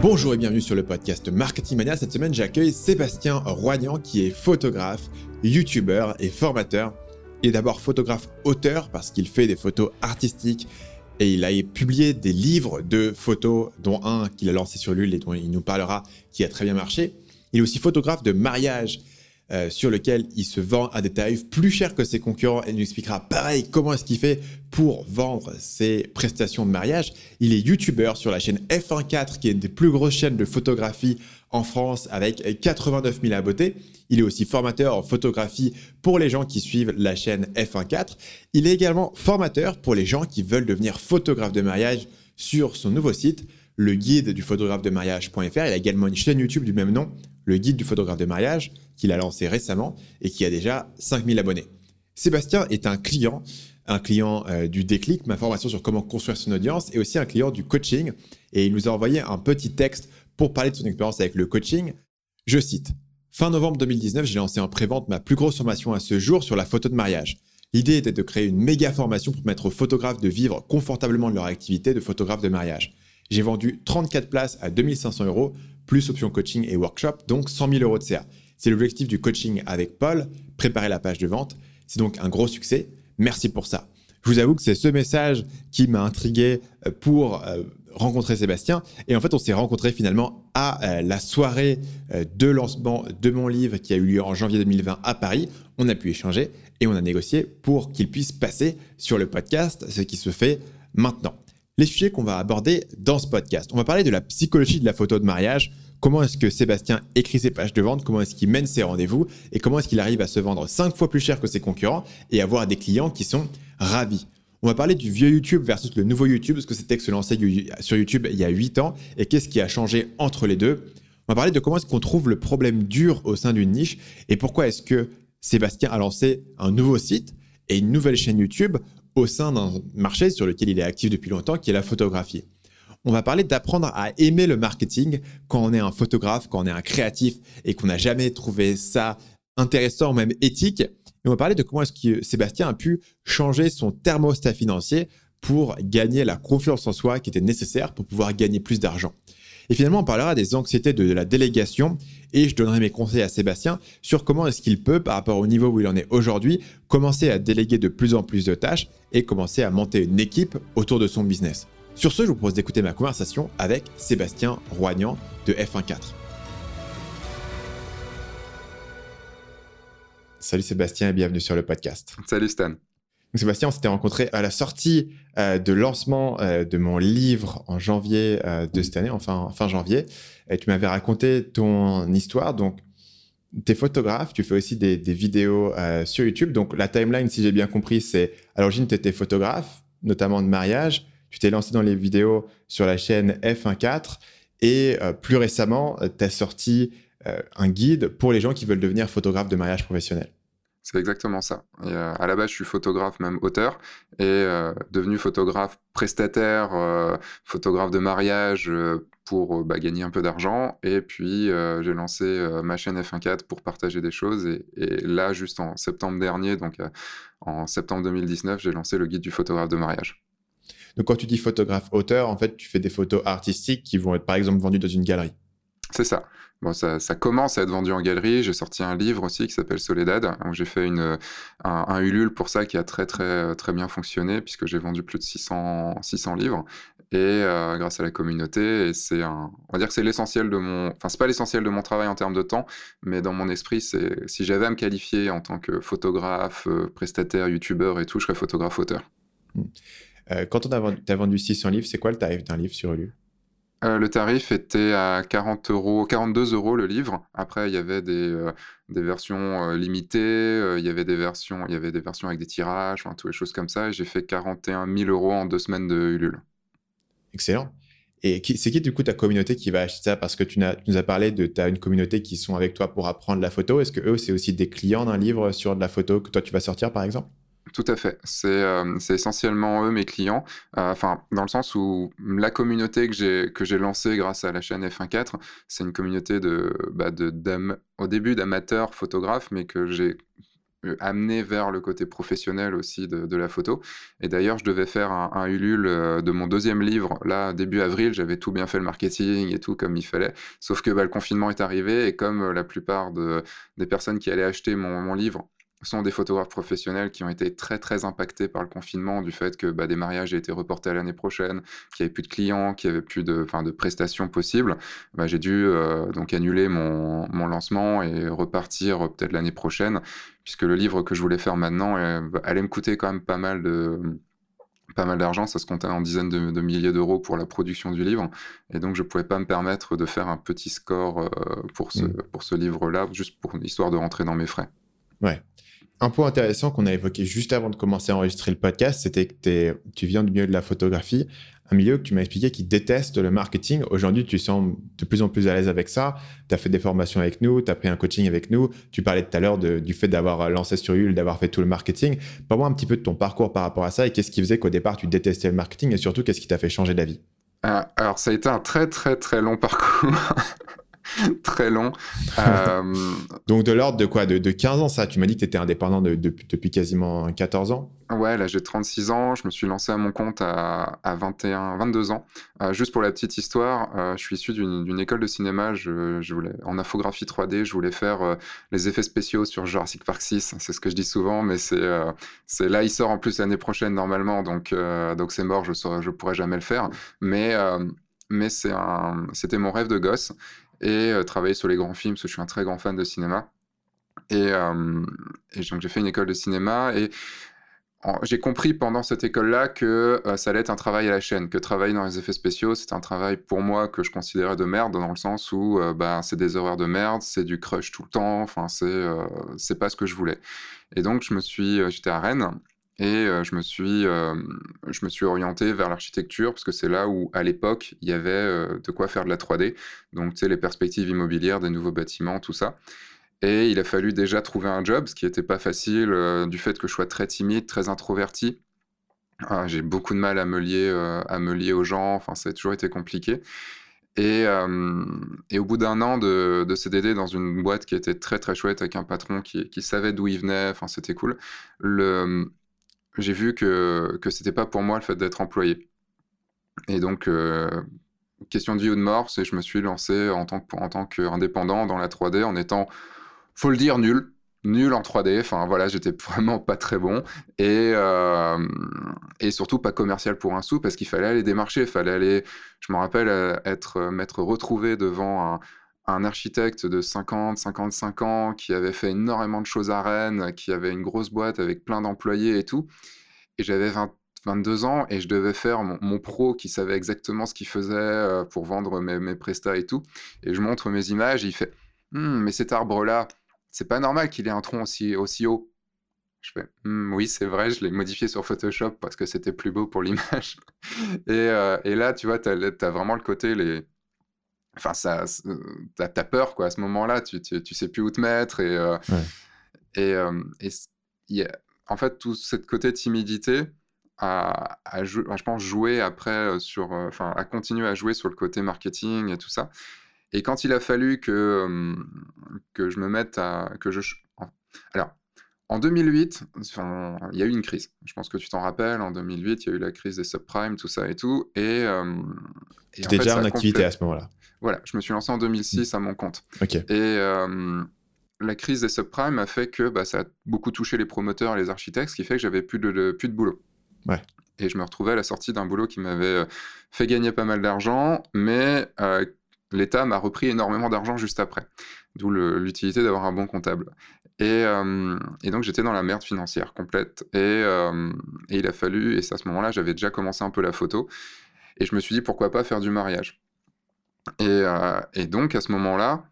Bonjour et bienvenue sur le podcast Marketing Mania. Cette semaine, j'accueille Sébastien Roignan qui est photographe, youtubeur et formateur. Il est d'abord photographe auteur parce qu'il fait des photos artistiques et il a publié des livres de photos, dont un qu'il a lancé sur Lul et dont il nous parlera, qui a très bien marché. Il est aussi photographe de mariage euh, sur lequel il se vend à des tarifs plus chers que ses concurrents et nous expliquera pareil comment est-ce qu'il fait pour vendre ses prestations de mariage. Il est youtubeur sur la chaîne F14 qui est une des plus grosses chaînes de photographie en France avec 89 000 abonnés. Il est aussi formateur en photographie pour les gens qui suivent la chaîne F14. Il est également formateur pour les gens qui veulent devenir photographe de mariage sur son nouveau site, le guide du photographe de mariage.fr. Il a également une chaîne YouTube du même nom, le guide du photographe de mariage qu'il a lancé récemment et qui a déjà 5000 abonnés. Sébastien est un client, un client euh, du déclic, ma formation sur comment construire son audience, et aussi un client du coaching. Et il nous a envoyé un petit texte pour parler de son expérience avec le coaching. Je cite Fin novembre 2019, j'ai lancé en pré-vente ma plus grosse formation à ce jour sur la photo de mariage. L'idée était de créer une méga formation pour permettre aux photographes de vivre confortablement de leur activité de photographe de mariage. J'ai vendu 34 places à 2500 euros, plus options coaching et workshop, donc 100 000 euros de CA. C'est l'objectif du coaching avec Paul, préparer la page de vente. C'est donc un gros succès. Merci pour ça. Je vous avoue que c'est ce message qui m'a intrigué euh, pour euh, rencontrer Sébastien. Et en fait, on s'est rencontré finalement à euh, la soirée de lancement de mon livre qui a eu lieu en janvier 2020 à Paris. On a pu échanger et on a négocié pour qu'il puisse passer sur le podcast, ce qui se fait maintenant. Les sujets qu'on va aborder dans ce podcast. On va parler de la psychologie de la photo de mariage, comment est-ce que Sébastien écrit ses pages de vente, comment est-ce qu'il mène ses rendez-vous? Et comment est-ce qu'il arrive à se vendre cinq fois plus cher que ses concurrents et avoir des clients qui sont ravis? On va parler du vieux YouTube versus le nouveau YouTube, parce que c'était que se lancer sur YouTube il y a 8 ans et qu'est-ce qui a changé entre les deux? On va parler de comment est-ce qu'on trouve le problème dur au sein d'une niche et pourquoi est-ce que Sébastien a lancé un nouveau site et une nouvelle chaîne YouTube au sein d'un marché sur lequel il est actif depuis longtemps, qui est la photographie on va parler d'apprendre à aimer le marketing quand on est un photographe, quand on est un créatif et qu'on n'a jamais trouvé ça intéressant, même éthique. On va parler de comment est-ce que Sébastien a pu changer son thermostat financier pour gagner la confiance en soi qui était nécessaire pour pouvoir gagner plus d'argent. Et finalement, on parlera des anxiétés de la délégation et je donnerai mes conseils à Sébastien sur comment est-ce qu'il peut, par rapport au niveau où il en est aujourd'hui, commencer à déléguer de plus en plus de tâches et commencer à monter une équipe autour de son business. Sur ce, je vous propose d'écouter ma conversation avec Sébastien Roignan de F14. Salut Sébastien et bienvenue sur le podcast. Salut Stan. Sébastien, on s'était rencontré à la sortie euh, de lancement euh, de mon livre en janvier euh, de cette année, enfin fin janvier. Et tu m'avais raconté ton histoire. Donc, tu es photographe, tu fais aussi des, vidéos sur YouTube. Donc, la timeline, si j'ai bien compris, c'est à l'origine, tu étais photographe, notamment de mariage tu t'es lancé dans les vidéos sur la chaîne F14 et euh, plus récemment, euh, tu as sorti euh, un guide pour les gens qui veulent devenir photographe de mariage professionnel. C'est exactement ça. à la base, je suis photographe, même auteur, et devenu photographe prestataire, photographe de mariage pour bah, gagner un peu d'argent. Et puis, j'ai lancé ma chaîne F14 pour partager des choses. Et, et, là, juste en septembre dernier, donc en septembre 2019, j'ai lancé le guide du photographe de mariage. Donc, quand tu dis photographe auteur, en fait, tu fais des photos artistiques qui vont être, par exemple, vendues dans une galerie. C'est ça. Bon, ça, commence à être vendu en galerie. J'ai sorti un livre aussi qui s'appelle Soledad, j'ai fait une, un, Ulule pour ça qui a très, très, très bien fonctionné, puisque j'ai vendu plus de 600, 600 livres. Et euh, grâce à la communauté, et c'est on va dire que c'est l'essentiel de mon, enfin, c'est pas l'essentiel de mon travail en termes de temps, mais dans mon esprit, c'est, si j'avais à me qualifier en tant que photographe, euh, prestataire, youtubeur et tout, je serais photographe-auteur. Mmh. Euh, quand on a vendu, as vendu 600 livres, c'est quoi le tarif d'un livre sur Ulule? Euh, le tarif était à 40 euros, 42 euros le livre. Après, il y avait des, euh, versions limitées, il y avait des versions, avec des tirages, toutes les choses comme ça. J'ai fait 41 000 euros en deux semaines de Ulule. Excellent. Et c'est qui du coup ta communauté qui va acheter ça? Parce que tu, nous as parlé de tu une communauté qui sont avec toi pour apprendre la photo. Est-ce que eux c'est aussi des clients d'un livre sur de la photo que toi tu vas sortir par exemple? Tout à fait. Euh, c'est essentiellement eux mes clients. Euh, enfin, dans le sens où la communauté que j'ai lancée grâce à la chaîne F1.4, c'est une communauté de, bah, de au début d'amateurs photographes, mais que j'ai euh, amené vers le côté professionnel aussi de, la photo. Et d'ailleurs, je devais faire un, Ulule euh, de mon deuxième livre, là, début avril, j'avais tout bien fait le marketing et tout comme il fallait. Sauf que bah, le confinement est arrivé et comme la plupart des personnes qui allaient acheter mon livre sont des photographes professionnels qui ont été très très impactés par le confinement du fait que bah, des mariages aient été reportés à l'année prochaine, qu'il n'y avait plus de clients, qu'il n'y avait plus de, de prestations possibles. Bah, j'ai dû euh, donc annuler mon, mon, lancement et repartir euh, peut-être l'année prochaine, puisque le livre que je voulais faire maintenant euh, allait me coûter quand même pas mal de pas mal d'argent, ça se comptait en dizaines de, milliers d'euros pour la production du livre, et donc je ne pouvais pas me permettre de faire un petit score pour ce, mmh. pour ce livre-là, juste pour histoire de rentrer dans mes frais. Ouais. Un point intéressant qu'on a évoqué juste avant de commencer à enregistrer le podcast, c'était que tu viens du milieu de la photographie, un milieu que tu m'as expliqué qui déteste le marketing. Aujourd'hui, tu sembles de plus en plus à l'aise avec ça. Tu as fait des formations avec nous, tu as pris un coaching avec nous. Tu parlais tout à l'heure du fait d'avoir lancé sur Ulule, d'avoir fait tout le marketing. Parle-moi un petit peu de ton parcours par rapport à ça et qu'est-ce qui faisait qu'au départ, tu détestais le marketing et surtout, qu'est-ce qui t'a fait changer d'avis? Euh, Alors, ça a été un très, très, très long parcours. très long. Euh, Donc de l'ordre de quoi? De, 15 ans, ça? Tu m'as dit que tu étais indépendant depuis quasiment 14 ans? Ouais, là j'ai 36 ans, je me suis lancé à mon compte à, 21, 22 ans. Euh, juste pour la petite histoire, euh, je suis issu d'une école de cinéma, je, voulais, en infographie 3D, je voulais faire les effets spéciaux sur Jurassic Park 6, c'est ce que je dis souvent, mais c'est là, il sort en plus l'année prochaine normalement, donc donc c'est mort, je ne je pourrais jamais le faire. Mais, mais c'était mon rêve de gosse et euh, travailler sur les grands films, parce que je suis un très grand fan de cinéma. Et, euh, donc j'ai fait une école de cinéma et j'ai compris pendant cette école-là que euh, ça allait être un travail à la chaîne, que travailler dans les effets spéciaux, c'était un travail pour moi que je considérais de merde, dans le sens où bah, c'est des horaires de merde, c'est du crush tout le temps, enfin c'est c'est pas ce que je voulais. Et donc je me suis, j'étais à Rennes et je, me suis, je me suis orienté vers l'architecture parce que c'est là où, à l'époque, il y avait de quoi faire de la 3D. Donc, tu sais, les perspectives immobilières des nouveaux bâtiments, tout ça. Et il a fallu déjà trouver un job, ce qui n'était pas facile du fait que je sois très timide, très introverti. Ah, j'ai beaucoup de mal à me lier, à me lier aux gens. Enfin, ça a toujours été compliqué. Et, et, au bout d'un an de, de, CDD dans une boîte qui était très très chouette avec un patron qui, qui savait d'où il venait, enfin c'était cool, le, j'ai vu que, que c'était pas pour moi le fait d'être employé. Et donc, euh, question de vie ou de mort, c'est je me suis lancé en tant, en tant qu'indépendant dans la 3D en étant, faut le dire, nul. Nul en 3D, enfin voilà, j'étais vraiment pas très bon et, euh, et surtout pas commercial pour un sou parce qu'il fallait aller démarcher, il fallait aller, je me rappelle, euh, être, m'être retrouvé devant un, un architecte de 50, 55 ans qui avait fait énormément de choses à Rennes, qui avait une grosse boîte avec plein d'employés et tout. Et j'avais 22 ans et je devais faire mon, pro qui savait exactement ce qu'il faisait euh, pour vendre mes, mes prestats et tout. Et je montre mes images et il fait «Hum, Mais cet arbre-là, c'est pas normal qu'il ait un tronc aussi, haut. Je fais «Hum, Oui, c'est vrai, je l'ai modifié sur Photoshop parce que c'était plus beau pour l'image. et, euh, et, là, tu vois, tu as, vraiment le côté, les, enfin ça t'as as peur quoi à ce moment-là tu, tu, sais plus où te mettre et euh, et, euh, et en fait tout cette côté timidité a, a, je pense joué après euh, sur enfin a continué à jouer sur le côté marketing et tout ça. Et quand il a fallu que que je me mette à que je alors en 2008, il y a eu une crise. Je pense que tu t'en rappelles. En 2008, il y a eu la crise des subprimes, tout ça et tout. Et, tu étais déjà en activité à ce moment-là. Voilà, je me suis lancé en 2006 à mon compte. Et euh, la crise des subprimes a fait que bah, ça a beaucoup touché les promoteurs et les architectes, ce qui fait que j'avais plus de, plus de boulot. Ouais. Et je me retrouvais à la sortie d'un boulot qui m'avait euh, fait gagner pas mal d'argent, mais euh, l'État m'a repris énormément d'argent juste après. D'où l'utilité d'avoir un bon comptable. Et, et donc j'étais dans la merde financière complète. Et, et il a fallu, et à ce moment-là, j'avais déjà commencé un peu la photo. Et je me suis dit, pourquoi pas faire du mariage? Euh, et, donc, à ce moment-là,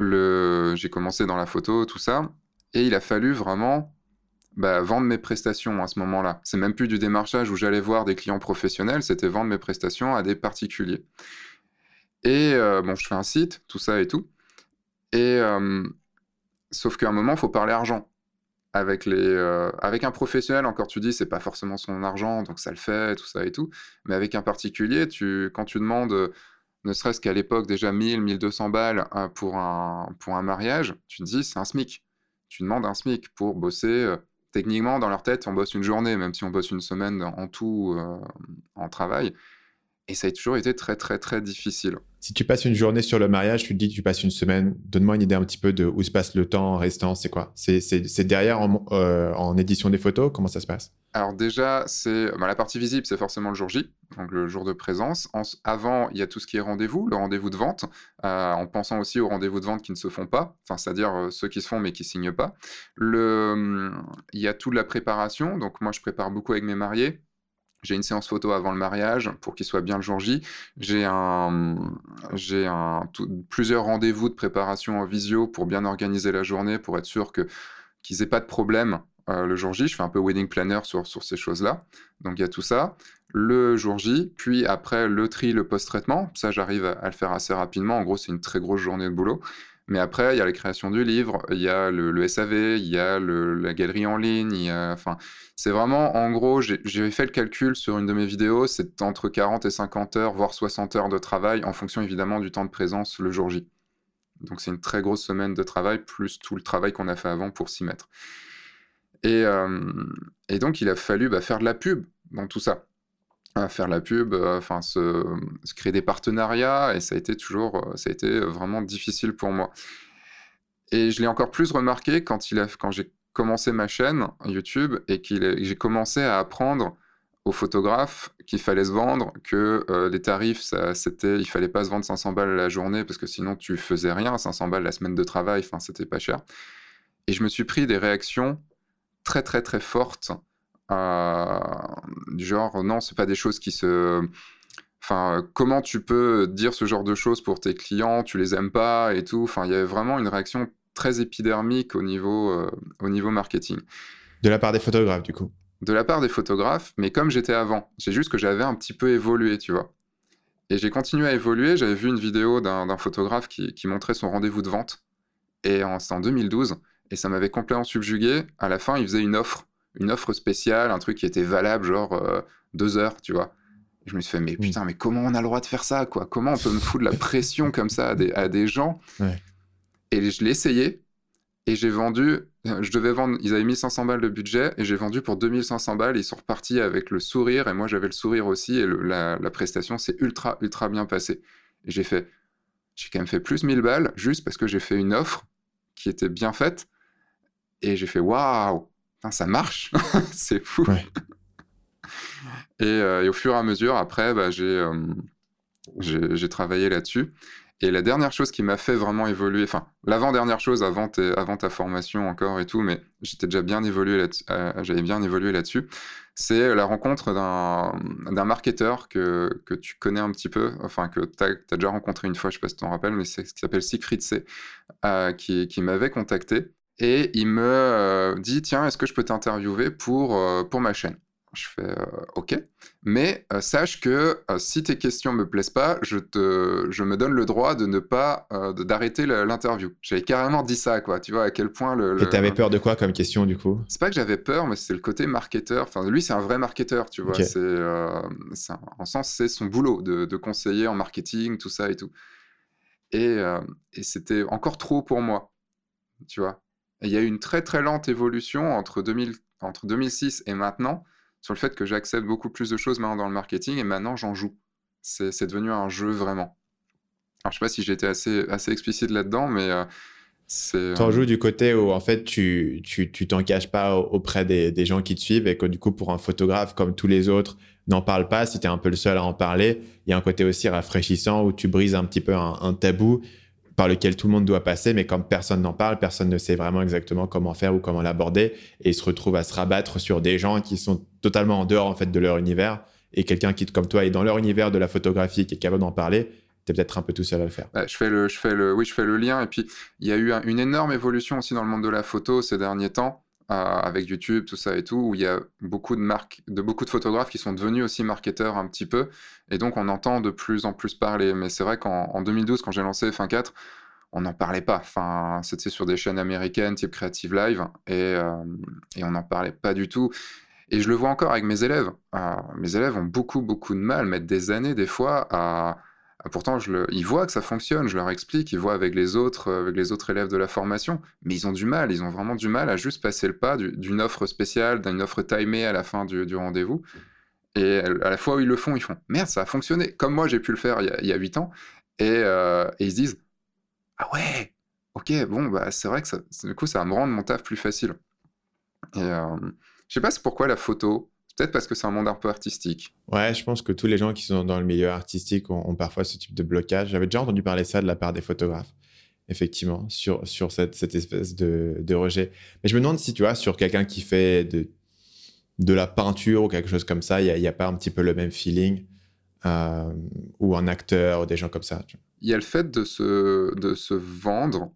j'ai commencé dans la photo, tout ça, et il a fallu vraiment bah, vendre mes prestations à ce moment-là. C'est même plus du démarchage où j'allais voir des clients professionnels, c'était vendre mes prestations à des particuliers. Et euh, bon, je fais un site, tout ça et tout. Et euh, sauf qu'à un moment, il faut parler argent. Avec, les, avec un professionnel, encore tu dis, c'est pas forcément son argent, donc ça le fait, tout ça et tout. Mais avec un particulier, tu, quand tu demandes ne serait-ce qu'à l'époque déjà 1000, 1200 balles euh, pour un, pour un mariage, tu te dis c'est un SMIC. tu demandes un SMIC pour bosser. techniquement, dans leur tête, on bosse une journée, même si on bosse une semaine en tout en travail. Et ça a toujours été très, très, très difficile. Si tu passes une journée sur le mariage, tu te dis que tu passes une semaine. Donne-moi une idée un petit peu de où se passe le temps restant. C'est quoi? C'est derrière euh, en, édition des photos? Comment ça se passe? Alors déjà, c'est bah, la partie visible, c'est forcément le jour J, donc le jour de présence. avant, il y a tout ce qui est rendez-vous, le rendez-vous de vente, euh, en pensant aussi aux rendez-vous de vente qui ne se font pas, enfin c'est-à-dire euh, ceux qui se font mais qui signent pas. Le, il y a toute la préparation. Donc moi, je prépare beaucoup avec mes mariés j'ai une séance photo avant le mariage pour qu'il soit bien le jour J. J'ai un, j'ai un, plusieurs rendez-vous de préparation en visio pour bien organiser la journée, pour être sûr que qu'ils aient pas de problème euh, le jour J. Je fais un peu wedding planner sur, sur ces choses-là. Donc il y a tout ça. Le jour J, puis après le tri, le post-traitement. Ça, j'arrive à, le faire assez rapidement. En gros, c'est une très grosse journée de boulot. Mais après, il y a la création du livre, il y a le, SAV, il y a la galerie en ligne. Il y a, enfin, c'est vraiment, en gros, j'ai fait le calcul sur une de mes vidéos, c'est entre 40 et 50 heures, voire 60 heures de travail, en fonction évidemment du temps de présence le jour J. Donc c'est une très grosse semaine de travail, plus tout le travail qu'on a fait avant pour s'y mettre. Et, euh, donc il a fallu bah, faire de la pub dans tout ça à faire la pub, euh, enfin se, créer des partenariats, et ça a été toujours, euh, ça a été vraiment difficile pour moi. Et je l'ai encore plus remarqué quand, il a, quand j'ai commencé ma chaîne YouTube et que j'ai commencé à apprendre aux photographes qu'il fallait se vendre, que euh, les tarifs, ça, c'était, il fallait pas se vendre 500 balles la journée parce que sinon tu faisais rien, 500 balles la semaine de travail, enfin c'était pas cher. Et je me suis pris des réactions très très très fortes du genre, non, c'est pas des choses qui se. Enfin, comment tu peux dire ce genre de choses pour tes clients? Tu les aimes pas et tout? Enfin, il y avait vraiment une réaction très épidermique au niveau, euh, au niveau marketing. De la part des photographes, du coup De la part des photographes, mais comme j'étais avant. C'est juste que j'avais un petit peu évolué, tu vois. Et j'ai continué à évoluer. J'avais vu une vidéo d'un photographe qui, qui, montrait son rendez-vous de vente. Et c'était en 2012. Et ça m'avait complètement subjugué. À la fin, il faisait une offre une offre spéciale, un truc qui était valable, genre euh, deux heures, tu vois. je me suis fait, mais putain, mais comment on a le droit de faire ça, quoi? Comment on peut me foutre la pression comme ça à des, à des gens? Et je l'ai essayé, et j'ai vendu, je devais vendre, ils avaient mis 500 balles de budget, et j'ai vendu pour 2500 balles, ils sont repartis avec le sourire, et moi j'avais le sourire aussi, et la, la, prestation s'est ultra, ultra bien passée. Et j'ai fait, j'ai quand même fait plus 1000 balles, juste parce que j'ai fait une offre qui était bien faite, et j'ai fait, waouh ça marche, c'est fou. Euh, et, au fur et à mesure, après, bah, euh, j'ai travaillé là-dessus. Et la dernière chose qui m'a fait vraiment évoluer, enfin, l'avant-dernière chose avant, avant, ta formation encore et tout, mais j'étais déjà bien évolué là-dessus, euh, j'avais bien évolué là-dessus, c'est la rencontre d'un marketeur que, que, tu connais un petit peu, enfin, que tu as, déjà rencontré une fois, je ne sais pas si tu t'en rappelles, mais c'est ce qui s'appelle Siegfried C, qui, qui m'avait contacté et il me euh, dit tiens est-ce que je peux t'interviewer pour, euh, pour ma chaîne? Je fais euh, ok. Mais sache que si tes questions me plaisent pas je te je me donne le droit de ne pas d'arrêter l'interview j'avais carrément dit ça quoi. Tu vois à quel point le, et t'avais peur de quoi comme question du coup? C'est pas que j'avais peur mais c'est le côté marketeur. Enfin lui c'est un vrai marketeur tu vois. C'est en sens c'est son boulot de, de, conseiller en marketing tout ça et tout. Et, et c'était encore trop pour moi tu vois il y a eu une très très lente évolution entre, 2000, entre 2006 et maintenant sur le fait que j'accepte beaucoup plus de choses maintenant dans le marketing et maintenant j'en joue. C'est devenu un jeu vraiment. Alors je sais pas si j'étais assez, assez explicite là-dedans, mais euh, c'est... Tu en joues du côté où en fait tu tu, tu t'en caches pas auprès des, des, gens qui te suivent et que du coup pour un photographe comme tous les autres n'en parle pas, si tu es un peu le seul à en parler, il y a un côté aussi rafraîchissant où tu brises un petit peu un tabou par lequel tout le monde doit passer, mais comme personne n'en parle, personne ne sait vraiment exactement comment faire ou comment l'aborder, et se retrouvent à se rabattre sur des gens qui sont totalement en dehors en fait de leur univers, et quelqu'un qui comme toi est dans leur univers de la photographie, qui est capable d'en parler, tu es peut-être un peu tout seul à le faire. je fais le, je fais le, oui, je fais le lien, et puis il y a eu une énorme évolution aussi dans le monde de la photo ces derniers temps. Avec YouTube, tout ça et tout, où il y a beaucoup de marques, de beaucoup de photographes qui sont devenus aussi marketeurs un petit peu, et donc on entend de plus en plus parler. Mais c'est vrai qu'en 2012, quand j'ai lancé Fin4, on n'en parlait pas. Enfin, c'était sur des chaînes américaines type Creative Live, et, euh, et on n'en parlait pas du tout. Et je le vois encore avec mes élèves. Euh, mes élèves ont beaucoup, beaucoup de mal, mettent des années des fois à, ah, pourtant, ils voient que ça fonctionne, je leur explique, ils voient avec les autres, euh, avec les autres élèves de la formation, mais ils ont du mal, ils ont vraiment du mal à juste passer le pas d'une offre spéciale, d'une offre timée à la fin du, rendez-vous. Et à la fois où ils le font, ils font merde, ça a fonctionné, comme moi j'ai pu le faire il y a, 8 ans, euh, et, ils se disent ah ouais, ok, bon, bah, c'est vrai que ça, du coup ça va me rendre mon taf plus facile. Et euh, je sais pas pourquoi la photo, Peut-être parce que c'est un monde un peu artistique. Ouais, je pense que tous les gens qui sont dans le milieu artistique ont, parfois ce type de blocage. J'avais déjà entendu parler ça de la part des photographes, effectivement, sur, sur cette, cette espèce de, de, rejet. Mais je me demande si, tu vois, sur quelqu'un qui fait de, de la peinture ou quelque chose comme ça, il n'y a, pas un petit peu le même feeling euh, ou un acteur ou des gens comme ça. Il y a le fait de se, de se vendre.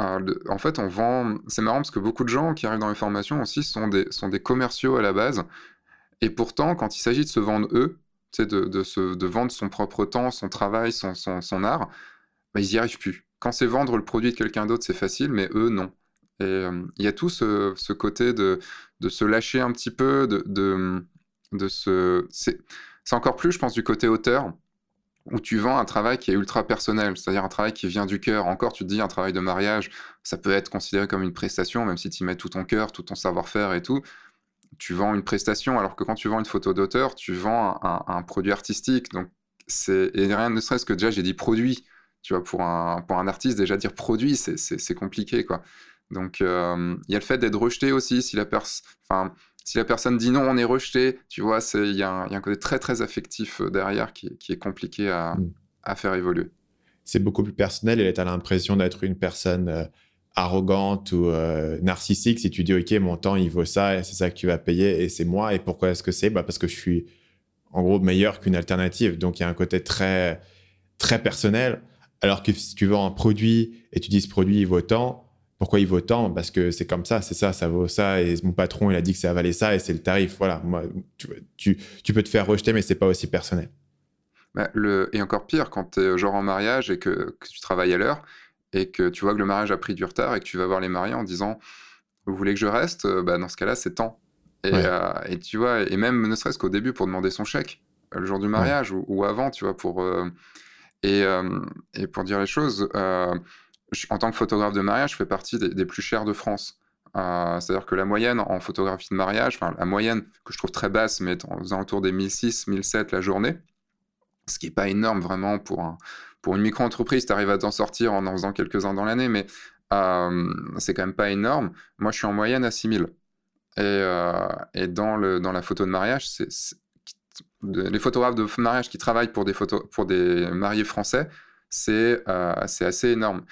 Euh, en fait, on vend. C'est marrant parce que beaucoup de gens qui arrivent dans les formations aussi sont des, sont des commerciaux à la base et pourtant, quand il s'agit de se vendre eux, de, de, se, de vendre son propre temps, son travail, son, son, art, bah, ils n'y arrivent plus. Quand c'est vendre le produit de quelqu'un d'autre, c'est facile, mais eux, non. Et euh, il y a tout ce, ce, côté de, de se lâcher un petit peu, de, de, de se... C'est encore plus, je pense, du côté auteur, où tu vends un travail qui est ultra personnel, c'est-à-dire un travail qui vient du cœur. Encore, tu te dis, un travail de mariage, ça peut être considéré comme une prestation, même si tu y mets tout ton cœur, tout ton savoir-faire et tout tu vends une prestation, alors que quand tu vends une photo d'auteur, tu vends un, produit artistique. Donc, c'est et rien ne serait-ce que déjà j'ai dit produit. Tu vois, pour un, pour un artiste, déjà dire produit, c'est compliqué, quoi. Donc, euh, il y a le fait d'être rejeté aussi. Si la, enfin, si la personne dit non, on est rejeté, tu vois, il y, y, a un côté très, très affectif euh, derrière qui, qui est compliqué à, mm. à faire évoluer. C'est beaucoup plus personnel et tu as l'impression d'être une personne euh, arrogante ou euh, narcissique si tu dis ok mon temps il vaut ça et c'est ça que tu vas payer et c'est moi et pourquoi est-ce que c'est? Bah parce que je suis en gros meilleur qu'une alternative. Donc il y a un côté très très personnel. Alors que si tu vends un produit et tu dis ce produit il vaut tant pourquoi il vaut tant? Parce que c'est comme ça c'est ça ça vaut ça et mon patron il a dit que ça valait ça et c'est le tarif. Voilà. Moi tu, tu, peux te faire rejeter mais c'est pas aussi personnel. Bah, le, et encore pire quand tu es genre en mariage et que, que tu travailles à l'heure et que tu vois que le mariage a pris du retard et que tu vas voir les mariés en disant Vous voulez que je reste? Euh, bah, Dans ce cas-là, c'est temps. Euh, et, tu vois, et même ne serait-ce qu'au début pour demander son chèque, euh, le jour du mariage ou, avant, tu vois, pour. et, et, pour dire les choses, en tant que photographe de mariage, je fais partie des, plus chers de France. C'est-à-dire que la moyenne en photographie de mariage, enfin la moyenne que je trouve très basse, mais aux alentours des 1006, 1007 la journée, ce qui n'est pas énorme vraiment pour un, pour une micro-entreprise, tu arrives à t'en sortir en en faisant quelques-uns dans l'année, mais euh, c'est quand même pas énorme. Moi, je suis en moyenne à 6000. Et, euh, et dans, le, dans la photo de mariage, c'est, les photographes de mariage qui travaillent pour des, photos, pour des mariés français, c'est, euh, c'est assez énorme.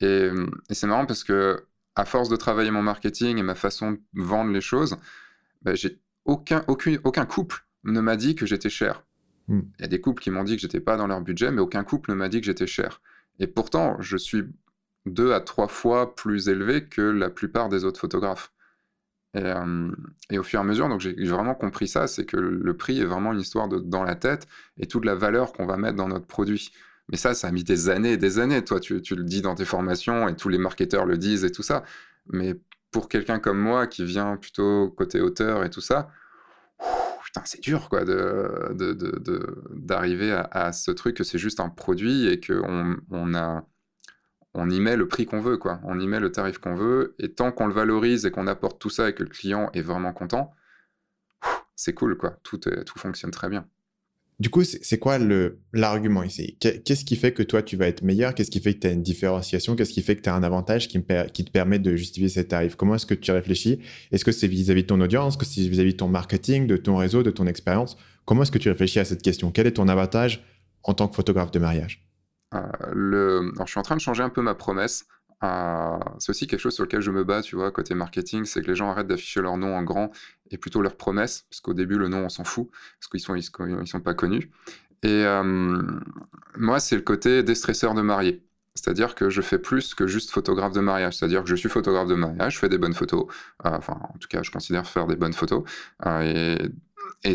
Et, c'est marrant parce que, à force de travailler mon marketing et ma façon de vendre les choses, ben, j'ai aucun, aucun, aucun couple ne m'a dit que j'étais cher. Hmm. Il y a des couples qui m'ont dit que j'étais pas dans leur budget, mais aucun couple ne m'a dit que j'étais cher. Et pourtant, je suis deux à trois fois plus élevé que la plupart des autres photographes. Et, euh, au fur et à mesure, donc j'ai vraiment compris ça, c'est que le prix est vraiment une histoire dans la tête et toute la valeur qu'on va mettre dans notre produit. Mais ça, ça a mis des années et des années. Toi, tu, tu le dis dans tes formations et tous les marketeurs le disent et tout ça. Mais pour quelqu'un comme moi qui vient plutôt côté auteur et tout ça, c'est dur quoi de, d'arriver à, ce truc que c'est juste un produit et qu'on on on y met le prix qu'on veut quoi. On y met le tarif qu'on veut et tant qu'on le valorise et qu'on apporte tout ça et que le client est vraiment content c'est cool quoi. Tout, tout fonctionne très bien du coup, c'est quoi l'argument ici? Qu'est-ce qui fait que toi, tu vas être meilleur? Qu'est-ce qui fait que tu as une différenciation? Qu'est-ce qui fait que tu as un avantage qui, te permet de justifier ces tarifs? Comment est-ce que tu réfléchis? Est-ce que c'est vis-à-vis de ton audience? Est-ce que c'est vis-à-vis de ton marketing, de ton réseau, de ton expérience? Comment est-ce que tu réfléchis à cette question? Quel est ton avantage en tant que photographe de mariage? Euh, le... Alors, je suis en train de changer un peu ma promesse. Euh, c'est aussi quelque chose sur lequel je me bats, tu vois, côté marketing, c'est que les gens arrêtent d'afficher leur nom en grand et plutôt leurs promesses, parce qu'au début, le nom, on s'en fout, parce qu'ils sont, ils, sont pas connus. Et euh, moi, c'est le côté déstresseur de mariés. C'est-à-dire que je fais plus que juste photographe de mariage. C'est-à-dire que je suis photographe de mariage, je fais des bonnes photos. Euh, enfin, en tout cas, je considère faire des bonnes photos. et, et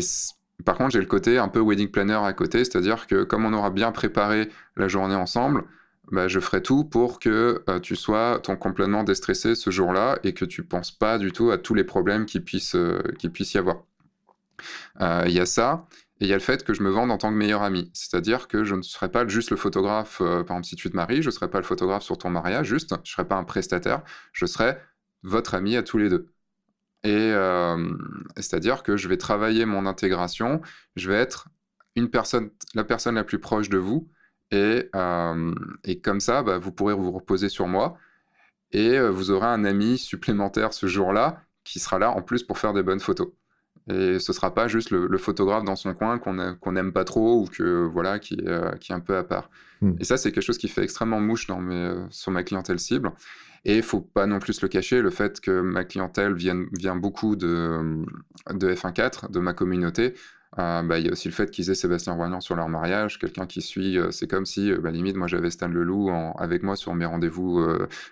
par contre, j'ai le côté un peu wedding planner à côté, c'est-à-dire que comme on aura bien préparé la journée ensemble, bah, je ferai tout pour que euh, tu sois ton complètement déstressé ce jour-là et que tu penses pas du tout à tous les problèmes qui puissent, euh, qui puissent y avoir. Euh, il y a ça. Et il y a le fait que je me vende en tant que meilleur ami. C'est-à-dire que je ne serai pas juste le photographe, par exemple, si tu te maries, je ne serai pas le photographe sur ton mariage, juste, je ne serai pas un prestataire, je serai votre ami à tous les deux. Et c'est-à-dire que je vais travailler mon intégration, je vais être une personne, la personne la plus proche de vous, et, euh, et comme ça, bah, vous pourrez vous reposer sur moi, et vous aurez un ami supplémentaire ce jour-là qui sera là en plus pour faire des bonnes photos. Et ce sera pas juste le, photographe dans son coin qu'on n'aime pas trop ou que voilà qui, euh, qui est un peu à part. Hmm. Et ça, c'est quelque chose qui fait extrêmement mouche dans mes, euh, sur ma clientèle cible. Et il faut pas non plus le cacher, le fait que ma clientèle vient, vient beaucoup de, de F1.4, de ma communauté. Euh, bah, il y a aussi le fait qu'ils aient Sébastien Roignan sur leur mariage, quelqu'un qui suit, c'est comme si, bah, limite, moi j'avais Stan Leloup en, avec moi sur mes rendez-vous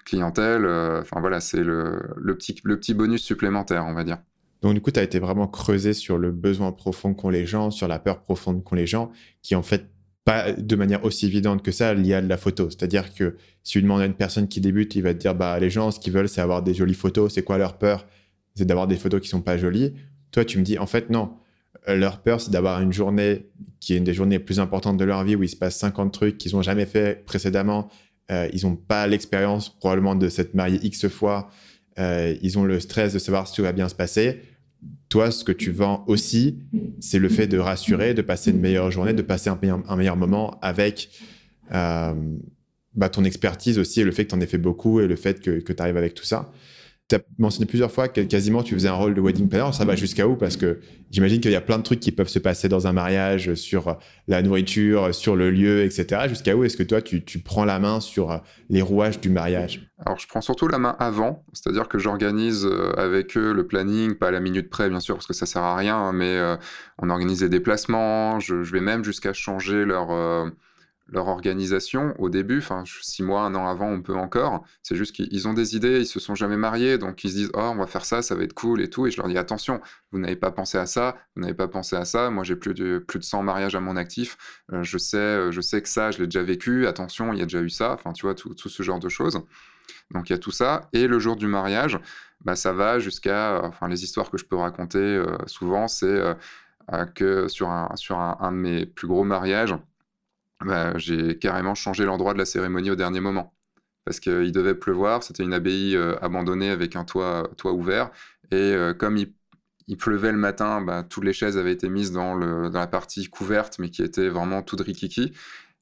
clientèle. Enfin voilà, c'est le, le, petit, le petit bonus supplémentaire, on va dire. Donc, du coup, tu as été vraiment creusé sur le besoin profond qu'ont les gens, sur la peur profonde qu'ont les gens, qui en fait pas de manière aussi évidente que ça liée à de la photo. C'est-à-dire que si tu demandes à une personne qui débute, il va te dire bah, les gens, ce qu'ils veulent, c'est avoir des jolies photos. C'est quoi leur peur? C'est d'avoir des photos qui sont pas jolies. Toi, tu me dis en fait, non. Euh, leur peur, c'est d'avoir une journée qui est une des journées les plus importantes de leur vie où il se passe 50 trucs qu'ils n'ont jamais fait précédemment. Euh, ils n'ont pas l'expérience probablement de s'être mariés X fois. Euh, ils ont le stress de savoir si tout va bien se passer toi, ce que tu vends aussi, c'est le fait de rassurer, de passer une meilleure journée, de passer un meilleur, moment avec bah, ton expertise aussi et le fait que tu en aies fait beaucoup et le fait que tu arrives avec tout ça tu as mentionné plusieurs fois que quasiment tu faisais un rôle de wedding planner. Ça va jusqu'à où? Parce que j'imagine qu'il y a plein de trucs qui peuvent se passer dans un mariage sur la nourriture, sur le lieu, etc. Jusqu'à où est-ce que toi, tu, prends la main sur les rouages du mariage? Alors, je prends surtout la main avant, c'est-à-dire que j'organise euh, avec eux le planning, pas à la minute près, bien sûr, parce que ça sert à rien, hein, mais euh, on organise des déplacements. Je, vais même jusqu'à changer leur. Euh, leur organisation au début, enfin six mois, un an avant, on peut encore. C'est juste qu'ils ont des idées, ils se sont jamais mariés, donc ils se disent oh on va faire ça, ça va être cool et tout. Et je leur dis attention, vous n'avez pas pensé à ça, vous n'avez pas pensé à ça. Moi j'ai plus de plus de 100 mariages à mon actif. Euh, je sais, euh, je sais que ça, je l'ai déjà vécu. Attention, il y a déjà eu ça. Enfin tu vois tout, tout ce genre de choses. Donc il y a tout ça. Et le jour du mariage, bah, ça va jusqu'à, enfin les histoires que je peux raconter euh, souvent, c'est que sur un sur un de mes plus gros mariages bah, j'ai carrément changé l'endroit de la cérémonie au dernier moment. Parce qu'il devait pleuvoir, c'était une abbaye euh, abandonnée avec un toit, toit ouvert. Et euh, comme il, pleuvait le matin, bah, toutes les chaises avaient été mises dans, la partie couverte, mais qui était vraiment tout rikiki.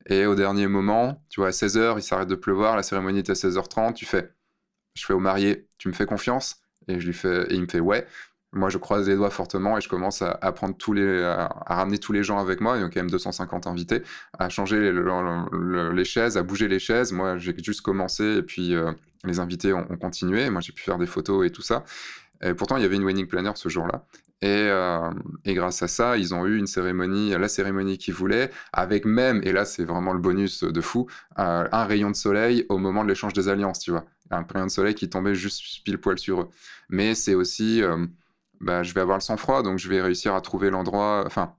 Et au dernier moment, tu vois, à 16h, il s'arrête de pleuvoir, la cérémonie était à 16h30, tu fais, je fais au marié, tu me fais confiance? Et je lui fais, et il me fait ouais. Moi, je croise les doigts fortement et je commence à, prendre tous les, à, ramener tous les gens avec moi. Il y a quand même 250 invités, à changer les, chaises, à bouger les chaises. Moi, j'ai juste commencé et puis euh, les invités ont, continué. Moi, j'ai pu faire des photos et tout ça. Et pourtant, il y avait une wedding planner ce jour-là. Et, euh, et, grâce à ça, ils ont eu une cérémonie, la cérémonie qu'ils voulaient, avec même, et là c'est vraiment le bonus de fou, euh, un rayon de soleil au moment de l'échange des alliances, tu vois. Un rayon de soleil qui tombait juste pile poil sur eux. Mais c'est aussi bah, je vais avoir le sang-froid, donc je vais réussir à trouver l'endroit. Enfin,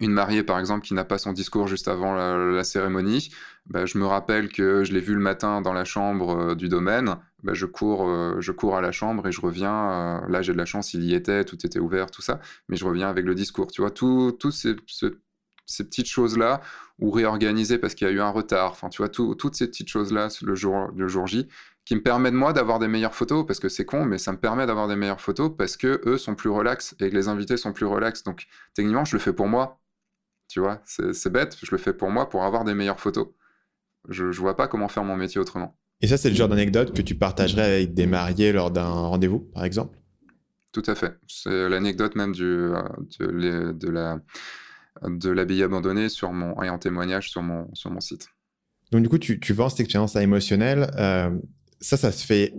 une mariée, par exemple, qui n'a pas son discours juste avant la, cérémonie, bah, je me rappelle que je l'ai vu le matin dans la chambre euh, du domaine. Bah, je, cours, euh, je cours à la chambre et je reviens. Euh, là, j'ai de la chance, il y était, tout était ouvert, tout ça. Mais je reviens avec le discours. Tu vois, tous ces, ces, petites choses-là, ou réorganiser parce qu'il y a eu un retard. Enfin, tu vois, toutes ces petites choses-là le jour, le jour J, qui me permet de moi d'avoir des meilleures photos parce que c'est con mais ça me permet d'avoir des meilleures photos parce que eux sont plus relax et que les invités sont plus relax. Donc techniquement je le fais pour moi. Tu vois c'est bête je le fais pour moi pour avoir des meilleures photos. Je, je vois pas comment faire mon métier autrement. Et ça c'est le genre d'anecdote que tu partagerais avec des mariés lors d'un rendez-vous par exemple? Tout à fait. C'est l'anecdote même du euh, de, de la de l'abbaye abandonnée sur mon et en témoignage sur mon sur mon site. Donc, du coup, tu, tu vends cette expérience émotionnelle. Euh, ça, ça se fait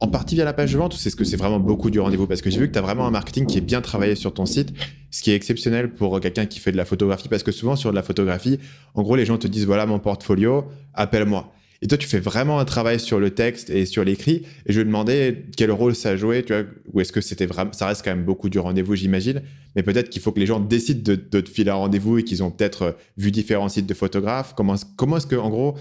en partie via la page de vente ou c'est ce que c'est vraiment beaucoup du rendez-vous? Parce que j'ai vu que tu as vraiment un marketing qui est bien travaillé sur ton site, ce qui est exceptionnel pour quelqu'un qui fait de la photographie. Parce que souvent, sur de la photographie, en gros, les gens te disent voilà mon portfolio, appelle-moi. Et toi, tu fais vraiment un travail sur le texte et sur l'écrit. Et je me demandais quel rôle ça jouait, tu vois, ou est-ce que c'était vraiment, ça reste quand même beaucoup du rendez-vous, j'imagine. Mais peut-être qu'il faut que les gens décident de, de te filer un rendez-vous et qu'ils ont peut-être vu différents sites de photographes. Comment, comment est-ce que, en gros,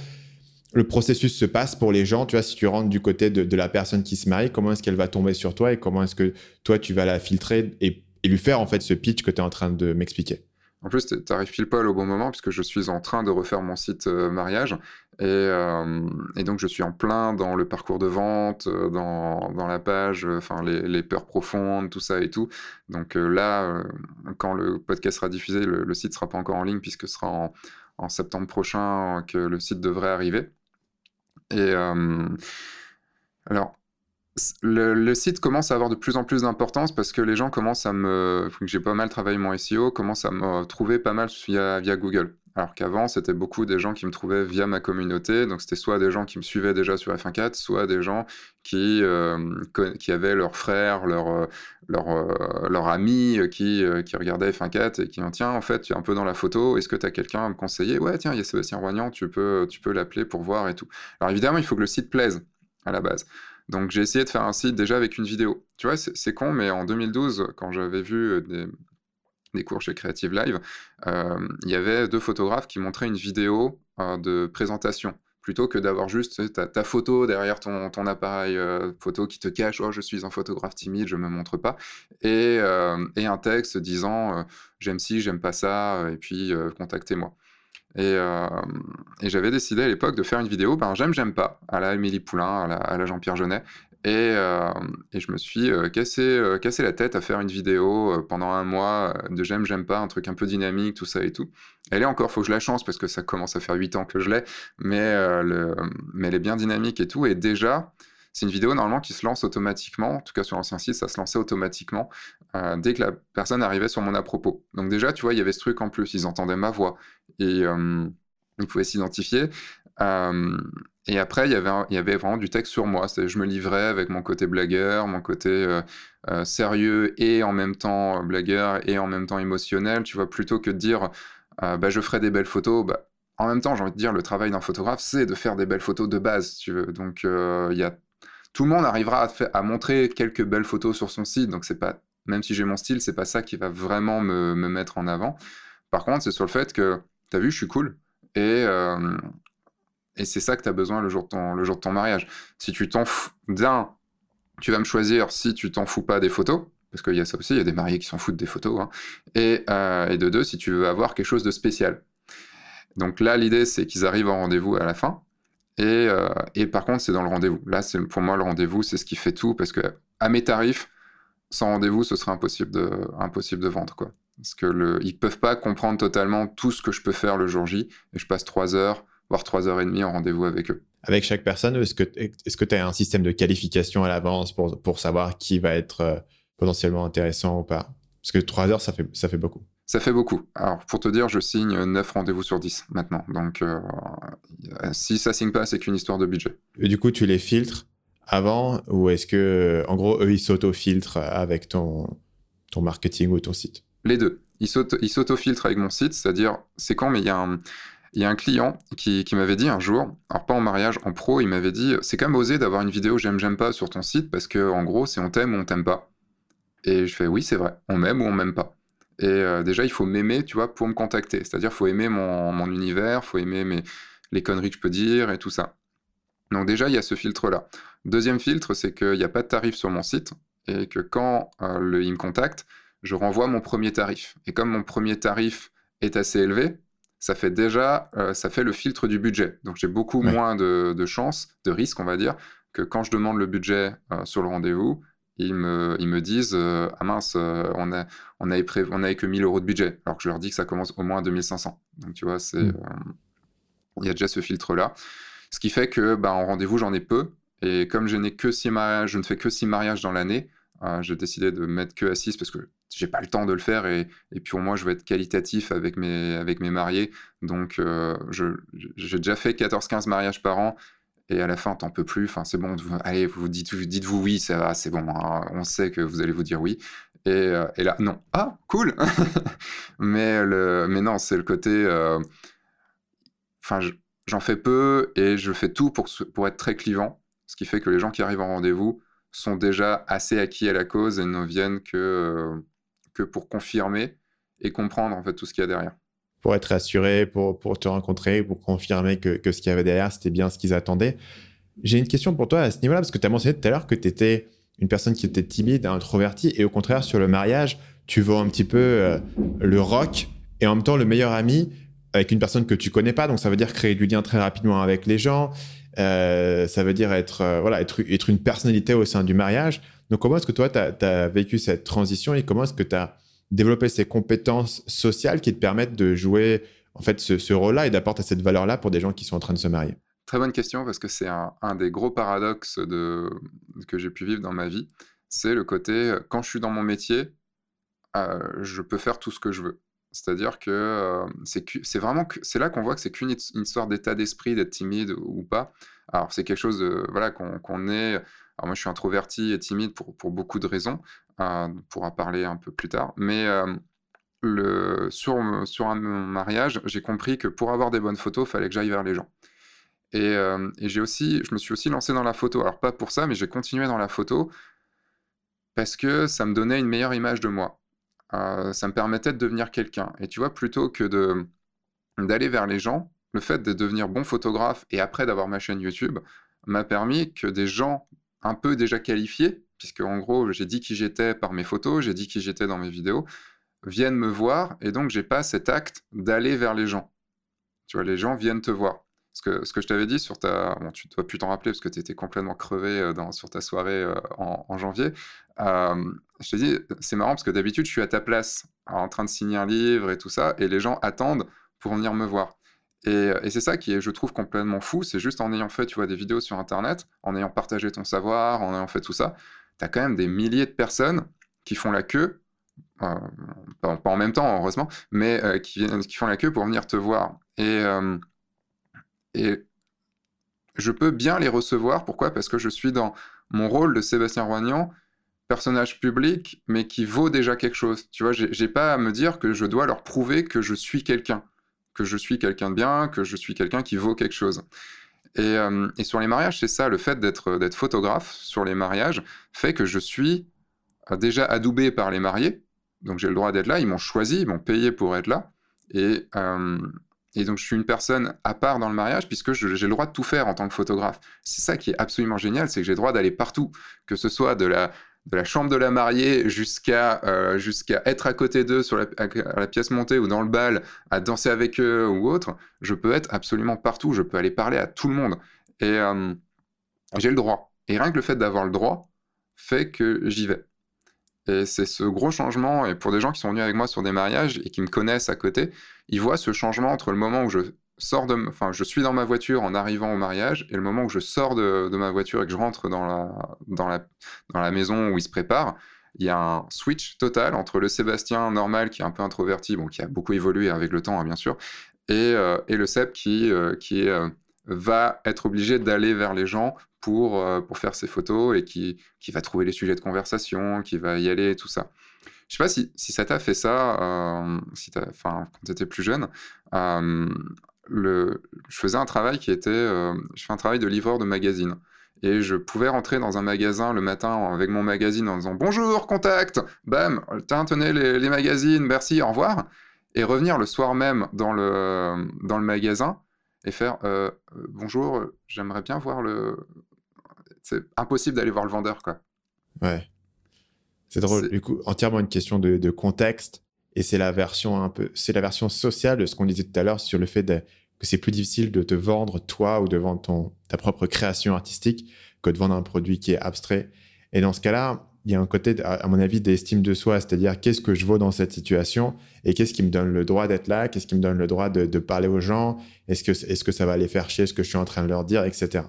le processus se passe pour les gens Tu vois, si tu rentres du côté de, la personne qui se marie, comment est-ce qu'elle va tomber sur toi et comment est-ce que toi, tu vas la filtrer et, lui faire en fait ce pitch que tu es en train de m'expliquer? En plus, tu arrives pile poil au bon moment puisque je suis en train de refaire mon site mariage. Et, et, donc, je suis en plein dans le parcours de vente, dans, dans la page, enfin, les, peurs profondes, tout ça et tout. Donc là, quand le podcast sera diffusé, le, le site sera pas encore en ligne puisque ce sera en septembre prochain que le site devrait arriver. Et alors, le, site commence à avoir de plus en plus d'importance parce que les gens commencent à me, j'ai pas mal travaillé mon SEO, commencent à me trouver pas mal via Google. Alors qu'avant, c'était beaucoup des gens qui me trouvaient via ma communauté. Donc, c'était soit des gens qui me suivaient déjà sur F1.4, soit des gens qui, euh, qui avaient leurs frères, leurs leur, leur amis qui, euh, qui regardaient F1.4 et qui me tiens, en fait, tu es un peu dans la photo. Est-ce que tu as quelqu'un à me conseiller? Ouais, tiens, il y a Sébastien Roignan, tu peux, tu peux l'appeler pour voir et tout. Alors, évidemment, il faut que le site plaise à la base. Donc j'ai essayé de faire un site déjà avec une vidéo. Tu vois, c'est con, mais en 2012, quand j'avais vu des, des cours chez Creative Live, euh, il y avait deux photographes qui montraient une vidéo euh, de présentation. Plutôt que d'avoir juste ta, photo derrière ton, appareil euh, photo qui te cache oh, je suis un photographe timide, je me montre pas, et, un texte disant j'aime ci, j'aime pas ça, et puis contactez-moi. Et, j'avais décidé à l'époque de faire une vidéo, ben j'aime, j'aime pas, à la Émilie Poulain, à la, la Jean-Pierre Jeunet, et, euh, et, je me suis euh, cassé, euh, cassé, la tête à faire une vidéo pendant un mois de j'aime, j'aime pas, un truc un peu dynamique, tout ça et tout. Elle est encore, faut que je la chance parce que ça commence à faire 8 ans que je l'ai, mais, mais elle est bien dynamique et tout. Et déjà, c'est une vidéo normalement qui se lance automatiquement, en tout cas sur l'ancien site, ça se lançait automatiquement dès que la personne arrivait sur mon à propos. Donc déjà, tu vois, il y avait ce truc en plus, ils entendaient ma voix et ils pouvaient s'identifier. Et après, il y, avait il y avait vraiment du texte sur moi. Je me livrais avec mon côté blagueur, mon côté euh, euh, sérieux et en même temps euh, blagueur et en même temps émotionnel. Tu vois, plutôt que de dire bah, je ferai des belles photos, bah, en même temps, j'ai envie de dire, le travail d'un photographe, c'est de faire des belles photos de base, tu veux. Donc, il y a... tout le monde arrivera à, montrer quelques belles photos sur son site. Donc, pas, même si j'ai mon style, c'est pas ça qui va vraiment me, me mettre en avant. Par contre, c'est sur le fait que, tu as vu, je suis cool. Et, et c'est ça que tu as besoin le jour, de ton, le jour de ton mariage. Si tu t'en fous, d'un, tu vas me choisir si tu t'en fous pas des photos, parce qu'il y a ça aussi, il y a des mariés qui s'en foutent des photos, hein. et, euh, et, de deux, si tu veux avoir quelque chose de spécial. Donc là, l'idée, c'est qu'ils arrivent en rendez-vous à la fin, et, euh, et par contre, c'est dans le rendez-vous. Là, c'est pour moi, le rendez-vous, c'est ce qui fait tout, parce que à mes tarifs, sans rendez-vous, ce serait impossible de, impossible de vendre, quoi. Parce que le, ils peuvent pas comprendre totalement tout ce que je peux faire le jour J, et je passe trois heures voire trois heures et demie en rendez-vous avec eux. Avec chaque personne, est-ce que est-ce tu as un système de qualification à l'avance pour, pour savoir qui va être euh, potentiellement intéressant ou pas? Parce que trois heures, ça fait, ça fait beaucoup. Ça fait beaucoup. Alors, pour te dire, je signe 9 rendez-vous sur 10 maintenant. Donc, euh, si ça signe pas, c'est qu'une histoire de budget. Et du coup, tu les filtres avant ou est-ce que, en gros, eux, ils s'auto-filtrent avec ton, ton marketing ou ton site? Les deux. Ils s'auto-filtrent avec mon site, c'est-à-dire, c'est quand, mais il y a un, il y a un client qui, m'avait dit un jour, alors pas en mariage, en pro, il m'avait dit c'est quand même osé d'avoir une vidéo j'aime, j'aime pas sur ton site parce que en gros, c'est on t'aime ou on t'aime pas. Et je fais oui, c'est vrai, on m'aime ou on m'aime pas. Et euh, déjà, il faut m'aimer, tu vois, pour me contacter. C'est-à-dire, faut aimer mon, mon univers, faut aimer les conneries que je peux dire et tout ça. Donc déjà, il y a ce filtre-là. Deuxième filtre, c'est qu'il n'y a pas de tarif sur mon site et que quand euh, le, il me contacte, je renvoie mon premier tarif. Et comme mon premier tarif est assez élevé, ça fait déjà, euh, ça fait le filtre du budget. Donc j'ai beaucoup moins de, de chances, de risques, on va dire, que quand je demande le budget euh, sur le rendez-vous, ils me, ils me disent euh, Ah mince, on, a, on, avait on avait que 1000 euros de budget, alors que je leur dis que ça commence au moins à 2500. Donc tu vois, c'est, mm. il y a déjà ce filtre-là. Ce qui fait que bah, en rendez-vous, j'en ai peu. Et comme je, n'ai que six mariages, je ne fais que 6 mariages dans l'année, j'ai décidé de mettre que à 6 parce que j'ai pas le temps de le faire et, et, puis moi je veux être qualitatif avec mes, avec mes mariés. Donc euh, j'ai déjà fait 14-15 mariages par an et à la fin t'en peux plus. Enfin c'est bon allez vous dites vous oui ça va c'est bon hein, on sait que vous allez vous dire oui. Et, euh, et là non. Ah cool. Mais le mais non c'est le côté euh, enfin j'en fais peu et je fais tout pour pour être très clivant. Ce qui fait que les gens qui arrivent en rendez-vous sont déjà assez acquis à la cause et ne viennent que que pour confirmer et comprendre en fait tout ce qu'il y a derrière. Pour être rassuré, pour, pour te rencontrer, pour confirmer que, que ce qu'il y avait derrière, c'était bien ce qu'ils attendaient. J'ai une question pour toi à ce niveau-là, parce que tu as mentionné tout à l'heure que tu étais une personne qui était timide, introvertie, et au contraire, sur le mariage, tu vois un petit peu euh, le rock et en même temps le meilleur ami avec une personne que tu connais pas. Donc ça veut dire créer du lien très rapidement avec les gens. Euh, ça veut dire être, euh, voilà, être, être, une personnalité au sein du mariage. Donc comment est-ce que toi, tu as, vécu cette transition et comment est-ce que tu as développé ces compétences sociales qui te permettent de jouer en fait ce, rôle-là et d'apporter cette valeur-là pour des gens qui sont en train de se marier? Très bonne question parce que c'est un, des gros paradoxes que j'ai pu vivre dans ma vie. C'est le côté, quand je suis dans mon métier, euh, je peux faire tout ce que je veux. C'est-à-dire que euh, c'est vraiment c'est là qu'on voit que c'est qu'une histoire d'état d'esprit, d'être timide ou pas. Alors c'est quelque chose voilà qu'on est. Alors moi je suis introverti et timide pour, pour beaucoup de raisons. Euh, on pourra parler un peu plus tard. Mais euh, le, sur, sur un mariage, j'ai compris que pour avoir des bonnes photos, il fallait que j'aille vers les gens. Et, et j'ai aussi, je me suis aussi lancé dans la photo. Alors pas pour ça, mais j'ai continué dans la photo parce que ça me donnait une meilleure image de moi. Euh, ça me permettait de devenir quelqu'un. Et tu vois, plutôt que de d'aller vers les gens, le fait de devenir bon photographe et après d'avoir ma chaîne YouTube m'a permis que des gens un peu déjà qualifiés, puisque en gros j'ai dit qui j'étais par mes photos, j'ai dit qui j'étais dans mes vidéos, viennent me voir et donc j'ai pas cet acte d'aller vers les gens. Tu vois, les gens viennent te voir. Ce que, ce que je t'avais dit sur ta. Bon, tu dois plus t'en rappeler parce que tu étais complètement crevé euh, dans, sur ta soirée euh, en, janvier. Euh, je te dis, c'est marrant parce que d'habitude, je suis à ta place en train de signer un livre et tout ça, et les gens attendent pour venir me voir. Et, et c'est ça qui est, je trouve, complètement fou. C'est juste en ayant fait, tu vois, des vidéos sur Internet, en ayant partagé ton savoir, en ayant fait tout ça, tu as quand même des milliers de personnes qui font la queue pas, en même temps, heureusement, mais qui, qui, font la queue pour venir te voir. Et, et je peux bien les recevoir. Pourquoi? Parce que je suis dans mon rôle de Sébastien Roignan, personnage public, mais qui vaut déjà quelque chose. Tu vois, j'ai pas à me dire que je dois leur prouver que je suis quelqu'un, que je suis quelqu'un de bien, que je suis quelqu'un qui vaut quelque chose. Et, euh, sur les mariages, c'est ça, le fait d'être photographe sur les mariages fait que je suis euh, déjà adoubé par les mariés. Donc j'ai le droit d'être là, ils m'ont choisi, ils m'ont payé pour être là. Et, euh, et donc, je suis une personne à part dans le mariage puisque j'ai le droit de tout faire en tant que photographe. C'est ça qui est absolument génial, c'est que j'ai le droit d'aller partout, que ce soit de la, de la chambre de la mariée jusqu'à euh, être à côté d'eux sur la, la, pièce montée ou dans le bal, à danser avec eux ou autre. Je peux être absolument partout, je peux aller parler à tout le monde. Et euh, j'ai le droit. Et rien que le fait d'avoir le droit fait que j'y vais. Et c'est ce gros changement, et pour des gens qui sont venus avec moi sur des mariages et qui me connaissent à côté, ils voient ce changement entre le moment où je sors de, enfin, je suis dans ma voiture en arrivant au mariage et le moment où je sors de, ma voiture et que je rentre dans la, dans la, dans la maison où ils se préparent. Il y a un switch total entre le Sébastien normal qui est un peu introverti, bon, qui a beaucoup évolué avec le temps, hein, bien sûr, et, euh, et, le Seb qui, euh, qui euh, va être obligé d'aller vers les gens pour, pour faire ses photos et qui, qui va trouver les sujets de conversation, qui va y aller et tout ça. Je sais pas si, si ça t'a fait ça, si quand tu étais plus jeune. Euh, le, je faisais un travail qui était, je fais un travail de livreur de magazine. Et je pouvais rentrer dans un magasin le matin avec mon magazine en disant bonjour, contact, bam, tenez les, les magazines, merci, au revoir. Et revenir le soir même dans le, dans le magasin et faire bonjour, j'aimerais bien voir le, c'est impossible d'aller voir le vendeur, quoi. Ouais. C'est drôle. Du coup, entièrement une question de, contexte. Et c'est la version un peu, c'est la version sociale de ce qu'on disait tout à l'heure sur le fait que c'est plus difficile de te vendre toi ou de vendre ton, ta propre création artistique que de vendre un produit qui est abstrait. Et dans ce cas-là, il y a un côté, à mon avis, d'estime de soi, c'est-à-dire qu'est-ce que je vaux dans cette situation et qu'est-ce qui me donne le droit d'être là, qu'est-ce qui me donne le droit de, parler aux gens, est-ce que, est-ce que ça va les faire chier ce que je suis en train de leur dire, etc.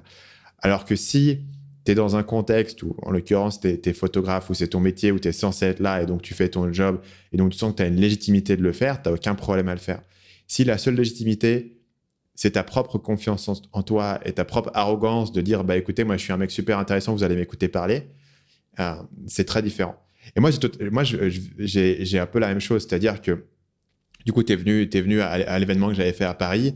Alors que si tu es dans un contexte où, en l'occurrence, tu es, photographe ou c'est ton métier où tu es censé être là et donc tu fais ton job et donc tu sens que tu as une légitimité de le faire, tu n'as aucun problème à le faire. Si la seule légitimité, c'est ta propre confiance en, toi et ta propre arrogance de dire bah écoutez, moi je suis un mec super intéressant, vous allez m'écouter parler, euh, c'est très différent. Et moi, moi j'ai un peu la même chose, c'est-à-dire que du coup, tu es venu, es venu à l'événement que j'avais fait à Paris.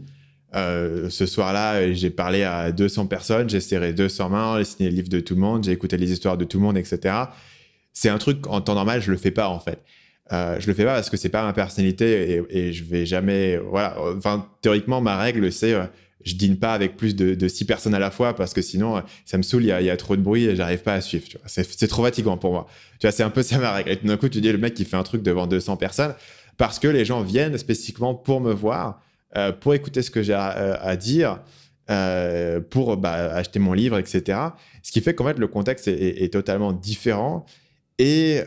Euh, ce soir-là, j'ai parlé à 200 personnes, j'ai serré 200 mains, j'ai signé le livre de tout le monde, j'ai écouté les histoires de tout le monde, etc. C'est un truc en temps normal, je le fais pas en fait. Euh, je le fais pas parce que c'est pas ma personnalité et, je vais jamais. Voilà. Enfin, théoriquement, ma règle, c'est euh, je dîne pas avec plus de, de, six personnes à la fois parce que sinon, euh, ça me saoule, il y, a trop de bruit et j'arrive pas à suivre. C'est trop fatigant pour moi. Tu vois, c'est un peu ça ma règle. Et d'un coup, tu dis le mec qui fait un truc devant 200 personnes parce que les gens viennent spécifiquement pour me voir, euh, pour écouter ce que j'ai à, dire, euh, pour bah, acheter mon livre, etc. Ce qui fait qu'en fait, le contexte est, totalement différent. Et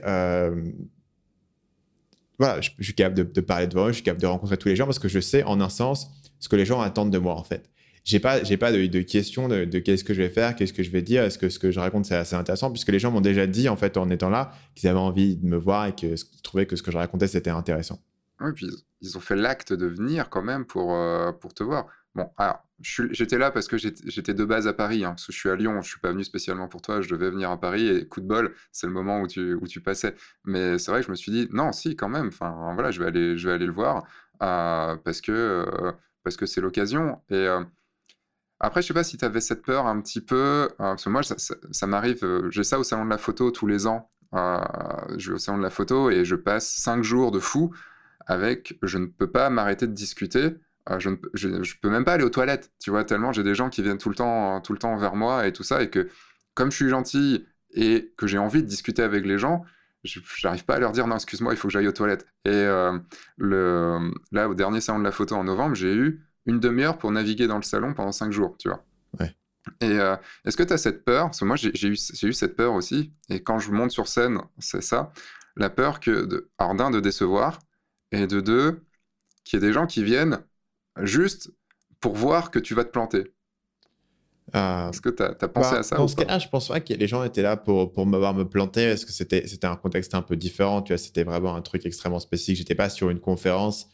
voilà, je, suis capable de, parler devant eux, je suis capable de rencontrer tous les gens parce que je sais en un sens ce que les gens attendent de moi, en fait j'ai pas j'ai pas de, de question de, qu'est-ce que je vais faire, qu'est-ce que je vais dire, est-ce que ce que je raconte c'est assez intéressant puisque les gens m'ont déjà dit en fait en étant là qu'ils avaient envie de me voir et qu'ils trouvaient que ce que je racontais c'était intéressant. Oui, puis ils ont fait l'acte de venir quand même pour euh, pour te voir. Bon, alors j'étais là parce que j'étais de base à Paris, hein, parce que je suis à Lyon, je suis pas venu spécialement pour toi, je devais venir à Paris et coup de bol, c'est le moment où tu où tu passais. Mais c'est vrai que je me suis dit non, si quand même, enfin voilà, je vais aller je vais aller le voir euh, parce que euh, parce que c'est l'occasion et après, je sais pas si tu avais cette peur un petit peu, parce que moi, ça, m'arrive, j'ai ça au salon de la photo tous les ans. Je vais au salon de la photo et je passe cinq jours de fou avec, je ne peux pas m'arrêter de discuter. je ne je, peux même pas aller aux toilettes, tu vois, tellement j'ai des gens qui viennent tout le temps, tout le temps vers moi et tout ça, et que comme je suis gentil et que j'ai envie de discuter avec les gens, je n'arrive pas à leur dire non, excuse-moi, il faut que j'aille aux toilettes. Et le, là, au dernier salon de la photo en novembre, j'ai eu une demi-heure pour naviguer dans le salon pendant cinq jours, tu vois. Et euh, est-ce que tu as cette peur? Parce que moi, j'ai eu, eu, cette peur aussi. Et quand je monte sur scène, c'est ça. La peur que, de, alors d'un, de décevoir, et de deux, qu'il y ait des gens qui viennent juste pour voir que tu vas te planter. Euh, est-ce que tu as, pensé bah, à ça Dans ce cas-là, je pense pas que les gens étaient là pour, pour me voir me planter, parce que c'était un contexte un peu différent. Tu vois, c'était vraiment un truc extrêmement spécifique. J'étais pas sur une conférence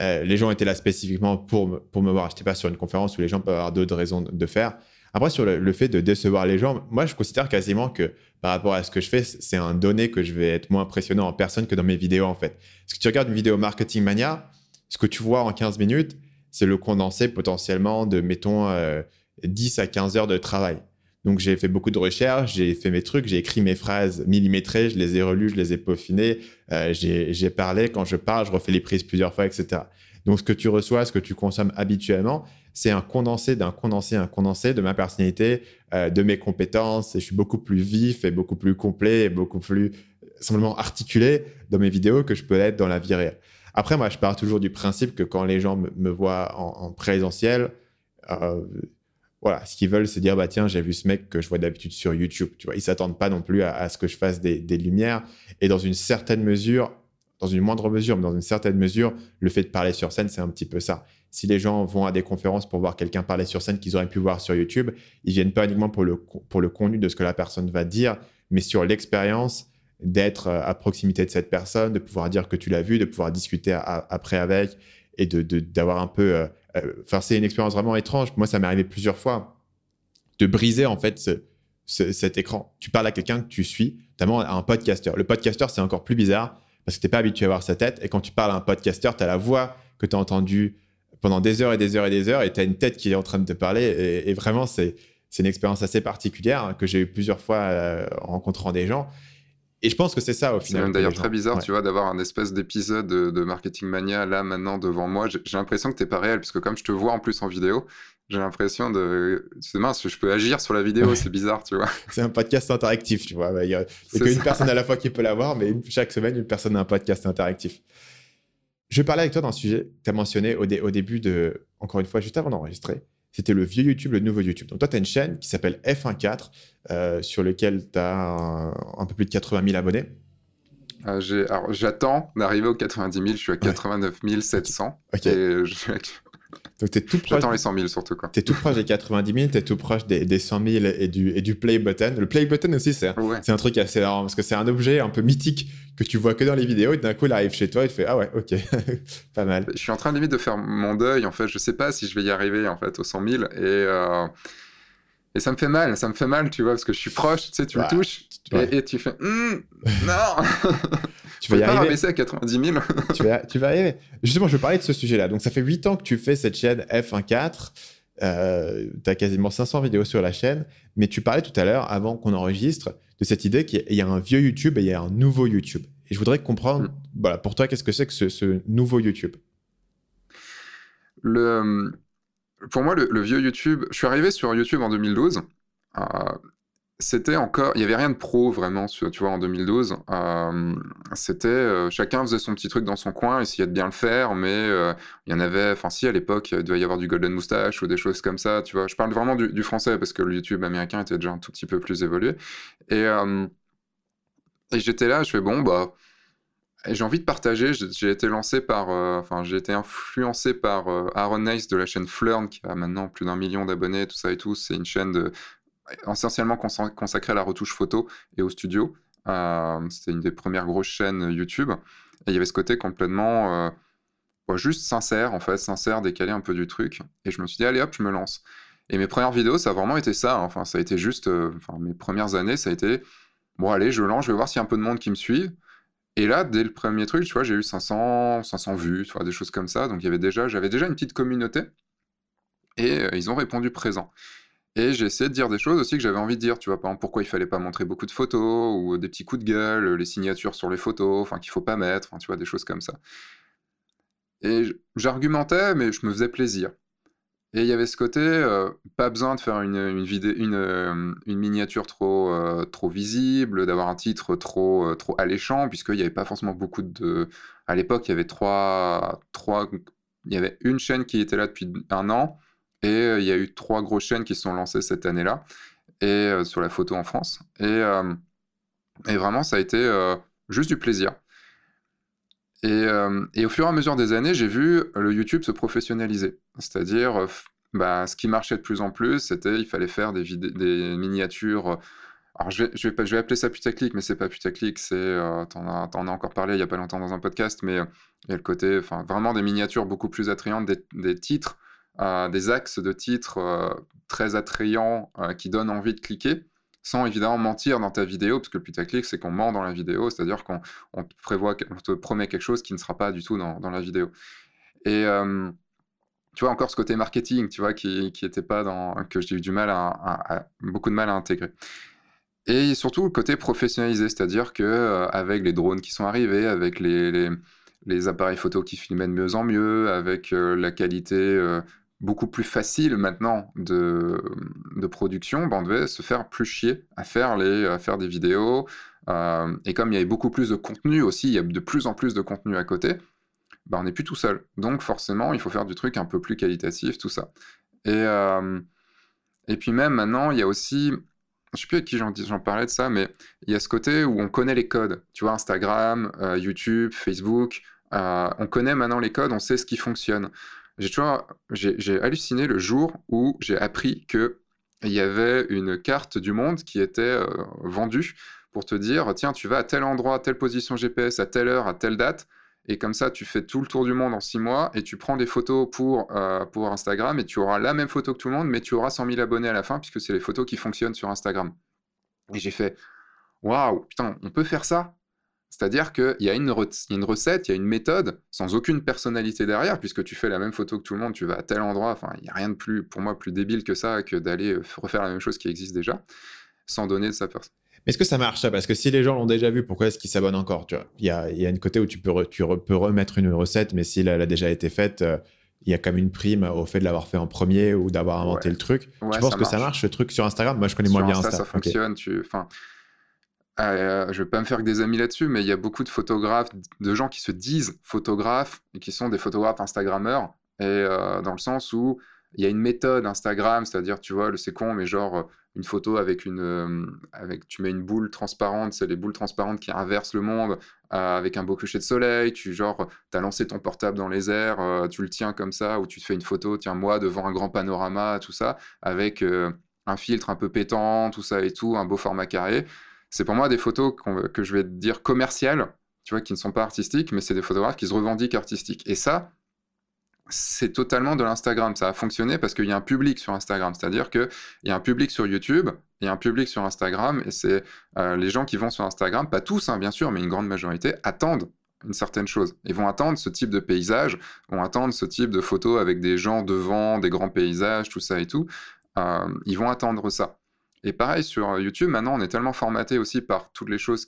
euh, les gens étaient là spécifiquement pour me, pour me voir. Je n'étais pas sur une conférence où les gens peuvent avoir d'autres raisons de faire. Après, sur le, fait de décevoir les gens, moi, je considère quasiment que par rapport à ce que je fais, c'est un donné que je vais être moins impressionnant en personne que dans mes vidéos, en fait. Parce que tu regardes une vidéo Marketing Mania, ce que tu vois en 15 minutes, c'est le condensé potentiellement de, mettons, 10 euh, à 15 heures de travail. Donc j'ai fait beaucoup de recherches, j'ai fait mes trucs, j'ai écrit mes phrases millimétrées, je les ai relues, je les ai peaufinées, euh, j'ai parlé, quand je parle, je refais les prises plusieurs fois, etc. Donc ce que tu reçois, ce que tu consommes habituellement, c'est un condensé d'un condensé, un condensé de ma personnalité, euh, de mes compétences, et je suis beaucoup plus vif et beaucoup plus complet et beaucoup plus simplement articulé dans mes vidéos que je peux être dans la vie réelle. Après, moi, je pars toujours du principe que quand les gens me, voient en, présentiel, euh, voilà, ce qu'ils veulent, c'est dire bah tiens, j'ai vu ce mec que je vois d'habitude sur YouTube. Tu vois, ils s'attendent pas non plus à, ce que je fasse des, lumières. Et dans une certaine mesure, dans une moindre mesure, mais dans une certaine mesure, le fait de parler sur scène, c'est un petit peu ça. Si les gens vont à des conférences pour voir quelqu'un parler sur scène qu'ils auraient pu voir sur YouTube, ils viennent pas uniquement pour le pour le contenu de ce que la personne va dire, mais sur l'expérience d'être euh, à proximité de cette personne, de pouvoir dire que tu l'as vu, de pouvoir discuter après avec et de d'avoir un peu euh, euh, enfin, c'est une expérience vraiment étrange. Moi, ça m'est arrivé plusieurs fois de briser en fait cet écran. Tu parles à quelqu'un que tu suis, notamment à un podcasteur. Le podcasteur, c'est encore plus bizarre parce que tu n'es pas habitué à voir sa tête. Et quand tu parles à un podcasteur, tu as la voix que tu as entendue pendant des heures et des heures et des heures et tu as une tête qui est en train de te parler. Et, vraiment, c'est une expérience assez particulière hein, que j'ai eu plusieurs fois euh, en rencontrant des gens. Et je pense que c'est ça au final. C'est d'ailleurs très bizarre, tu vois, d'avoir un espèce d'épisode de, Marketing Mania là maintenant devant moi. J'ai l'impression que t'es pas réel, puisque comme je te vois en plus en vidéo, j'ai l'impression de. C'est mince, je peux agir sur la vidéo, c'est bizarre, tu vois. C'est un podcast interactif, tu vois. Il n'y a, qu'une personne à la fois qui peut l'avoir, mais chaque semaine, une personne a un podcast interactif. Je vais parler avec toi d'un sujet que tu as mentionné au, au début de. Encore une fois, juste avant d'enregistrer c'était le vieux YouTube, le nouveau YouTube. Donc toi, tu as une chaîne qui s'appelle F14, euh, sur lequel tu as un, peu plus de 80 000 abonnés. Euh, j'attends d'arriver aux 90 000, je suis à 89 700. Et je suis donc, tu es tout proche. les 100 000 surtout. Tu es tout proche des 90 000, tu es tout proche des, des 100 000 et du, et du play button. Le play button aussi, c'est un truc assez marrant parce que c'est un objet un peu mythique que tu vois que dans les vidéos et d'un coup, il arrive chez toi et tu fais Ah ouais, ok, pas mal. Je suis en train limite de faire mon deuil. En fait, je sais pas si je vais y arriver en fait aux 100 000 et. Euh, et ça me fait mal, ça me fait mal, tu vois, parce que je suis proche, tu sais, tu me touches, et, tu fais, hum, non Tu vas y pas arriver. à 90 000. tu, vas, tu vas arriver. Justement, je vais parler de ce sujet-là. Donc, ça fait 8 ans que tu fais cette chaîne F14. Euh, tu as quasiment 500 vidéos sur la chaîne. Mais tu parlais tout à l'heure, avant qu'on enregistre, de cette idée qu'il y a un vieux YouTube et il y a un nouveau YouTube. Et je voudrais comprendre, mm. voilà, pour toi, qu'est-ce que c'est que ce, nouveau YouTube? Le, Pour moi, le, vieux YouTube, je suis arrivé sur YouTube en 2012. c'était encore, il y avait rien de pro vraiment, tu vois, en 2012. Euh, c'était euh, chacun faisait son petit truc dans son coin, essayait de bien le faire, mais euh, il y en avait, enfin si à l'époque, il devait y avoir du Golden Moustache ou des choses comme ça, tu vois. Je parle vraiment du, français parce que le YouTube américain était déjà un tout petit peu plus évolué. Et j'étais là, je fais bon bah, j'ai envie de partager. J'ai été lancé par, enfin j'ai été influencé par Aaron Nice de la chaîne Flurn qui a maintenant plus d'un million d'abonnés, tout ça et tout. C'est une chaîne essentiellement consacré à la retouche photo et au studio. Euh, c'était une des premières grosses chaînes YouTube. Et il y avait ce côté complètement euh, juste sincère, en fait, sincère, décalé un peu du truc. Et je me suis dit, allez hop, je me lance. Et mes premières vidéos, ça a vraiment été ça. Hein. Enfin, ça a été juste. Euh, enfin, mes premières années, ça a été, bon, allez, je lance, je vais voir s'il y a un peu de monde qui me suit. Et là, dès le premier truc, tu vois, j'ai eu 500, 500 vues, tu vois, des choses comme ça. Donc, il y avait déjà, j'avais déjà une petite communauté. Et ils ont répondu présent. Et j'ai essayé de dire des choses aussi que j'avais envie de dire, tu vois, par exemple, pourquoi il fallait pas montrer beaucoup de photos, ou des petits coups de gueule, les signatures sur les photos, enfin, qu'il faut pas mettre, tu vois, des choses comme ça. Et j'argumentais, mais je me faisais plaisir. Et il y avait ce côté, euh, pas besoin de faire une, une, une, euh, une miniature trop, euh, trop visible, d'avoir un titre trop, trop alléchant, puisqu'il n'y avait pas forcément beaucoup de... À l'époque, il y avait trois, trois... Il y avait une chaîne qui était là depuis un an, et il y a eu trois grosses chaînes qui sont lancées cette année-là, et sur la photo en France. Et, et vraiment, ça a été juste du plaisir. Et, et, au fur et à mesure des années, j'ai vu le YouTube se professionnaliser. C'est-à-dire, bah, ce qui marchait de plus en plus, c'était il fallait faire des, miniatures. Alors, je vais, appeler ça putaclic, mais c'est pas putaclic, c'est. Euh, T'en as, as, encore parlé il y a pas longtemps dans un podcast, mais il y a le côté. Enfin, vraiment des miniatures beaucoup plus attrayantes, des, titres des axes de titres euh, très attrayants euh, qui donnent envie de cliquer, sans évidemment mentir dans ta vidéo, parce que le putaclic, c'est qu'on ment dans la vidéo, c'est-à-dire qu'on te, prévoit, te promet quelque chose qui ne sera pas du tout dans, la vidéo. Et euh, tu vois, encore ce côté marketing, tu vois, qui, qui était pas dans, que j'ai eu du mal à, beaucoup de mal à intégrer. Et surtout le côté professionnalisé, c'est-à-dire que avec les drones qui sont arrivés, avec les, les, appareils photo qui filmaient de mieux en mieux, avec la qualité beaucoup plus facile maintenant de, de production, ben on devait se faire plus chier à faire, les, à faire des vidéos. Euh, et comme il y avait beaucoup plus de contenu aussi, il y a de plus en plus de contenu à côté, ben on n'est plus tout seul. Donc forcément, il faut faire du truc un peu plus qualitatif, tout ça. Et, euh, et puis même maintenant, il y a aussi, je sais plus avec qui j'en parlais de ça, mais il y a ce côté où on connaît les codes. Tu vois, Instagram, euh, YouTube, Facebook, on connaît maintenant les codes, on sait ce qui fonctionne. J'ai halluciné le jour où j'ai appris que il y avait une carte du monde qui était euh, vendue pour te dire tiens tu vas à tel endroit, telle position GPS, à telle heure, à telle date, et comme ça tu fais tout le tour du monde en six mois et tu prends des photos pour, euh, pour Instagram et tu auras la même photo que tout le monde, mais tu auras 100 000 abonnés à la fin puisque c'est les photos qui fonctionnent sur Instagram. Et j'ai fait waouh putain on peut faire ça? C'est-à-dire qu'il y, a une recette, il y a une méthode, sans aucune personnalité derrière, puisque tu fais la même photo que tout le monde, tu vas à tel endroit, enfin, il n'y a rien de plus, pour moi, plus débile que ça, que d'aller euh, refaire la même chose qui existe déjà, sans donner de sa personne. Mais est-ce que ça marche ça? Parce que si les gens l'ont déjà vu, pourquoi est-ce qu'ils s'abonnent encore il, y a, y a une côté où tu peux, tu peux remettre une recette, mais si elle a déjà été faite, euh, il y a comme une prime au fait de l'avoir fait en premier ou d'avoir inventé le truc. tu penses que ça marche, ce truc sur Instagram? Moi, je connais moins bien Insta. Ça fonctionne. Tu... Euh, je vais pas me faire que des amis là-dessus, mais il y a beaucoup de photographes, de gens qui se disent photographes et qui sont des photographes Instagrammeurs. Et euh, dans le sens où il y a une méthode Instagram, c'est-à-dire, tu vois, c'est con, mais genre euh, une photo avec une, euh, avec, tu mets une boule transparente, c'est les boules transparentes qui inversent le monde, avec un beau coucher de soleil, tu genre, as lancé ton portable dans les airs, tu le tiens comme ça, ou tu te fais une photo, tiens moi devant un grand panorama, tout ça, avec un filtre un peu pétant, tout ça et tout, un beau format carré c'est pour moi des photos que je vais dire commerciales, tu vois, qui ne sont pas artistiques, mais c'est des photographes qui se revendiquent artistiques. Et ça, c'est totalement de l'Instagram. Ça a fonctionné parce qu'il y a un public sur Instagram. C'est-à-dire qu'il y a un public sur YouTube, il y a un public sur Instagram, et c'est euh, les gens qui vont sur Instagram, pas tous, hein, bien sûr, mais une grande majorité, attendent une certaine chose. Ils vont attendre ce type de paysage, vont attendre ce type de photos avec des gens devant, des grands paysages, tout ça et tout. Euh, ils vont attendre ça. Et pareil sur YouTube, maintenant on est tellement formaté aussi par toutes les choses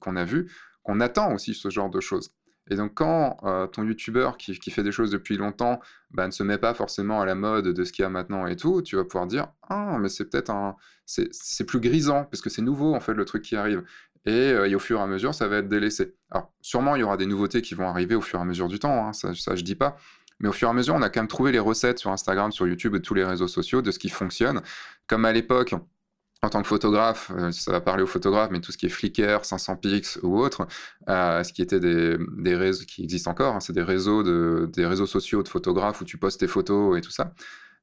qu'on a vues qu'on attend aussi ce genre de choses. Et donc, quand euh, ton YouTuber qui, fait des choses depuis longtemps bah, ne se met pas forcément à la mode de ce qu'il y a maintenant et tout, tu vas pouvoir dire Ah, mais c'est peut-être un. C'est plus grisant, parce que c'est nouveau, en fait, le truc qui arrive. Et, au fur et à mesure, ça va être délaissé. Alors, sûrement, il y aura des nouveautés qui vont arriver au fur et à mesure du temps, hein, ça, ça, je dis pas. Mais au fur et à mesure, on a quand même trouvé les recettes sur Instagram, sur YouTube et tous les réseaux sociaux de ce qui fonctionne. Comme à l'époque, en tant que photographe, euh, ça va parler aux photographes, mais tout ce qui est Flickr, 500 pix ou autre, euh, ce qui était des, réseaux qui existent encore, hein, c'est des réseaux de, des sociaux de photographes où tu postes tes photos et tout ça.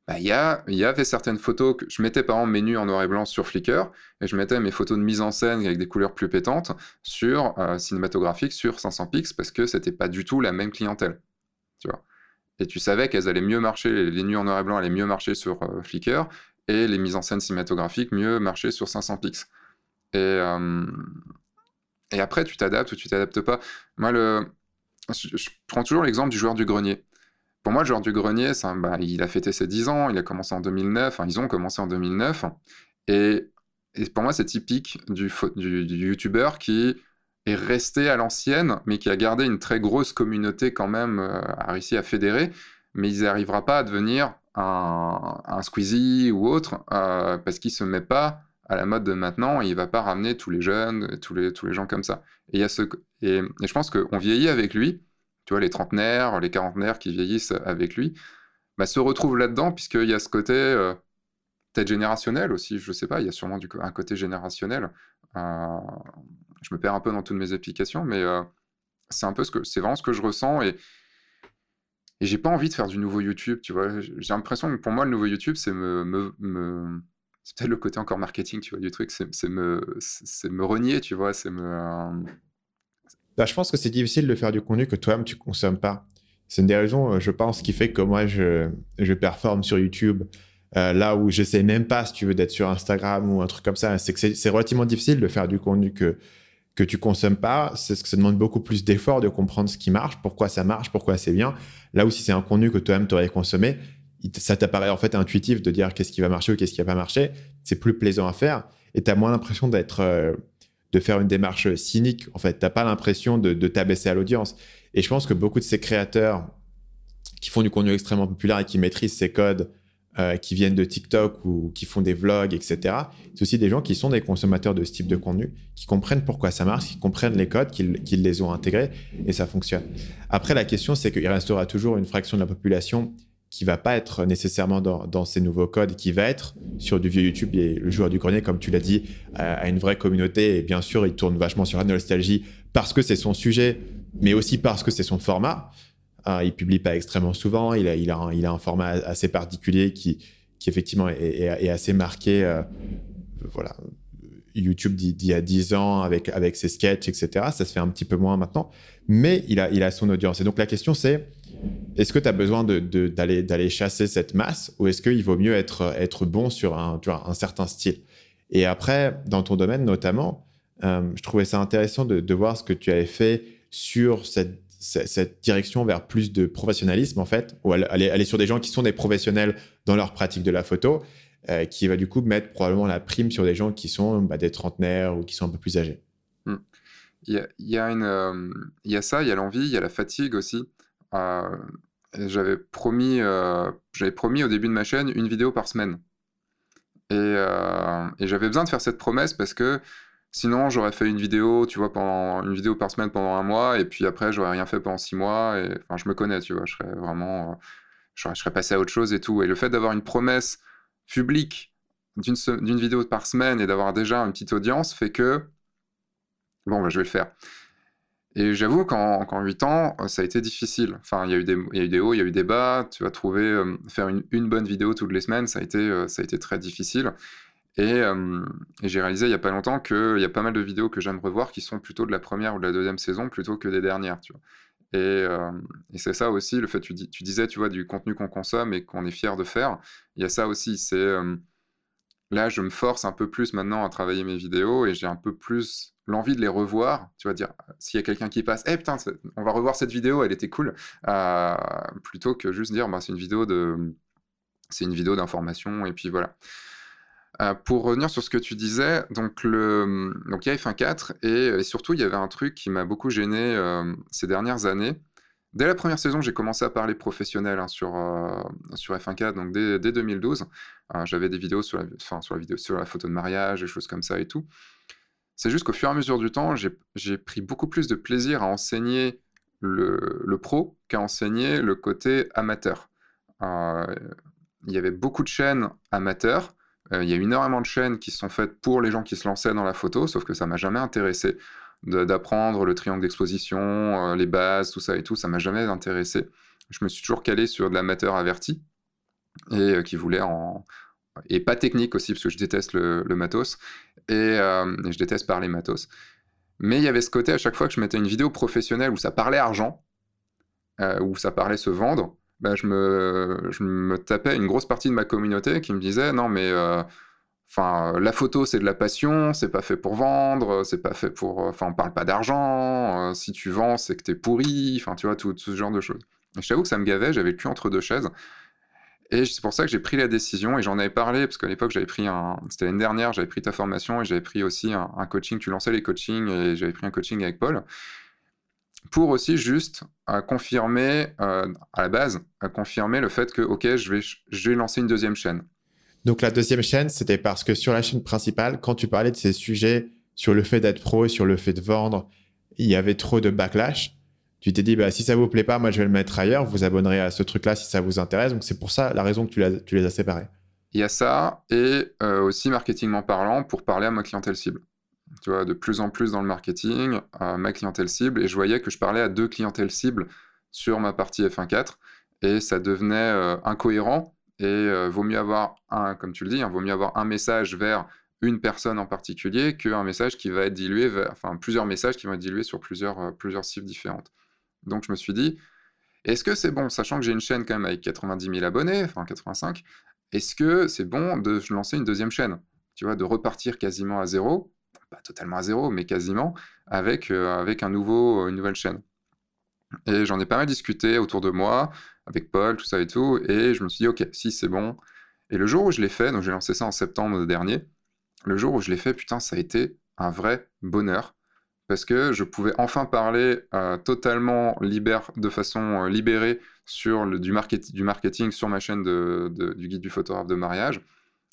Bah, il y, a, y avait certaines photos que je mettais par exemple mes nus en noir et blanc sur Flickr et je mettais mes photos de mise en scène avec des couleurs plus pétantes sur euh, sur 500 pix parce que c'était pas du tout la même clientèle. Tu vois et tu savais qu'elles allaient mieux marcher, les nus en noir et blanc allaient mieux marcher sur Flickr, et les mises en scène cinématographiques mieux marcher sur 500 pix. Et, euh, et après, tu t'adaptes ou tu t'adaptes pas. Moi, je, prends toujours l'exemple du joueur du grenier. Pour moi, le joueur du grenier, ça, bah, il a fêté ses 10 ans, il a commencé en 2009, enfin, ils ont commencé en 2009, et, et pour moi, c'est typique du, du, du youtubeur qui est resté à l'ancienne, mais qui a gardé une très grosse communauté quand même, euh, a réussi à fédérer, mais il n'arrivera pas à devenir un, un Squeezie ou autre, euh, parce qu'il se met pas à la mode de maintenant, et il va pas ramener tous les jeunes, tous les, tous les gens comme ça. Et, y a ce, et, je pense qu'on vieillit avec lui, tu vois, les trentenaires, les quarantenaires qui vieillissent avec lui, bah, se retrouvent là-dedans, puisqu'il y a ce côté euh, peut-être générationnel aussi, je sais pas, il y a sûrement du, un côté générationnel je me perds un peu dans toutes mes applications, mais euh, c'est un peu ce que c'est vraiment ce que je ressens et et j'ai pas envie de faire du nouveau YouTube, tu vois. J'ai l'impression que pour moi le nouveau YouTube c'est me, c'est peut-être le côté encore marketing, tu vois, du truc, c'est me c'est me renier, tu vois, c'est me euh, bah, je pense que c'est difficile de faire du contenu que toi-même tu consommes pas. C'est une des raisons, euh, je pense, qui fait que moi je, je performe sur YouTube. là où je sais même pas si tu veux d'être sur Instagram ou un truc comme ça, c'est que c'est relativement difficile de faire du contenu que que tu consommes pas, c'est ce que ça demande beaucoup plus d'efforts de comprendre ce qui marche, pourquoi ça marche, pourquoi c'est bien. Là où si c'est un contenu que toi-même tu aurais consommé, ça t'apparaît en fait intuitif de dire qu'est-ce qui va marcher ou qu'est-ce qui va pas marcher. C'est plus plaisant à faire et tu as moins l'impression d'être euh, de faire une démarche cynique. En fait, tu pas l'impression de, de t'abaisser à l'audience. Et je pense que beaucoup de ces créateurs qui font du contenu extrêmement populaire et qui maîtrisent ces codes euh, qui viennent de TikTok ou qui font des vlogs, etc. C'est aussi des gens qui sont des consommateurs de ce type de contenu, qui comprennent pourquoi ça marche, qui comprennent les codes, qui, les ont intégrés et ça fonctionne. Après, la question, c'est qu'il restera toujours une fraction de la population qui va pas être nécessairement dans, ces nouveaux codes, qui va être sur du vieux YouTube. Et le joueur du grenier, comme tu l'as dit, a une vraie communauté. Et bien sûr, il tourne vachement sur la nostalgie parce que c'est son sujet, mais aussi parce que c'est son format. Ah, il publie pas extrêmement souvent. Il a, il a, un, il a un format assez particulier qui, qui effectivement est, assez marqué. Euh, voilà, YouTube d'il y a 10 ans avec, avec ses sketchs, etc. Ça se fait un petit peu moins maintenant, mais il a, il a son audience. Et donc la question c'est, est-ce que tu as besoin d'aller de, chasser cette masse ou est-ce qu'il vaut mieux être, être bon sur un, un certain style? Et après, dans ton domaine notamment, euh, je trouvais ça intéressant de, de, voir ce que tu avais fait sur cette cette direction vers plus de professionnalisme, en fait, ou aller, sur des gens qui sont des professionnels dans leur pratique de la photo, euh, qui va du coup mettre probablement la prime sur des gens qui sont bah, des trentenaires ou qui sont un peu plus âgés. Hmm. Euh, il y a ça, il y a l'envie, il y a la fatigue aussi. Euh, j'avais promis, j'avais promis au début de ma chaîne une vidéo par semaine. Et j'avais besoin de faire cette promesse parce que Sinon, j'aurais fait une vidéo, tu vois, pendant une vidéo par semaine pendant un mois, et puis après, j'aurais rien fait pendant six mois. Et enfin, je me connais, tu vois, je serais vraiment, euh, je serais, passé à autre chose et tout. Et le fait d'avoir une promesse publique d'une vidéo par semaine et d'avoir déjà une petite audience fait que bon, bah, je vais le faire. Et j'avoue qu'en qu'en 8 ans, ça a été difficile. Enfin, il y a eu des, hauts, il y a eu des bas. Tu vas trouver, euh, faire une, bonne vidéo toutes les semaines, euh, ça a été très difficile. Et, j'ai réalisé il n'y a pas longtemps qu'il y a pas mal de vidéos que j'aime revoir qui sont plutôt de la première ou de la deuxième saison plutôt que des dernières, tu vois. Et, et c'est ça aussi, le fait, tu, tu, disais, tu vois, du contenu qu'on consomme et qu'on est fier de faire. Il y a ça aussi, c'est là, je me force un peu plus maintenant à travailler mes vidéos et j'ai un peu plus l'envie de les revoir. Tu vas dire, s'il y a quelqu'un qui passe, eh putain, on va revoir cette vidéo, elle était cool, euh, plutôt que juste dire, bah, c'est une vidéo d'information et puis voilà. Euh, pour revenir sur ce que tu disais, donc, le, donc il y a F1 4 et, surtout il y avait un truc qui m'a beaucoup gêné euh, ces dernières années. Dès la première saison, j'ai commencé à parler professionnel hein, sur, euh, sur F1 4, donc dès, 2012. J'avais des vidéos sur la, sur, la vidéo, sur la photo de mariage, des choses comme ça et tout. C'est juste qu'au fur et à mesure du temps, j'ai pris beaucoup plus de plaisir à enseigner le, le pro qu'à enseigner le côté amateur. il y avait beaucoup de chaînes amateurs euh, il y a énormément de chaînes qui sont faites pour les gens qui se lançaient dans la photo, sauf que ça m'a jamais intéressé d'apprendre le triangle d'exposition, euh, les bases, tout ça et tout, ça m'a jamais intéressé. Je me suis toujours calé sur de l'amateur averti et euh, qui voulait en et pas technique aussi parce que je déteste le, matos et, je déteste parler matos. Mais il y avait ce côté à chaque fois que je mettais une vidéo professionnelle où ça parlait argent, où ça parlait se vendre, bah, je, me, je me tapais une grosse partie de ma communauté qui me disait non mais euh, enfin la photo c'est de la passion, c'est pas fait pour vendre, c'est pas fait pour enfin on parle pas d'argent, euh, si tu vends c'est que t'es pourri, enfin tu vois tout, ce genre de choses. Et je t'avoue que ça me gavait, j'avais le cul entre deux chaises. Et c'est pour ça que j'ai pris la décision et j'en avais parlé parce qu'à l'époque j'avais pris un, c'était l'année dernière, j'avais pris ta formation et j'avais pris aussi un, coaching. Tu lançais les coachings et j'avais pris un coaching avec Paul pour aussi juste euh, confirmer, euh, à la base, à confirmer le fait que, OK, je vais, je vais lancer une deuxième chaîne. Donc la deuxième chaîne, c'était parce que sur la chaîne principale, quand tu parlais de ces sujets sur le fait d'être pro et sur le fait de vendre, il y avait trop de backlash. Tu t'es dit, bah, si ça vous plaît pas, moi je vais le mettre ailleurs, vous abonnerez à ce truc-là si ça vous intéresse. Donc c'est pour ça la raison que tu, tu les as séparés. Il y a ça, et euh, aussi marketingment parlant, pour parler à ma clientèle cible tu vois, de plus en plus dans le marketing, à ma clientèle cible, et je voyais que je parlais à deux clientèles cibles sur ma partie F1.4, et ça devenait euh, incohérent, et euh, vaut mieux avoir un, comme tu le dis, hein, vaut mieux avoir un message vers une personne en particulier qu'un message qui va être dilué, enfin plusieurs messages qui vont être dilués sur plusieurs, euh, plusieurs cibles différentes. Donc je me suis dit, est-ce que c'est bon, sachant que j'ai une chaîne quand même avec 90 000 abonnés, enfin 85, est-ce que c'est bon de lancer une deuxième chaîne Tu vois, de repartir quasiment à zéro pas totalement à zéro, mais quasiment, avec, euh, avec un nouveau, une nouvelle chaîne. Et j'en ai pas mal discuté autour de moi, avec Paul, tout ça et tout, et je me suis dit, ok, si c'est bon. Et le jour où je l'ai fait, donc j'ai lancé ça en septembre dernier, le jour où je l'ai fait, putain, ça a été un vrai bonheur, parce que je pouvais enfin parler euh, totalement libère, de façon euh, libérée sur le, du, market, du marketing sur ma chaîne de, du guide du photographe de mariage,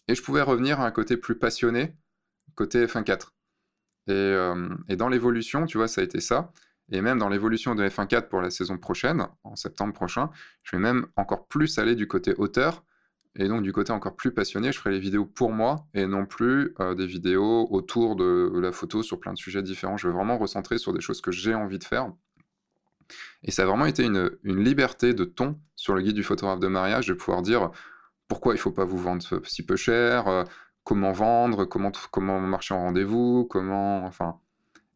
et je pouvais revenir à un côté plus passionné, côté F1 4. Euh, et, dans l'évolution, tu vois, ça a été ça. Et même dans l'évolution de F1 4 pour la saison prochaine, en septembre prochain, je vais même encore plus aller du côté auteur. Et donc du côté encore plus passionné, je ferai les vidéos pour moi et non plus euh, des vidéos autour de la photo sur plein de sujets différents. Je vais vraiment recentrer sur des choses que j'ai envie de faire. Et ça a vraiment été une, liberté de ton sur le guide du photographe de mariage de pouvoir dire pourquoi il ne faut pas vous vendre si peu cher, euh, comment vendre, comment, comment marcher en rendez-vous, comment. Enfin.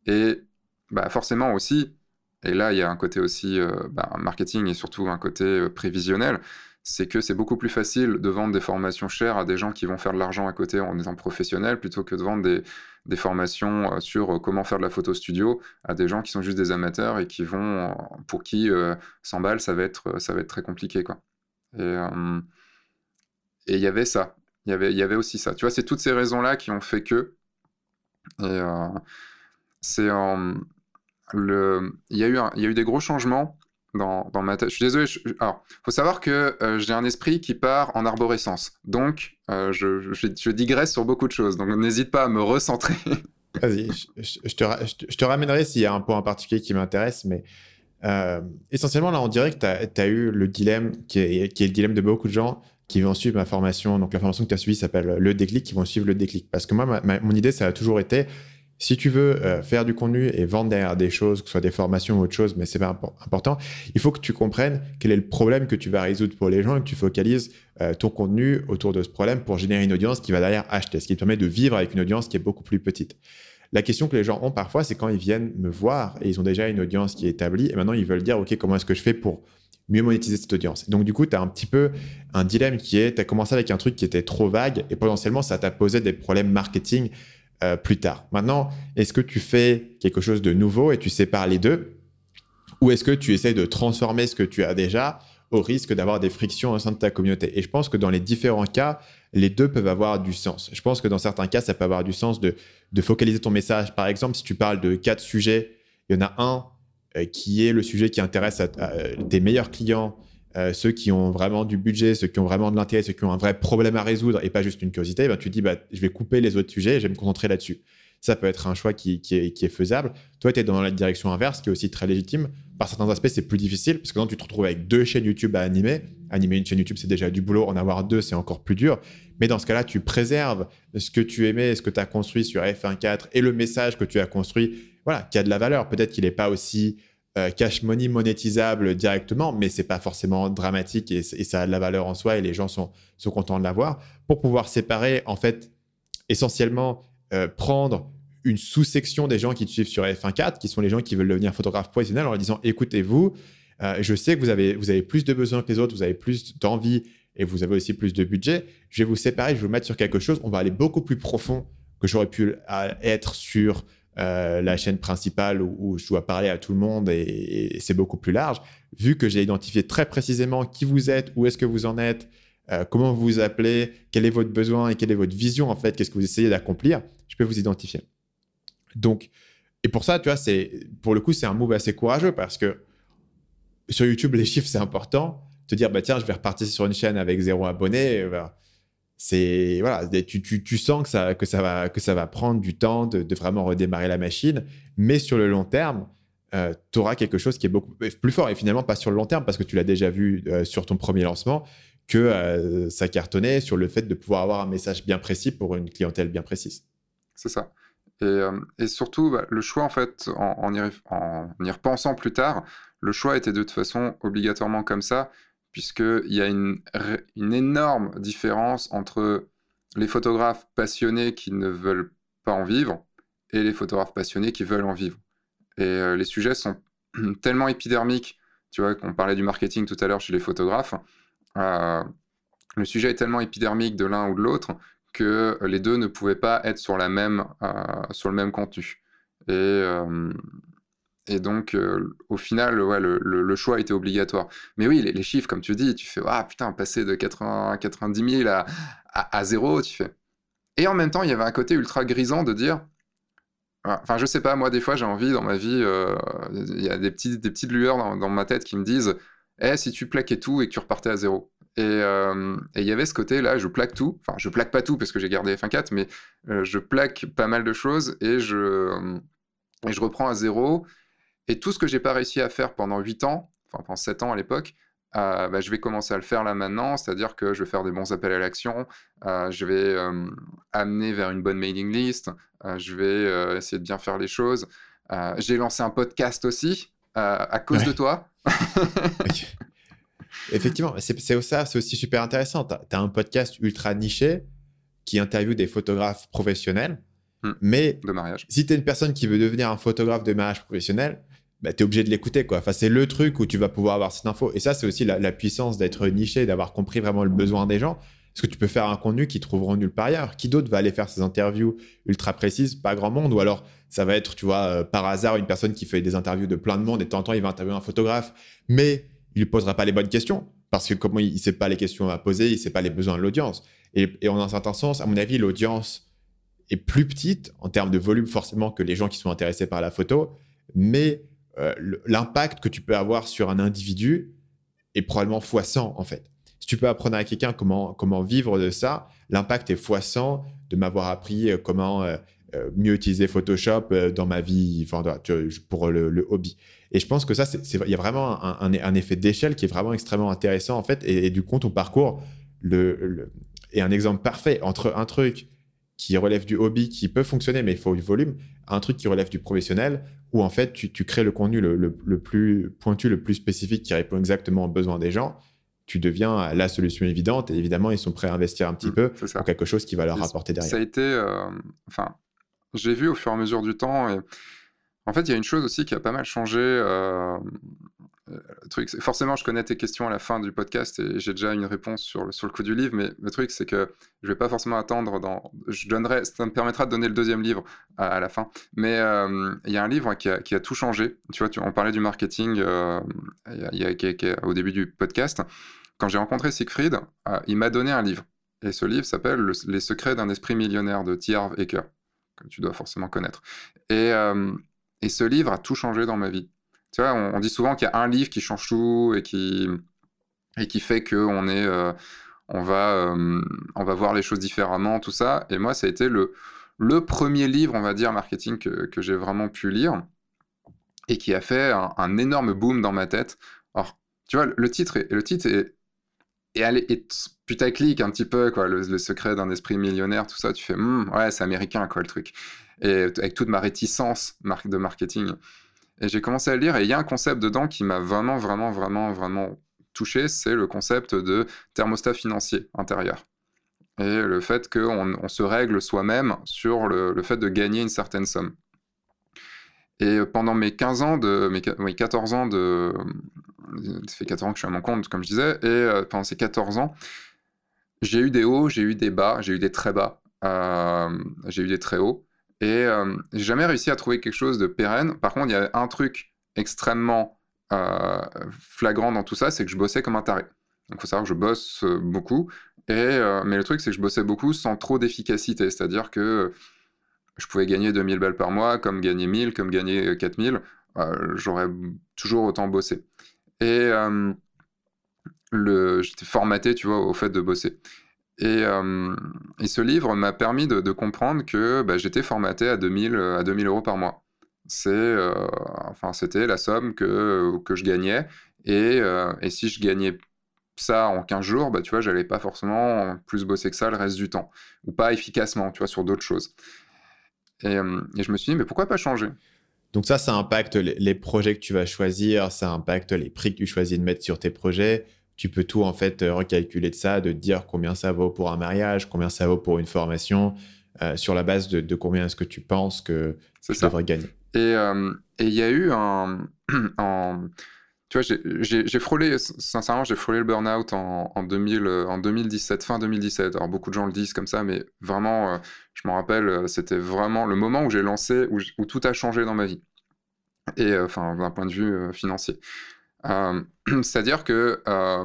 Et bah, forcément aussi, et là il y a un côté aussi euh, bah, marketing et surtout un côté euh, prévisionnel, c'est que c'est beaucoup plus facile de vendre des formations chères à des gens qui vont faire de l'argent à côté en étant professionnels plutôt que de vendre des, des formations euh, sur comment faire de la photo studio à des gens qui sont juste des amateurs et qui vont, pour qui 100 balles, ça va être, ça va être très compliqué. Quoi. Et il y avait ça. Il y avait, il y avait aussi ça. Tu vois, c'est toutes ces raisons-là qui ont fait que. Et euh, c'est le. Il y a eu, il y a eu des gros changements dans, dans ma tête. Je suis désolé. alors, faut savoir que euh, j'ai un esprit qui part en arborescence. Donc, euh, je, je, digresse sur beaucoup de choses. Donc, n'hésite pas à me recentrer. Vas-y, je, te, je, te, ramènerai s'il y a un point en particulier qui m'intéresse, mais essentiellement, là, on dirait que tu as, eu le dilemme qui est, qui est le dilemme de beaucoup de gens qui vont suivre ma formation. Donc la formation que tu as suivie s'appelle Le Déclic, qui vont suivre le déclic. Parce que moi, mon idée, ça a toujours été, si tu veux euh, faire du contenu et vendre derrière des choses, que ce soit des formations ou autre chose, mais c'est pas important, il faut que tu comprennes quel est le problème que tu vas résoudre pour les gens et que tu focalises euh, ton contenu autour de ce problème pour générer une audience qui va derrière acheter, ce qui te permet de vivre avec une audience qui est beaucoup plus petite. La question que les gens ont parfois, c'est quand ils viennent me voir et ils ont déjà une audience qui est établie et maintenant ils veulent dire, OK, comment est-ce que je fais pour mieux monétiser cette audience. donc, du coup, tu as un petit peu un dilemme qui est, tu as commencé avec un truc qui était trop vague et potentiellement, ça t'a posé des problèmes marketing euh, plus tard. Maintenant, est-ce que tu fais quelque chose de nouveau et tu sépares les deux? Ou est-ce que tu essayes de transformer ce que tu as déjà au risque d'avoir des frictions au sein de ta communauté? Et je pense que dans les différents cas, les deux peuvent avoir du sens. Je pense que dans certains cas, ça peut avoir du sens de, de focaliser ton message. Par exemple, si tu parles de quatre sujets, il y en a un qui est le sujet qui intéresse tes meilleurs clients, euh, ceux qui ont vraiment du budget, ceux qui ont vraiment de l'intérêt, ceux qui ont un vrai problème à résoudre et pas juste une curiosité, ben, tu dis, bah, je vais couper les autres sujets et je vais me concentrer là-dessus. Ça peut être un choix qui, est, faisable. Toi, tu es dans la direction inverse, qui est aussi très légitime. Par certains aspects, c'est plus difficile parce que quand tu te retrouves avec deux chaînes YouTube à animer, animer une chaîne YouTube, c'est déjà du boulot. En avoir deux, c'est encore plus dur. Mais dans ce cas-là, tu préserves ce que tu aimais, ce que tu as construit sur F1.4 et le message que tu as construit, voilà, qui a de la valeur. Peut-être qu'il n'est pas aussi euh, cash money monétisable directement, mais c'est pas forcément dramatique et, ça a de la valeur en soi et les gens sont, sont contents de l'avoir. Pour pouvoir séparer, en fait, essentiellement, euh, prendre une sous-section des gens qui te suivent sur F1.4, qui sont les gens qui veulent devenir photographe professionnel, en leur disant écoutez-vous, euh, je sais que vous avez, vous avez plus de besoins que les autres, vous avez plus d'envie et vous avez aussi plus de budget. Je vais vous séparer, je vais vous mettre sur quelque chose. On va aller beaucoup plus profond que j'aurais pu être sur euh, la chaîne principale où, je dois parler à tout le monde et, c'est beaucoup plus large. Vu que j'ai identifié très précisément qui vous êtes, où est-ce que vous en êtes, euh, comment vous vous appelez, quel est votre besoin et quelle est votre vision en fait, qu'est-ce que vous essayez d'accomplir, je peux vous identifier. Donc, et pour ça, tu vois, c'est pour le coup, c'est un move assez courageux parce que sur YouTube, les chiffres, c'est important. Te dire, bah tiens, je vais repartir sur une chaîne avec zéro abonné, bah, c'est voilà, tu, tu, sens que ça, que, ça va, que ça va prendre du temps de, vraiment redémarrer la machine, mais sur le long terme, euh, tu auras quelque chose qui est beaucoup plus fort. Et finalement, pas sur le long terme, parce que tu l'as déjà vu euh, sur ton premier lancement, que euh, ça cartonnait sur le fait de pouvoir avoir un message bien précis pour une clientèle bien précise. C'est ça. Et, et surtout, bah, le choix, en fait, en, en y repensant plus tard, le choix était de toute façon obligatoirement comme ça puisqu'il y a une, énorme différence entre les photographes passionnés qui ne veulent pas en vivre et les photographes passionnés qui veulent en vivre. Et euh, les sujets sont tellement épidermiques, tu vois, qu'on parlait du marketing tout à l'heure chez les photographes, euh, le sujet est tellement épidermique de l'un ou de l'autre que les deux ne pouvaient pas être sur, euh, sur le même contenu. Et donc, euh, au final, le, choix était obligatoire. Mais oui, les, chiffres, comme tu dis, tu fais, ah putain, passer de 80, 90 000 à, à, zéro, tu fais. Et en même temps, il y avait un côté ultra grisant de dire, enfin, je sais pas, moi, des fois, j'ai envie dans ma vie, euh, il y a des, petits, des petites lueurs dans, ma tête qui me disent, eh, si tu plaquais tout et que tu repartais à zéro. Euh, et il y avait ce côté-là, je plaque tout. Enfin, je plaque pas tout parce que j'ai gardé F1.4, mais je plaque pas mal de choses et je, et je reprends à zéro. Et tout ce que j'ai pas réussi à faire pendant 8 ans, enfin pendant 7 ans à l'époque, euh, bah, je vais commencer à le faire là maintenant, c'est-à-dire que je vais faire des bons appels à l'action, euh, je vais euh, amener vers une bonne mailing list, je vais essayer de bien faire les choses. j'ai lancé un podcast aussi à cause de toi. Effectivement, c'est ça, c'est aussi super intéressant. Tu as, un podcast ultra niché qui interviewe des photographes professionnels. Hmm. Mais de mariage. si tu es une personne qui veut devenir un photographe de mariage professionnel, bah, tu es obligé de l'écouter. quoi. Enfin, c'est le truc où tu vas pouvoir avoir cette info. Et ça, c'est aussi la, puissance d'être niché, d'avoir compris vraiment le besoin des gens. Parce que tu peux faire un contenu qui trouveront nulle part ailleurs. Qui d'autre va aller faire ces interviews ultra précises Pas grand monde? Ou alors, ça va être, tu vois, euh, par hasard, une personne qui fait des interviews de plein de monde et de temps en temps, il va interviewer un photographe. Mais il ne posera pas les bonnes questions. Parce que comment il ne sait pas les questions à poser, il ne sait pas les besoins de l'audience. Et, et en un certain sens, à mon avis, l'audience est plus petite en termes de volume forcément que les gens qui sont intéressés par la photo. Mais euh, l'impact que tu peux avoir sur un individu est probablement x 100 en fait. Si tu peux apprendre à quelqu'un comment, comment vivre de ça, l'impact est x 100 de m'avoir appris euh, comment euh, mieux utiliser Photoshop dans ma vie pour le, hobby. Et je pense que ça, il y a vraiment un, effet d'échelle qui est vraiment extrêmement intéressant en fait. Et, du coup, ton parcours le, est un exemple parfait entre un truc qui relève du hobby, qui peut fonctionner, mais il faut du volume, un truc qui relève du professionnel, où en fait, tu, crées le contenu le, plus pointu, le plus spécifique, qui répond exactement aux besoins des gens, tu deviens la solution évidente, et évidemment, ils sont prêts à investir un petit mmh, peu pour quelque chose qui va leur rapporter derrière. Ça a été... Euh, enfin, j'ai vu au fur et à mesure du temps, et en fait, il y a une chose aussi qui a pas mal changé, euh, truc, forcément, je connais tes questions à la fin du podcast et j'ai déjà une réponse sur le, sur le coup du livre, mais le truc, c'est que je vais pas forcément attendre dans. Je donnerai, ça me permettra de donner le deuxième livre à, la fin. Mais euh, il y a un livre qui a, tout changé. Tu vois, on parlait du marketing euh, au début du podcast. Quand j'ai rencontré Siegfried, euh, il m'a donné un livre. Et ce livre s'appelle Les secrets d'un esprit millionnaire de T. Harv Eker, que tu dois forcément connaître. Et ce livre a tout changé dans ma vie tu vois, on, dit souvent qu'il y a un livre qui change tout et qui, et qui fait qu'on est, euh, on, va, euh, on va voir les choses différemment, tout ça. Et moi, ça a été le, le premier livre, on va dire, marketing que, que j'ai vraiment pu lire et qui a fait un, énorme boom dans ma tête. Alors, tu vois, le titre est, le titre putaclic un petit peu, quoi, le, secret d'un esprit millionnaire, tout ça. Tu fais, hmm, ouais, c'est américain, quoi, le truc. Et avec toute ma réticence de marketing. Et j'ai commencé à lire, et il y a un concept dedans qui m'a vraiment, vraiment, vraiment, vraiment touché, c'est le concept de thermostat financier intérieur. Et le fait qu'on on se règle soi-même sur le, fait de gagner une certaine somme. Et pendant mes 15 ans de. Mes, oui, 14 ans de. Ça fait 14 ans que je suis à mon compte, comme je disais, et euh, pendant ces 14 ans, j'ai eu des hauts, j'ai eu des bas, j'ai eu des très bas, euh, j'ai eu des très hauts. Et euh, j'ai jamais réussi à trouver quelque chose de pérenne. Par contre, il y a un truc extrêmement euh, flagrant dans tout ça, c'est que je bossais comme un taré. Donc, il faut savoir que je bosse euh, beaucoup. Mais le truc, c'est que je bossais beaucoup sans trop d'efficacité. C'est-à-dire que je pouvais gagner 2000 balles par mois, comme gagner 1000, comme gagner 4000. J'aurais toujours autant bossé. Et j'étais formaté, tu vois, au fait de bosser. Et, et, ce livre m'a permis de, comprendre que bah, j'étais formaté à 2000, à 2000 euros par mois. C'est, enfin, c'était la somme que, que je gagnais. Et, et, si je gagnais ça en 15 jours, bah, tu vois, j'allais pas forcément plus bosser que ça le reste du temps. Ou pas efficacement, tu vois, sur d'autres choses. Et, je me suis dit, mais pourquoi pas changer? Donc ça, ça impacte les projets que tu vas choisir, ça impacte les prix que tu choisis de mettre sur tes projets tu peux tout en fait euh, recalculer de ça, de dire combien ça vaut pour un mariage, combien ça vaut pour une formation, euh, sur la base de, combien est-ce que tu penses que tu devrais gagner. Euh, et il y a eu un, tu vois, j'ai frôlé, sincèrement, j'ai frôlé le burn-out en, en, 2000, en 2017, fin 2017. Alors beaucoup de gens le disent comme ça, mais vraiment, je me rappelle, c'était vraiment le moment où j'ai lancé, où, où, tout a changé dans ma vie. Et enfin, d'un point de vue financier. Euh, c'est-à-dire que euh,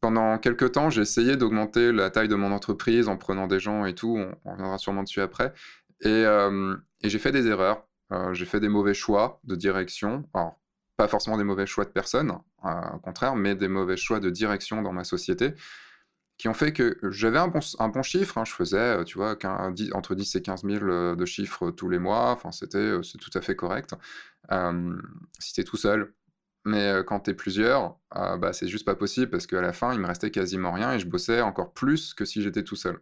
pendant quelques temps, j'ai essayé d'augmenter la taille de mon entreprise en prenant des gens et tout. On, reviendra sûrement dessus après. Et, euh, j'ai fait des erreurs. j'ai fait des mauvais choix de direction. Alors, pas forcément des mauvais choix de personnes, au contraire, mais des mauvais choix de direction dans ma société qui ont fait que j'avais un bon, chiffre. Hein. je faisais, tu vois, entre 10 et 15 000 de chiffres tous les mois. Enfin, c'était tout à fait correct. si tu tout seul, mais quand tu es plusieurs, bah, c'est juste pas possible parce qu'à la fin, il me restait quasiment rien et je bossais encore plus que si j'étais tout seul.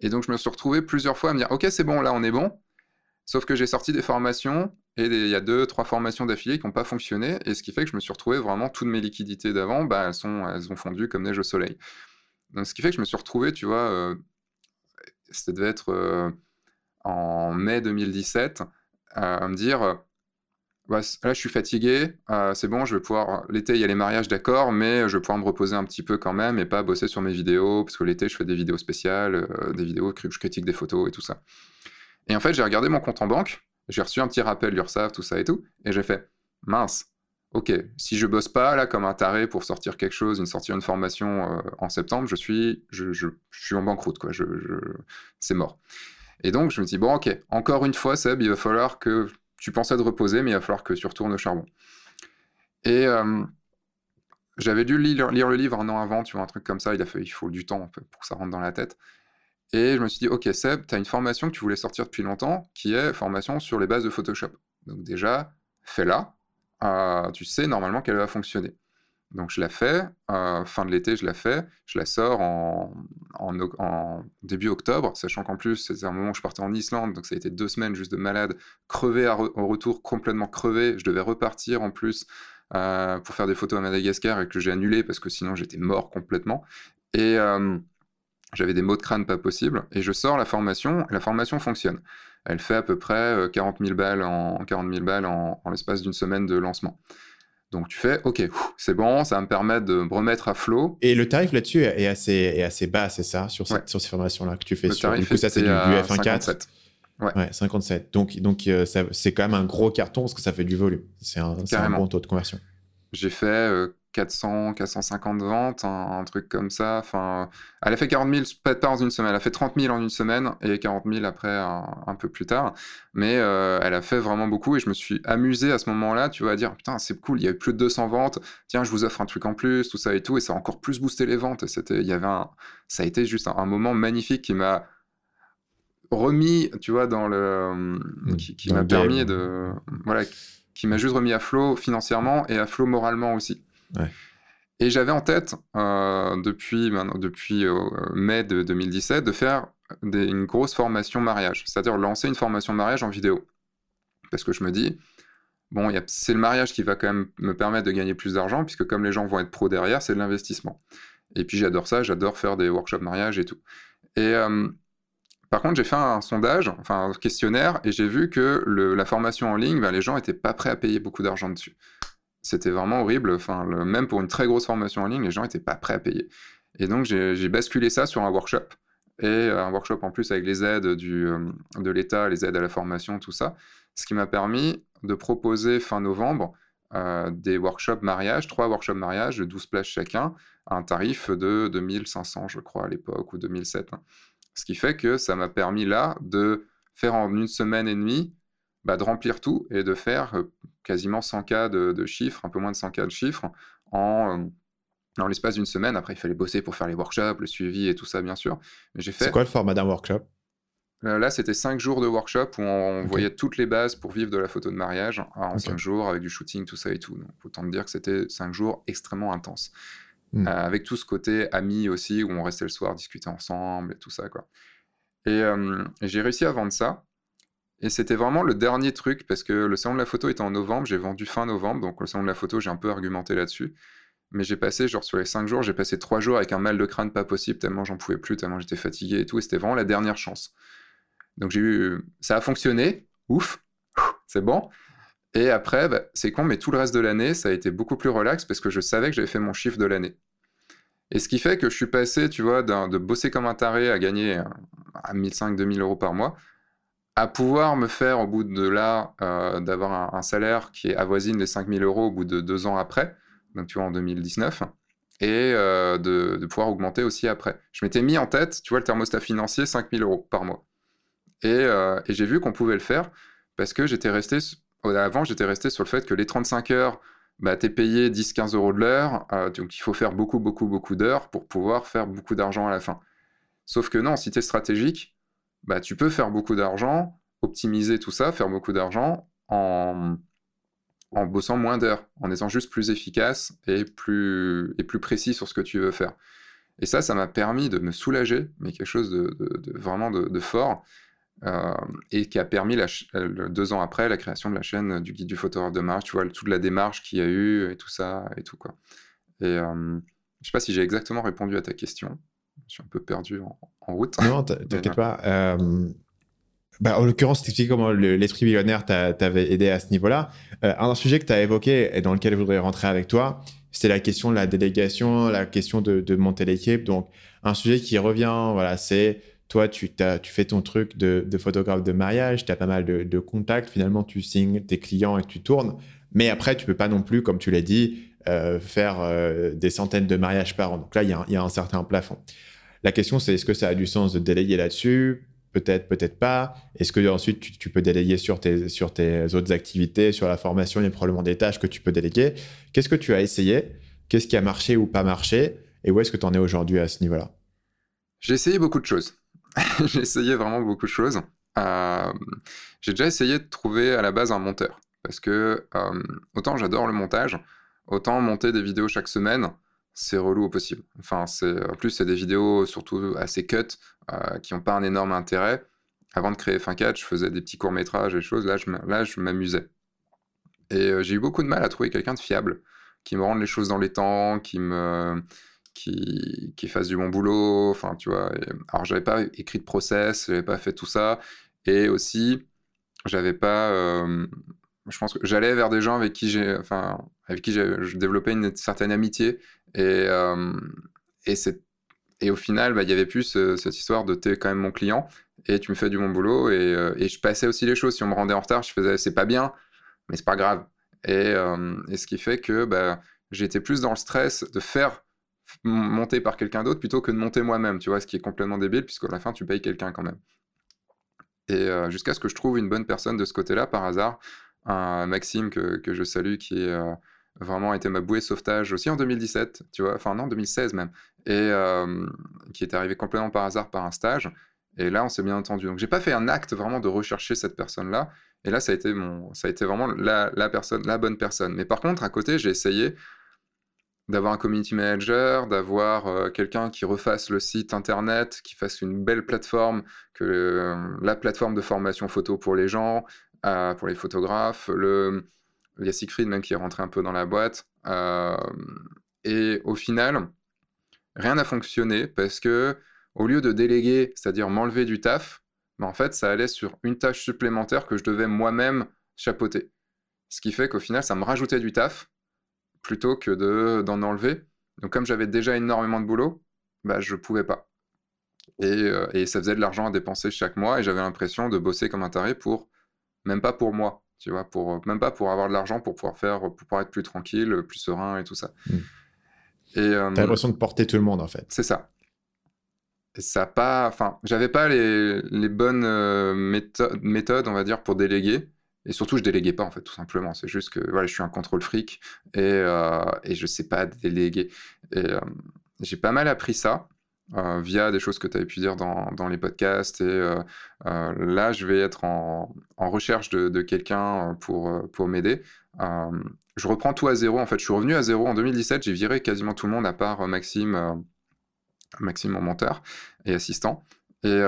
Et donc, je me suis retrouvé plusieurs fois à me dire Ok, c'est bon, là, on est bon. Sauf que j'ai sorti des formations et il y a deux, trois formations d'affilée qui n'ont pas fonctionné. Et ce qui fait que je me suis retrouvé vraiment toutes mes liquidités d'avant, bah, elles, elles ont fondu comme neige au soleil. Donc, ce qui fait que je me suis retrouvé, tu vois, euh, ça devait être en mai 2017, à me dire bah, là, je suis fatigué, euh, c'est bon, je vais pouvoir. L'été, il y a les mariages, d'accord, mais je vais pouvoir me reposer un petit peu quand même et pas bosser sur mes vidéos, parce que l'été, je fais des vidéos spéciales, euh, des vidéos, je critique des photos et tout ça. Et en fait, j'ai regardé mon compte en banque, j'ai reçu un petit rappel l'URSSAF, tout ça et tout, et j'ai fait mince, ok, si je bosse pas là comme un taré pour sortir quelque chose, une sortir une formation euh, en septembre, je suis, je, suis en banqueroute, quoi, c'est mort. Et donc, je me dis, bon, ok, encore une fois, Seb, il va falloir que tu pensais te reposer, mais il va falloir que tu retournes au charbon. Et euh, j'avais dû lire, le livre un an avant, tu vois, un truc comme ça. Il, a fait, faut du temps pour que ça rentre dans la tête. Et je me suis dit, ok, Seb, tu as une formation que tu voulais sortir depuis longtemps, qui est formation sur les bases de Photoshop. Donc déjà, fais-la. Euh, tu sais normalement qu'elle va fonctionner. Donc je la fais, euh, fin de l'été je la fais, je la sors en, début octobre, sachant qu'en plus c'est un moment où je partais en Islande, donc ça a été deux semaines juste de malade, crevé au retour, complètement crevé, je devais repartir en plus euh, pour faire des photos à Madagascar et que j'ai annulé parce que sinon j'étais mort complètement. Et euh, j'avais des maux de crâne pas possibles, et je sors la formation, et la formation fonctionne. Elle fait à peu près 40 000 balles en, 40 balles en l'espace d'une semaine de lancement. Donc tu fais, ok, c'est bon, ça va me permettre de me remettre à flot. Et le tarif là-dessus est assez, est assez bas, c'est ça, sur, sur ces formations-là que tu fais le sur. Tarif du coup, ça c'est du, F1.4. 57. Ouais. ouais. 57. Donc, donc euh, c'est quand même un gros carton parce que ça fait du volume. C'est un, un, bon taux de conversion. J'ai fait euh, 400, 450 ventes, un, truc comme ça. Enfin, elle a fait 40 000, peut-être pas en une semaine, elle a fait 30 000 en une semaine et 40 000 après un, peu plus tard. Mais euh, elle a fait vraiment beaucoup et je me suis amusé à ce moment-là, tu vois, à dire putain, c'est cool, il y a eu plus de 200 ventes, tiens, je vous offre un truc en plus, tout ça et tout. Et ça a encore plus boosté les ventes. C'était, il y avait un, ça a été juste un, moment magnifique qui m'a remis, tu vois, dans le. Mmh. qui, m'a permis de. Voilà, qui m'a juste remis à flot financièrement et à flot moralement aussi. Et j'avais en tête, euh, depuis, depuis euh, mai de 2017, de faire une grosse formation mariage, c'est-à-dire lancer une formation mariage en vidéo. Parce que je me dis, bon, c'est le mariage qui va quand même me permettre de gagner plus d'argent, puisque comme les gens vont être pros derrière, c'est de l'investissement. Et puis j'adore ça, j'adore faire des workshops mariage et tout. Et euh, par contre, j'ai fait un sondage, enfin un questionnaire, et j'ai vu que la formation en ligne, ben, les gens n'étaient pas prêts à payer beaucoup d'argent dessus. C'était vraiment horrible. Enfin, même pour une très grosse formation en ligne, les gens n'étaient pas prêts à payer. Et donc, j'ai basculé ça sur un workshop. Et euh, un workshop en plus avec les aides du, euh, de l'État, les aides à la formation, tout ça. Ce qui m'a permis de proposer fin novembre euh, des workshops mariage, trois workshops mariage de 12 places chacun, à un tarif de 2500, je crois, à l'époque, ou 2007. Hein. Ce qui fait que ça m'a permis là de faire en une semaine et demie bah, de remplir tout et de faire quasiment 100 cas de, chiffres, un peu moins de 100 cas de chiffres, en, en l'espace d'une semaine. Après, il fallait bosser pour faire les workshops, le suivi et tout ça, bien sûr. Fait... C'est quoi le format d'un workshop? Là, c'était 5 jours de workshop où on voyait toutes les bases pour vivre de la photo de mariage en 5 jours avec du shooting, tout ça et tout. Donc, autant dire que c'était 5 jours extrêmement intenses. Hmm. Euh, avec tout ce côté ami aussi, où on restait le soir discuter ensemble et tout ça. Quoi. et j'ai réussi à vendre ça. Et c'était vraiment le dernier truc, parce que le salon de la photo était en novembre, j'ai vendu fin novembre, donc le salon de la photo, j'ai un peu argumenté là-dessus. Mais j'ai passé, genre sur les 5 jours, j'ai passé 3 jours avec un mal de crâne pas possible, tellement j'en pouvais plus, tellement j'étais fatigué et tout, et c'était vraiment la dernière chance. Donc j'ai eu... Ça a fonctionné, ouf, c'est bon. Et après, bah, c'est con, mais tout le reste de l'année, ça a été beaucoup plus relax, parce que je savais que j'avais fait mon chiffre de l'année. Et ce qui fait que je suis passé, tu vois, de bosser comme un taré à gagner à 1500-2000 euros par mois, à pouvoir me faire au bout de là, euh, d'avoir un, salaire qui avoisine les 5000 euros au bout de deux ans après, donc tu vois en 2019, et euh, de, pouvoir augmenter aussi après. Je m'étais mis en tête, tu vois, le thermostat financier, 5000 euros par mois. Euh, et, j'ai vu qu'on pouvait le faire parce que j'étais resté, avant j'étais resté sur le fait que les 35 heures, bah, tu es payé 10-15 euros de l'heure, donc il faut faire beaucoup, beaucoup, beaucoup d'heures pour pouvoir faire beaucoup d'argent à la fin. Sauf que non, si tu es stratégique, bah, tu peux faire beaucoup d'argent, optimiser tout ça, faire beaucoup d'argent en, en bossant moins d'heures, en étant juste plus efficace et plus, et plus précis sur ce que tu veux faire. Et ça, ça m'a permis de me soulager, mais quelque chose de, vraiment de, fort, euh, et qui a permis, la, deux ans après, la création de la chaîne du guide du photographe de marche, tu vois, toute la démarche qu'il y a eu, et tout ça, et tout, quoi. Et euh, je sais pas si j'ai exactement répondu à ta question suis un peu perdu en, route. Non, t'inquiète pas. Euh, bah, en l'occurrence, tu comment l'esprit millionnaire t'avait aidé à ce niveau-là. Euh, un sujet que tu as évoqué et dans lequel je voudrais rentrer avec toi, c'était la question de la délégation, la question de, monter l'équipe. Donc, un sujet qui revient, voilà, c'est toi, tu, tu fais ton truc de, photographe de mariage, tu as pas mal de, contacts, finalement, tu signes tes clients et tu tournes. Mais après, tu peux pas non plus, comme tu l'as dit, euh, faire des centaines de mariages par an. Donc là, il y, y, a un certain plafond. La question, c'est est-ce que ça a du sens de déléguer là-dessus? Peut-être, peut-être pas. Est-ce que ensuite tu, peux déléguer sur tes, sur tes autres activités, sur la formation, il y a probablement des tâches que tu peux déléguer. Qu'est-ce que tu as essayé? Qu'est-ce qui a marché ou pas marché? Et où est-ce que tu en es aujourd'hui à ce niveau-là? J'ai essayé beaucoup de choses. J'ai essayé vraiment beaucoup de choses. Euh, j'ai déjà essayé de trouver à la base un monteur. Parce que euh, autant j'adore le montage, autant monter des vidéos chaque semaine, c'est relou au possible. Enfin, c'est en plus c'est des vidéos surtout assez cut euh, qui n'ont pas un énorme intérêt. Avant de créer Fin4, je faisais des petits courts métrages et choses. Là, je, là, je m'amusais. Et euh, j'ai eu beaucoup de mal à trouver quelqu'un de fiable qui me rende les choses dans les temps, qui me qui, qui fasse du bon boulot. Enfin, tu vois. Alors, j'avais pas écrit de process, j'avais pas fait tout ça, et aussi, j'avais pas euh, je pense que j'allais vers des gens avec qui j'ai, enfin, avec qui je développais une certaine amitié et et c'est et au final, bah, il y avait plus cette histoire de t'es quand même mon client et tu me fais du bon boulot et, et, je passais aussi les choses. Si on me rendait en retard, je faisais c'est pas bien, mais c'est pas grave. Et, et, ce qui fait que bah, j'étais plus dans le stress de faire monter par quelqu'un d'autre plutôt que de monter moi-même, tu vois, ce qui est complètement débile puisqu'à la fin tu payes quelqu'un quand même. Et jusqu'à ce que je trouve une bonne personne de ce côté-là par hasard, un Maxime que, que je salue qui est vraiment été ma bouée de sauvetage aussi en 2017, tu vois, enfin non, 2016 même, et qui est arrivé complètement par hasard par un stage. Et là, on s'est bien entendu. Donc, j'ai pas fait un acte vraiment de rechercher cette personne-là. Et là, ça a été mon, ça a été vraiment la, personne, la bonne personne. Mais par contre, à côté, j'ai essayé d'avoir un community manager, d'avoir quelqu'un qui refasse le site internet, qui fasse une belle plateforme, que la plateforme de formation photo pour les gens, pour les photographes, le, il y a Siegfried même qui est rentré un peu dans la boîte. Euh, et au final, rien n'a fonctionné parce que au lieu de déléguer, c'est-à-dire m'enlever du taf, ben en fait, ça allait sur une tâche supplémentaire que je devais moi-même chapeauter. Ce qui fait qu'au final, ça me rajoutait du taf plutôt que de, d'en enlever. Donc, comme j'avais déjà énormément de boulot, bah, je ne pouvais pas. Et, euh, et, ça faisait de l'argent à dépenser chaque mois et j'avais l'impression de bosser comme un taré pour, même pas pour moi, tu vois, pour, euh, même pas pour avoir de l'argent, pour pouvoir faire, pour pouvoir être plus tranquille, plus serein et tout ça. Mmh. Et euh, T'as l'impression de porter tout le monde en fait. C'est ça. Et ça pas, enfin, j'avais pas les, les bonnes euh, méthodes, on va dire, pour déléguer. Et surtout, je déléguais pas en fait, tout simplement. C'est juste que voilà, je suis un contrôle fric et, euh, et je sais pas déléguer. Et j'ai pas mal appris ça. Euh, via des choses que tu avais pu dire dans, les podcasts. Et euh, euh, là, je vais être en, recherche de, quelqu'un pour, pour m'aider. je reprends tout à zéro. En fait, je suis revenu à zéro en 2017. J'ai viré quasiment tout le monde à part Maxime, Maxime, mon monteur et assistant. Et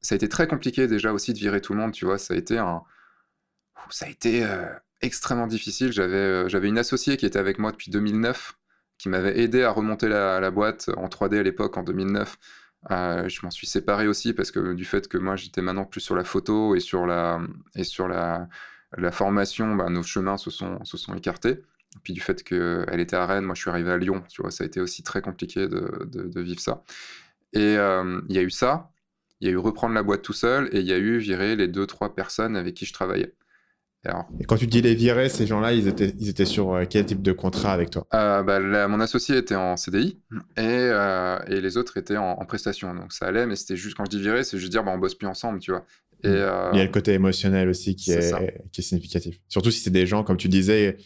ça a été très compliqué déjà aussi de virer tout le monde. Tu vois, ça a été. Ça a été extrêmement difficile. J'avais, j'avais une associée qui était avec moi depuis 2009 qui m'avait aidé à remonter la, boîte en 3D à l'époque, en 2009. Euh, je m'en suis séparé aussi parce que du fait que moi j'étais maintenant plus sur la photo et sur la, et sur la, la formation, bah, nos chemins se sont, se sont écartés. Et puis du fait qu'elle était à Rennes, moi je suis arrivé à Lyon, ça a été aussi très compliqué de, de, vivre ça. Et euh, il y a eu ça, il y a eu reprendre la boîte tout seul, et il y a eu virer les deux, trois personnes avec qui je travaillais. Et quand tu dis les virer, ces gens-là, ils étaient, ils étaient sur euh, quel type de contrat avec toi? Euh, bah, Mon associé était en CDI et, euh, et les autres étaient en, prestation. Donc ça allait, mais c'était juste, quand je dis virer, c'est juste dire bah, on bosse plus ensemble, tu vois. Et, Il y a le côté émotionnel aussi qui est, qui est significatif. Surtout si c'est des gens, comme tu disais,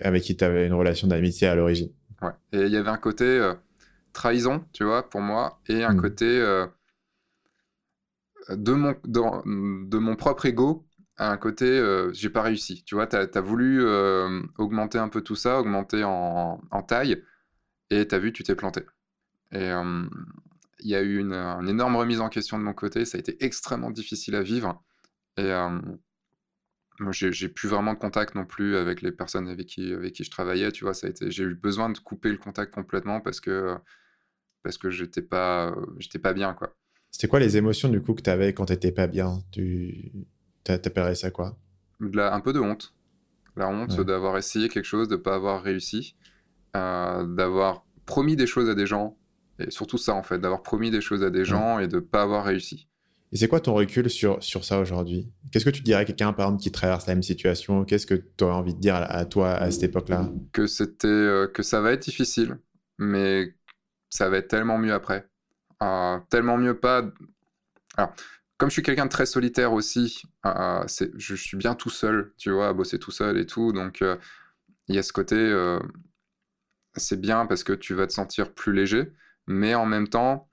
avec qui tu avais une relation d'amitié à l'origine. Ouais. Et il y avait un côté trahison, tu vois, pour moi, et un hmm. côté de, mon, de mon propre ego un côté euh, j'ai pas réussi. Tu vois, tu as, voulu augmenter un peu tout ça, augmenter en, taille, et tu as vu, tu t'es planté. Et il y a eu une, énorme remise en question de mon côté, ça a été extrêmement difficile à vivre. Et moi, j'ai plus vraiment de contact non plus avec les personnes avec qui, je travaillais. Tu vois, j'ai eu besoin de couper le contact complètement parce que, parce que j'étais pas, pas bien, quoi. C'était quoi les émotions du coup que tu avais quand tu pas bien? T'appellerais ça quoi? Un peu de honte. La honte d'avoir essayé quelque chose, de ne pas avoir réussi, euh, d'avoir promis des choses à des gens, et surtout ça en fait, d'avoir promis des choses à des gens et de ne pas avoir réussi. Et c'est quoi ton recul sur, sur ça aujourd'hui? Qu'est-ce que tu dirais à quelqu'un, par exemple, qui traverse la même situation? Qu'est-ce que tu aurais envie de dire à, toi à cette époque-là? Que c'était euh, que ça va être difficile, mais ça va être tellement mieux après. Euh, tellement mieux pas. Alors, comme je suis quelqu'un de très solitaire aussi, euh, je suis bien tout seul, tu vois, à bosser tout seul et tout. Donc, euh, il y a ce côté, euh, c'est bien parce que tu vas te sentir plus léger, mais en même temps,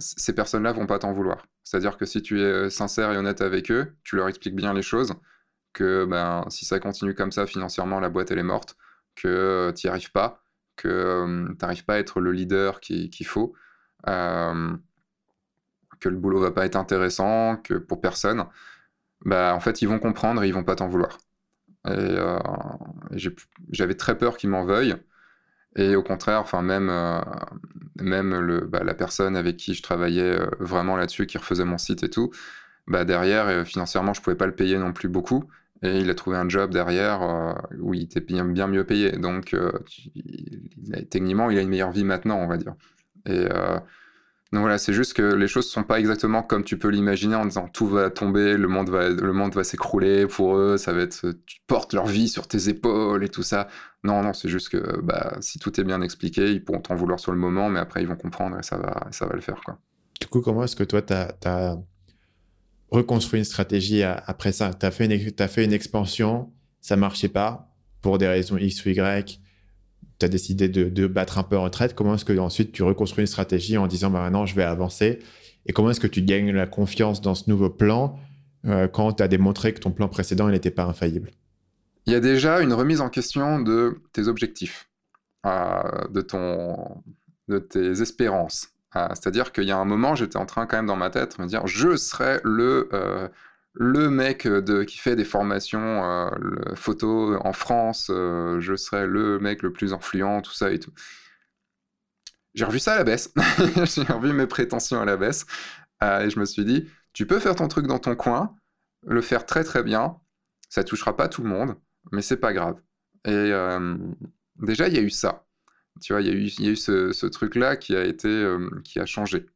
ces personnes-là vont pas t'en vouloir. C'est-à-dire que si tu es sincère et honnête avec eux, tu leur expliques bien les choses, que ben, si ça continue comme ça, financièrement, la boîte, elle est morte, que tu n'y arrives pas, que tu n'arrives pas à être le leader qu'il faut que le boulot va pas être intéressant, que pour personne, bah en fait ils vont comprendre et ils vont pas t'en vouloir. Et, euh, j'avais très peur qu'ils m'en veuillent. Et au contraire, enfin même, euh, même le, bah, la personne avec qui je travaillais euh, vraiment là-dessus, qui refaisait mon site et tout, bah derrière, financièrement, je pouvais pas le payer non plus beaucoup. et il a trouvé un job derrière où il était bien, bien mieux payé. Donc, techniquement, il a une meilleure vie maintenant, on va dire. Et donc voilà, c'est juste que les choses ne sont pas exactement comme tu peux l'imaginer en disant tout va tomber, le monde va, le monde va s'écrouler pour eux, ça va être, tu portes leur vie sur tes épaules et tout ça. Non, non, c'est juste que bah, si tout est bien expliqué, ils pourront t'en vouloir sur le moment, mais après ils vont comprendre et ça va, ça va le faire. Quoi. Du coup, comment est-ce que toi, tu as, reconstruit une stratégie après ça? Tu as, fait une, expansion, ça marchait pas pour des raisons X ou Y tu as décidé de, battre un peu en retraite, comment est-ce que ensuite tu reconstruis une stratégie en disant bah, maintenant je vais avancer? Et comment est-ce que tu gagnes la confiance dans ce nouveau plan euh, quand tu as démontré que ton plan précédent n'était pas infaillible? Il y a déjà une remise en question de tes objectifs, euh, de, ton, de tes espérances. Euh, c'est-à-dire qu'il y a un moment, j'étais en train quand même dans ma tête de me dire je serai le le mec euh, de, qui fait des formations euh, photo en France, euh, je serai le mec le plus influent, tout ça et tout. J'ai revu ça à la baisse. J'ai revu mes prétentions à la baisse. et je me suis dit, tu peux faire ton truc dans ton coin, le faire très très bien. Ça touchera pas tout le monde, mais c'est pas grave. Et déjà, il y a eu ça. Tu vois, il y a eu, y a eu ce, ce truc-là qui a été, qui a changé.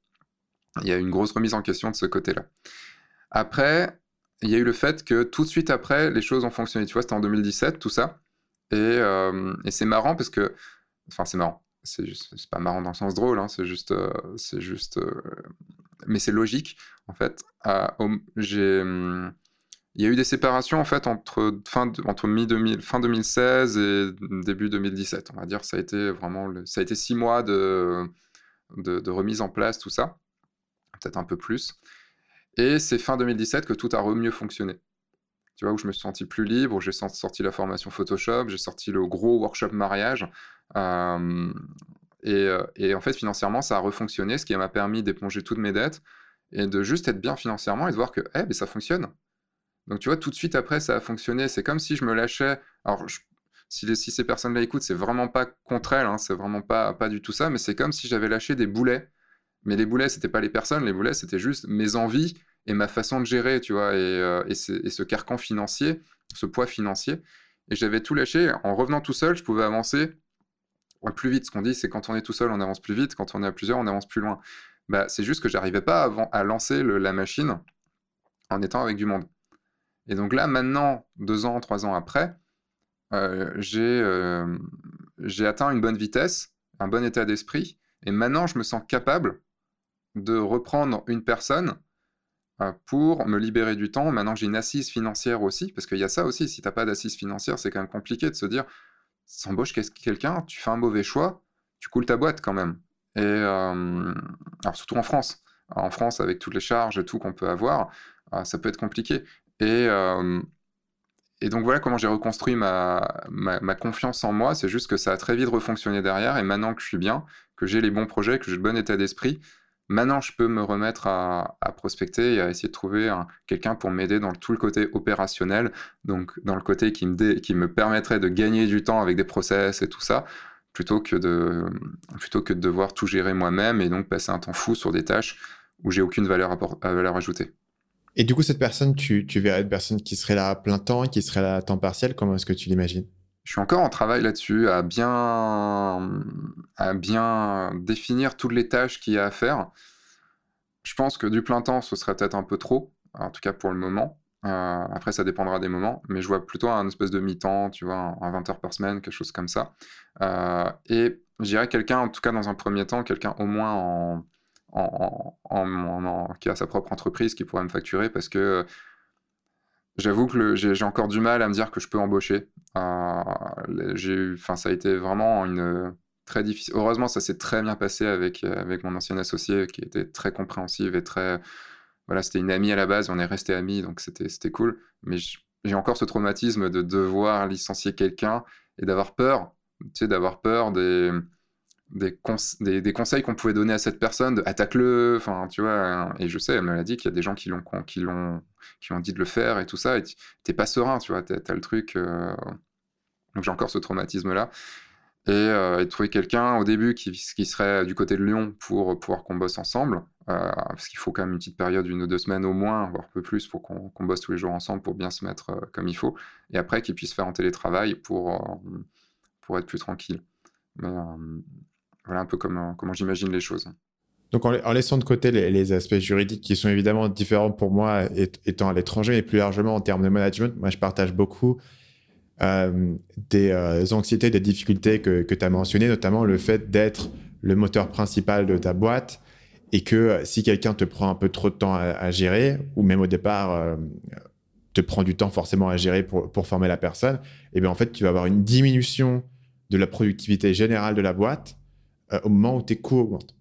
Il y a eu une grosse remise en question de ce côté-là. Après, il y a eu le fait que tout de suite après, les choses ont fonctionné. Tu vois, c'était en 2017, tout ça. Et, euh, et c'est marrant parce que. Enfin, c'est marrant. C'est pas marrant dans le sens drôle, hein, c'est juste. Euh, c'est juste euh, mais c'est logique, en fait. j'ai. Il y a eu des séparations en fait entre fin entre mi 2000, fin 2016 et début 2017. On va dire ça a été vraiment ça a été six mois de, de, de remise en place tout ça, peut-être un peu plus. Et c'est fin 2017 que tout a mieux fonctionné. Tu vois, où je me suis senti plus libre, j'ai sorti la formation Photoshop, j'ai sorti le gros workshop mariage. Euh, euh, et, en fait, financièrement, ça a refonctionné, ce qui m'a permis d'éponger toutes mes dettes et de juste être bien financièrement et de voir que, eh, ben, ça fonctionne. Donc, tu vois, tout de suite après, ça a fonctionné. C'est comme si je me lâchais. Alors, si, si, ces personnes-là écoutent, c'est vraiment pas contre elles, hein, c'est vraiment pas, pas du tout ça, mais c'est comme si j'avais lâché des boulets mais les boulets, c'était pas les personnes, les boulets, c'était juste mes envies et ma façon de gérer, tu vois, et, euh, ce carcan financier, ce poids financier. Et j'avais tout lâché. En revenant tout seul, je pouvais avancer plus vite. Ce qu'on dit, c'est quand on est tout seul, on avance plus vite. Quand on est à plusieurs, on avance plus loin. Bah, c'est juste que j'arrivais pas avant, à lancer la machine en étant avec du monde. Et donc là, maintenant, deux ans, trois ans après, euh, euh, j'ai atteint une bonne vitesse, un bon état d'esprit. Et maintenant, je me sens capable de reprendre une personne pour me libérer du temps. Maintenant j'ai une assise financière aussi, parce qu'il y a ça aussi, si tu n'as pas d'assise financière, c'est quand même compliqué de se dire, s'embauche quelqu'un, tu fais un mauvais choix, tu coules ta boîte quand même. Et euh, alors surtout en France. En France, avec toutes les charges et tout qu'on peut avoir, euh, ça peut être compliqué. Et, et donc voilà comment j'ai reconstruit ma, ma, confiance en moi. C'est juste que ça a très vite refonctionné derrière. Et maintenant que je suis bien, que j'ai les bons projets, que j'ai le bon état d'esprit, Maintenant, je peux me remettre à, prospecter et à essayer de trouver quelqu'un pour m'aider dans tout le côté opérationnel, donc dans le côté qui me, permettrait de gagner du temps avec des process et tout ça, plutôt que de, plutôt que de devoir tout gérer moi-même et donc passer un temps fou sur des tâches où j'ai aucune valeur, à, valeur ajoutée. Et du coup, cette personne, tu, tu verrais une personne qui serait là à plein temps, qui serait là à temps partiel, comment est-ce que tu l'imagines? Je suis encore en travail là-dessus, à bien, à bien définir toutes les tâches qu'il y a à faire. Je pense que du plein temps, ce serait peut-être un peu trop, en tout cas pour le moment. Euh, après, ça dépendra des moments, mais je vois plutôt un espèce de mi-temps, tu vois, un 20 heures par semaine, quelque chose comme ça. Euh, et je quelqu'un, en tout cas dans un premier temps, quelqu'un au moins qui a sa propre entreprise, qui pourrait me facturer, parce que J'avoue que j'ai encore du mal à me dire que je peux embaucher. Euh, ça a été vraiment une très difficile. Heureusement, ça s'est très bien passé avec, avec mon ancien associé qui était très compréhensive et très. Voilà, c'était une amie à la base, on est resté amis, donc c'était cool. Mais j'ai encore ce traumatisme de devoir licencier quelqu'un et d'avoir peur, tu sais, d'avoir peur des des, des, conseils qu'on pouvait donner à cette personne, attaque-le, enfin, tu vois. Et je sais, elle m'a dit qu'il y a des gens qui l'ont, qui l'ont, qui ont dit de le faire et tout ça, et t'es pas serein, tu vois, t'as, as le truc. Euh, donc j'ai encore ce traumatisme-là. et, trouver quelqu'un au début qui, serait du côté de Lyon pour pouvoir qu'on bosse ensemble. parce qu'il faut quand même une petite période, une ou deux semaines au moins, voire un peu plus, pour qu'on bosse tous les jours ensemble pour bien se mettre comme il faut. Et après, qu'il puisse faire en télétravail pour, pour être plus tranquille. Voilà un peu comment, comment j'imagine les choses. Donc en, laissant de côté les, aspects juridiques qui sont évidemment différents pour moi étant à l'étranger, mais plus largement en termes de management, moi je partage beaucoup euh, des euh, anxiétés, des difficultés que, que tu as mentionnées, notamment le fait d'être le moteur principal de ta boîte et que euh, si quelqu'un te prend un peu trop de temps à, gérer, ou même au départ te prend du temps forcément à gérer pour, pour former la personne, et eh bien en fait tu vas avoir une diminution de la productivité générale de la boîte au moment où tes coûts augmentent.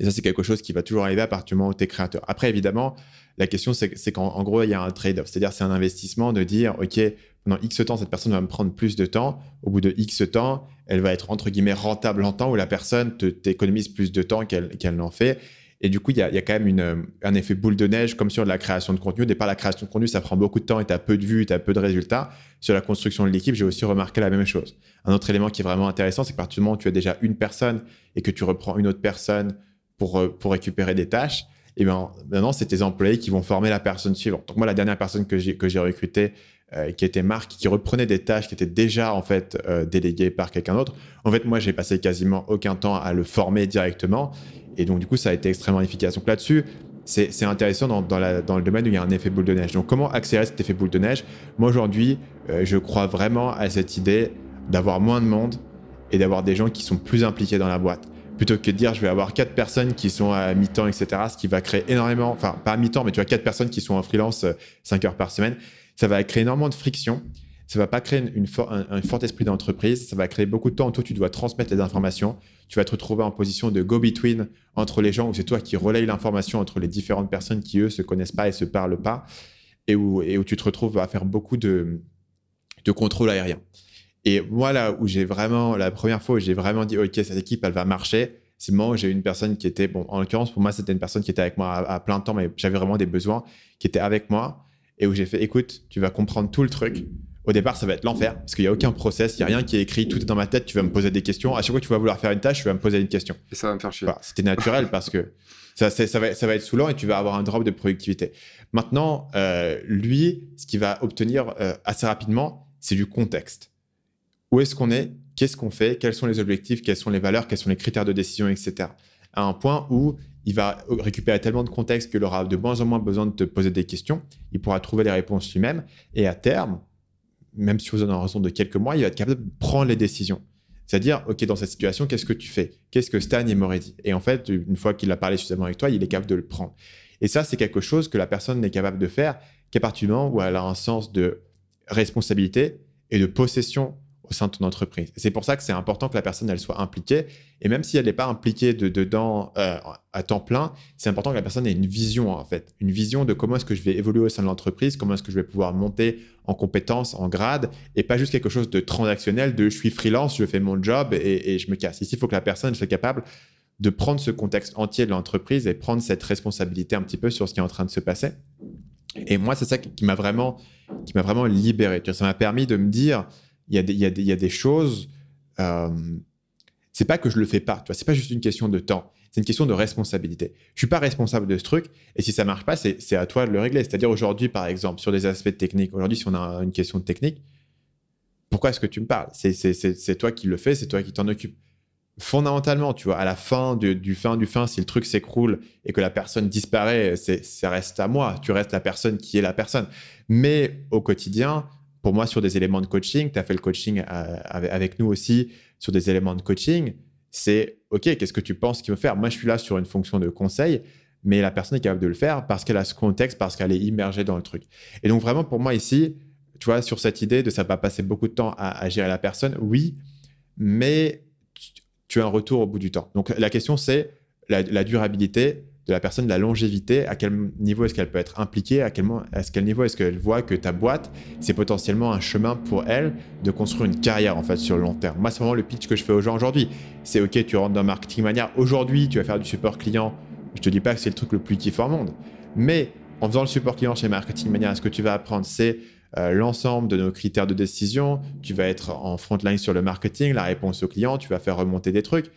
Et ça, c'est quelque chose qui va toujours arriver à partir du moment où tu es créateur. Après, évidemment, la question, c'est qu'en gros, il y a un trade-off. C'est-à-dire, c'est un investissement de dire, OK, pendant X temps, cette personne va me prendre plus de temps. Au bout de X temps, elle va être, entre guillemets, rentable en temps où la personne t'économise plus de temps qu'elle n'en fait. Et du coup, il y a, quand même une, un effet boule de neige comme sur la création de contenu. Au départ, la création de contenu, ça prend beaucoup de temps et tu as peu de vues, tu as peu de résultats. Sur la construction de l'équipe, j'ai aussi remarqué la même chose. Un autre élément qui est vraiment intéressant, c'est que partir du moment où tu as déjà une personne et que tu reprends une autre personne pour, euh, récupérer des tâches, et eh bien maintenant, c'est tes employés qui vont former la personne suivante. Donc moi, la dernière personne que j'ai, recrutée, euh, qui était Marc, qui reprenait des tâches qui étaient déjà en fait euh, déléguées par quelqu'un d'autre. En fait, moi, j'ai passé quasiment aucun temps à le former directement. Et donc, du coup, ça a été extrêmement efficace. Donc là-dessus, c'est, intéressant dans, le domaine où il y a un effet boule de neige. Donc, comment accélérer cet effet boule de neige? Moi, aujourd'hui, je crois vraiment à cette idée d'avoir moins de monde et d'avoir des gens qui sont plus impliqués dans la boîte plutôt que de dire je vais avoir quatre personnes qui sont à mi-temps, etc., ce qui va créer énormément, enfin pas à mi-temps, mais tu as quatre personnes qui sont en freelance 5 euh, heures par semaine, ça va créer énormément de friction, ça va pas créer un, fort esprit d'entreprise, ça va créer beaucoup de temps où tu dois transmettre les informations, tu vas te retrouver en position de go-between entre les gens où c'est toi qui relaye l'information entre les différentes personnes qui eux se connaissent pas et se parlent pas, et où, tu te retrouves à faire beaucoup de, contrôle aérien. Et moi, là où j'ai vraiment, la première fois où j'ai vraiment dit, OK, cette équipe, elle va marcher, c'est moment où j'ai une personne qui était, bon, en l'occurrence, pour moi, c'était une personne qui était avec moi à, plein de temps, mais j'avais vraiment des besoins, qui était avec moi, et où j'ai fait, écoute, tu vas comprendre tout le truc. Au départ, ça va être l'enfer, parce qu'il n'y a aucun process, il n'y a rien qui est écrit, tout est dans ma tête, tu vas me poser des questions. À chaque fois que tu vas vouloir faire une tâche, tu vas me poser une question. Et ça va me faire chier. c'était naturel parce que ça, ça, va, ça va être saoulant et tu vas avoir un drop de productivité. Maintenant, euh, lui, ce qu'il va obtenir euh, assez rapidement, c'est du contexte où est-ce qu'on est, qu'est-ce qu'on fait, quels sont les objectifs, quelles sont les valeurs, quels sont les critères de décision, etc. À un point où il va récupérer tellement de contexte qu'il aura de moins en moins besoin de te poser des questions, il pourra trouver les réponses lui-même, et à terme, même si vous en avez raison de quelques mois, il va être capable de prendre les décisions. C'est-à-dire, OK, dans cette situation, qu'est-ce que tu fais? Qu'est-ce que Stan m'aurait dit Et en fait, une fois qu'il a parlé suffisamment avec toi, il est capable de le prendre. Et ça, c'est quelque chose que la personne n'est capable de faire qu'à partir du moment où elle a un sens de responsabilité et de possession au sein de ton entreprise. C'est pour ça que c'est important que la personne elle soit impliquée. Et même si elle n'est pas impliquée de, dedans euh, à temps plein, c'est important que la personne ait une vision en fait, une vision de comment est-ce que je vais évoluer au sein de l'entreprise, comment est-ce que je vais pouvoir monter en compétences, en grade, et pas juste quelque chose de transactionnel, de je suis freelance, je fais mon job et, je me casse. Ici, il faut que la personne soit capable de prendre ce contexte entier de l'entreprise et prendre cette responsabilité un petit peu sur ce qui est en train de se passer. Et moi, c'est ça qui m'a vraiment, qui m'a vraiment libéré. Ça m'a permis de me dire, il y a des, y y a des choses. Euh, c'est pas que je le fais pas, tu vois, c'est pas juste une question de temps, c'est une question de responsabilité. Je suis pas responsable de ce truc, et si ça marche pas, c'est à toi de le régler. C'est-à-dire aujourd'hui, par exemple, sur des aspects techniques, aujourd'hui, si on a une question de technique, pourquoi est-ce que tu me parles? C'est toi qui le fais, c'est toi qui t'en occupe. Fondamentalement, tu vois, à la fin du fin du fin, si le truc s'écroule et que la personne disparaît, ça reste à moi. Tu restes la personne qui est la personne. Mais au quotidien, pour moi, sur des éléments de coaching, tu as fait le coaching euh, avec nous aussi sur des éléments de coaching, c'est OK, qu'est-ce que tu penses qu'il faut faire? Moi, je suis là sur une fonction de conseil, mais la personne est capable de le faire parce qu'elle a ce contexte, parce qu'elle est immergée dans le truc. Et donc, vraiment, pour moi, ici, tu vois, sur cette idée de ça va passer beaucoup de temps à, gérer la personne, oui, mais tu, as un retour au bout du temps. Donc, la question, c'est la durabilité de la personne, de la longévité, à quel niveau est-ce qu'elle peut être impliquée, à quel, niveau est-ce qu'elle voit que ta boîte, c'est potentiellement un chemin pour elle de construire une carrière en fait sur le long terme. Moi, c'est vraiment le pitch que je fais aux gens aujourd'hui. C'est ok, tu rentres dans Marketing Mania, aujourd'hui, tu vas faire du support client. Je te dis pas que c'est le truc le plus kiffant au monde, mais en faisant le support client chez Marketing Mania, ce que tu vas apprendre, c'est euh, l'ensemble de nos critères de décision, tu vas être en front line sur le marketing, la réponse au client, tu vas faire remonter des trucs,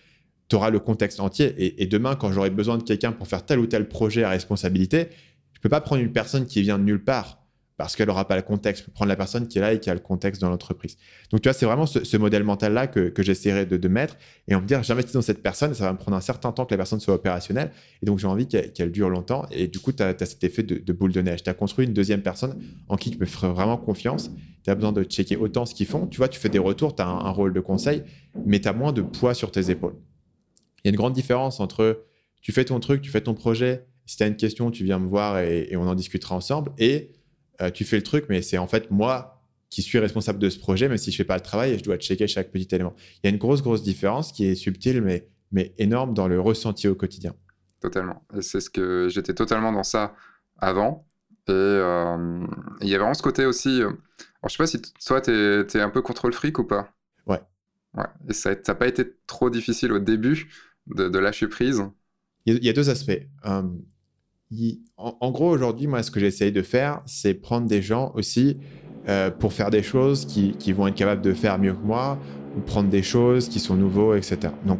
tu auras le contexte entier. Et, demain, quand j'aurai besoin de quelqu'un pour faire tel ou tel projet à responsabilité, je ne peux pas prendre une personne qui vient de nulle part parce qu'elle n'aura pas le contexte. Je prendre la personne qui est là et qui a le contexte dans l'entreprise. Donc, tu vois, c'est vraiment ce, modèle mental-là que, que j'essaierai de, mettre et on me dire, j'investis dans cette personne, ça va me prendre un certain temps que la personne soit opérationnelle. Et donc, j'ai envie qu'elle dure longtemps. Et du coup, tu as, cet effet de, boule de neige. Tu as construit une deuxième personne en qui tu peux faire vraiment confiance. Tu as besoin de checker autant ce qu'ils font. Tu vois, tu fais des retours, tu as un, rôle de conseil, mais tu as moins de poids sur tes épaules. Il y a une grande différence entre tu fais ton truc, tu fais ton projet. Si tu as une question, tu viens me voir et, et on en discutera ensemble. Et euh, tu fais le truc, mais c'est en fait moi qui suis responsable de ce projet, même si je fais pas le travail et je dois checker chaque petit élément. Il y a une grosse, grosse différence qui est subtile, mais, mais énorme dans le ressenti au quotidien. Totalement. Et c'est ce que j'étais totalement dans ça avant. Et euh, il y a vraiment ce côté aussi. Euh, alors, je sais pas si toi, tu es, un peu contrôle fric ou pas? Ouais. Ouais. Et ça n'a pas été trop difficile au début de, lâcher prise il y, a, deux aspects en, gros, aujourd'hui, moi, ce que j'essaye de faire, c'est prendre des gens aussi euh, pour faire des choses qui, vont être capables de faire mieux que moi, ou prendre des choses qui sont nouveaux, etc. Donc,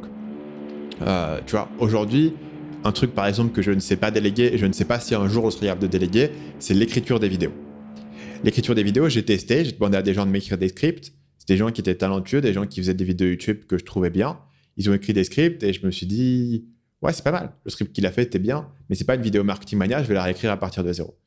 euh, tu vois, aujourd'hui, un truc, par exemple, que je ne sais pas déléguer, et je ne sais pas si un jour on serait capable de déléguer, c'est l'écriture des vidéos. L'écriture des vidéos, j'ai testé, j'ai demandé à des gens de m'écrire des scripts. C'est des gens qui étaient talentueux, des gens qui faisaient des vidéos YouTube que je trouvais bien. Ils ont écrit des scripts et je me suis dit, ouais, c'est pas mal. Le script qu'il a fait était bien, mais c'est pas une vidéo marketing mania, je vais la réécrire à partir de zéro.